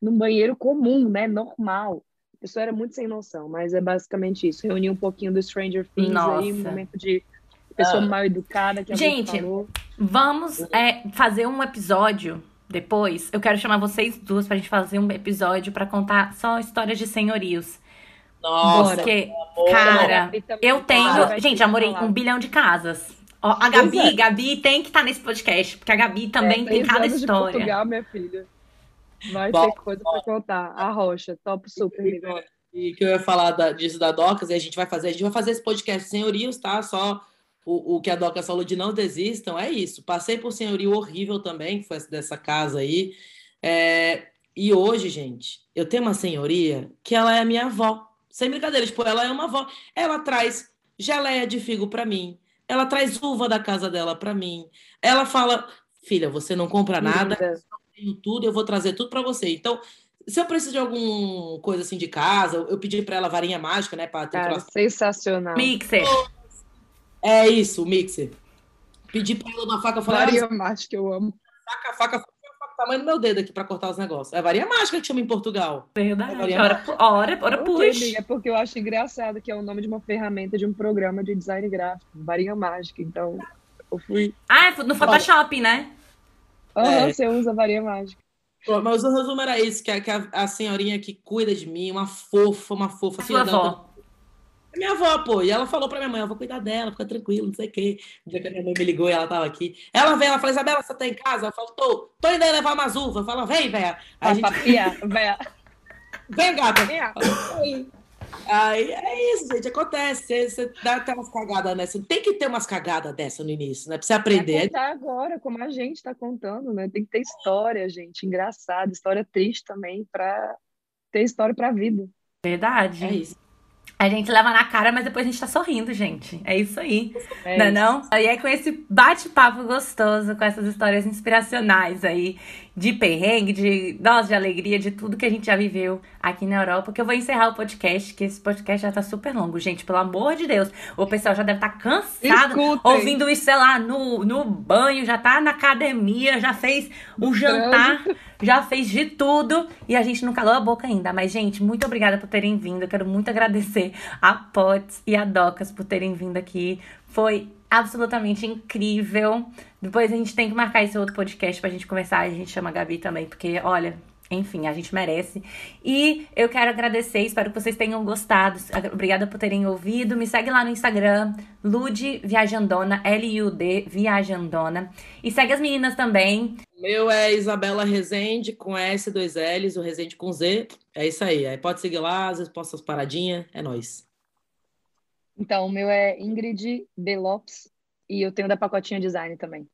num banheiro comum, né? Normal. A pessoa era muito sem noção, mas é basicamente isso. Reunir um pouquinho do Stranger Things Nossa. aí, um momento de pessoa Ah. mal educada que a Gente, falou. Vamos é, fazer um episódio depois. Eu quero chamar vocês duas pra gente fazer um episódio pra contar só histórias de senhorios. Nossa, Porque, amor. cara, E eu tenho. gente, já morei falar. um bilhão de casas. Ó, a Gabi, Pois é. Gabi tem que estar nesse podcast, porque a Gabi também É, tem cada anos de história. Portugal, minha filha. Vai Bom, ter coisa pra contar. A Rocha, top super, amigo. E que eu ia falar da- disso da Docas, e a gente vai fazer, a gente vai fazer esse podcast senhorios, tá? Só o, o que a Docas falou de não desistam, é isso. Passei por senhorio horrível também, que foi essa dessa casa aí. É, e hoje, gente, eu tenho uma senhoria que ela é a minha avó. Sem brincadeira, tipo, ela é uma avó. Ela traz geleia de figo pra mim. Ela traz uva da casa dela pra mim. Ela fala, filha, você não compra nada, Linda. tenho tudo, eu vou trazer tudo pra você. Então, se eu preciso de alguma coisa assim de casa, eu pedi pra ela varinha mágica, né, para Cara, sensacional. Mixer. É isso, o mixer. Pedi pra ela uma faca, eu falei, Varia ah, mágica eu amo. faca, faca, tamanho do meu dedo aqui pra cortar os negócios. É varinha mágica que chama em Portugal. Verdade. Varia Ora, ora, ora push. amiga, é porque eu acho engraçado que é o nome de uma ferramenta de um programa de design gráfico, varinha mágica. Então, eu fui. Ah, é no Photoshop, né? Aham, É. você usa varinha mágica. Pô, Mas o resumo era isso, que a, que a- a senhorinha que cuida de mim, uma fofa, uma fofa. Sua avó. É minha avó, pô. E ela falou pra minha mãe, eu vou cuidar dela, fica tranquilo, não sei o quê. No dia que a minha mãe me ligou e ela tava aqui. Ela veio, ela falou, Isabela, você tá em casa? Eu falo, tô. Tô indo aí levar umas uvas. Fala, vem, velho. Aí a gente, Papiá, véia. vem, gata. Véia. Aí é isso, gente, acontece. Você, dá até umas cagadas nessa. Tem que ter umas cagadas dessa no início, né? Pra você aprender. contar agora, como a gente tá contando, né? Tem que ter história, gente, engraçada, história triste também, pra ter história pra vida. Verdade. É isso. A gente leva na cara, mas depois a gente tá sorrindo, gente. É isso aí. É não é isso. não? Aí é com esse bate-papo gostoso, com essas histórias inspiracionais aí, de perrengue, de nossa, de alegria, de tudo que a gente já viveu aqui na Europa, que eu vou encerrar o podcast, que esse podcast já tá super longo, gente, pelo amor de Deus. O pessoal já deve estar cansado, Escutem. ouvindo isso, sei lá, no, no banho, já tá na academia, já fez o jantar, já fez de tudo, e a gente não calou a boca ainda. Mas, gente, muito obrigada por terem vindo, eu quero muito agradecer a Potts e a Docas por terem vindo aqui. Foi absolutamente incrível. Depois a gente tem que marcar esse outro podcast pra gente conversar. A gente chama a Gabi também, porque, olha, enfim, a gente merece. E eu quero agradecer, espero que vocês tenham gostado. Obrigada por terem ouvido. Me segue lá no Instagram, Lud Viajandona, L-U-D Viajandona. E segue as meninas também. O meu é Isabela Rezende com S, dois L's, o Rezende com Z. É isso aí. Aí pode seguir lá, às vezes posta as paradinhas. É nóis. Então, o meu é Ingrid B. Lopes e eu tenho da Pacotinho Design também.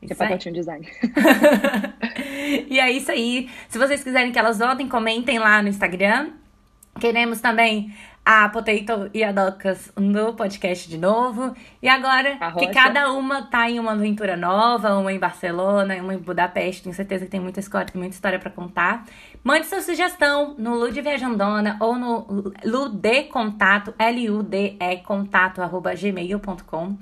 Que é Isso aí. Pacotinho Design. e é isso aí. Se vocês quiserem que elas voltem, comentem lá no Instagram. Queremos também a Potato e a Docas no podcast de novo. E agora que cada uma tá em uma aventura nova, uma em Barcelona, uma em Budapeste, tenho certeza que tem muita história, muita história para contar. Mande sua sugestão no Lude Viajandona ou no ludecontato, L-U-D-E contato, arroba gmail.com.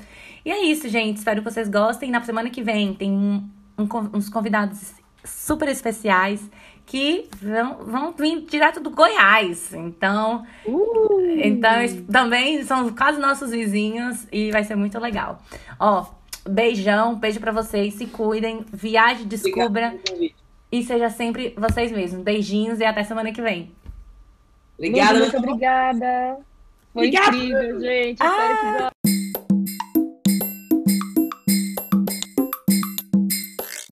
E é isso, gente. Espero que vocês gostem. Na semana que vem tem um- um uns convidados super especiais que vão, vão vir direto do Goiás. Então, Uh! então também são quase nossos vizinhos e vai ser muito legal. Ó, beijão, beijo pra vocês, se cuidem, viaje, descubra Obrigado e seja sempre vocês mesmos. Beijinhos e até semana que vem. Obrigada, Muito meu obrigada. Foi Obrigada. incrível, gente. Espero que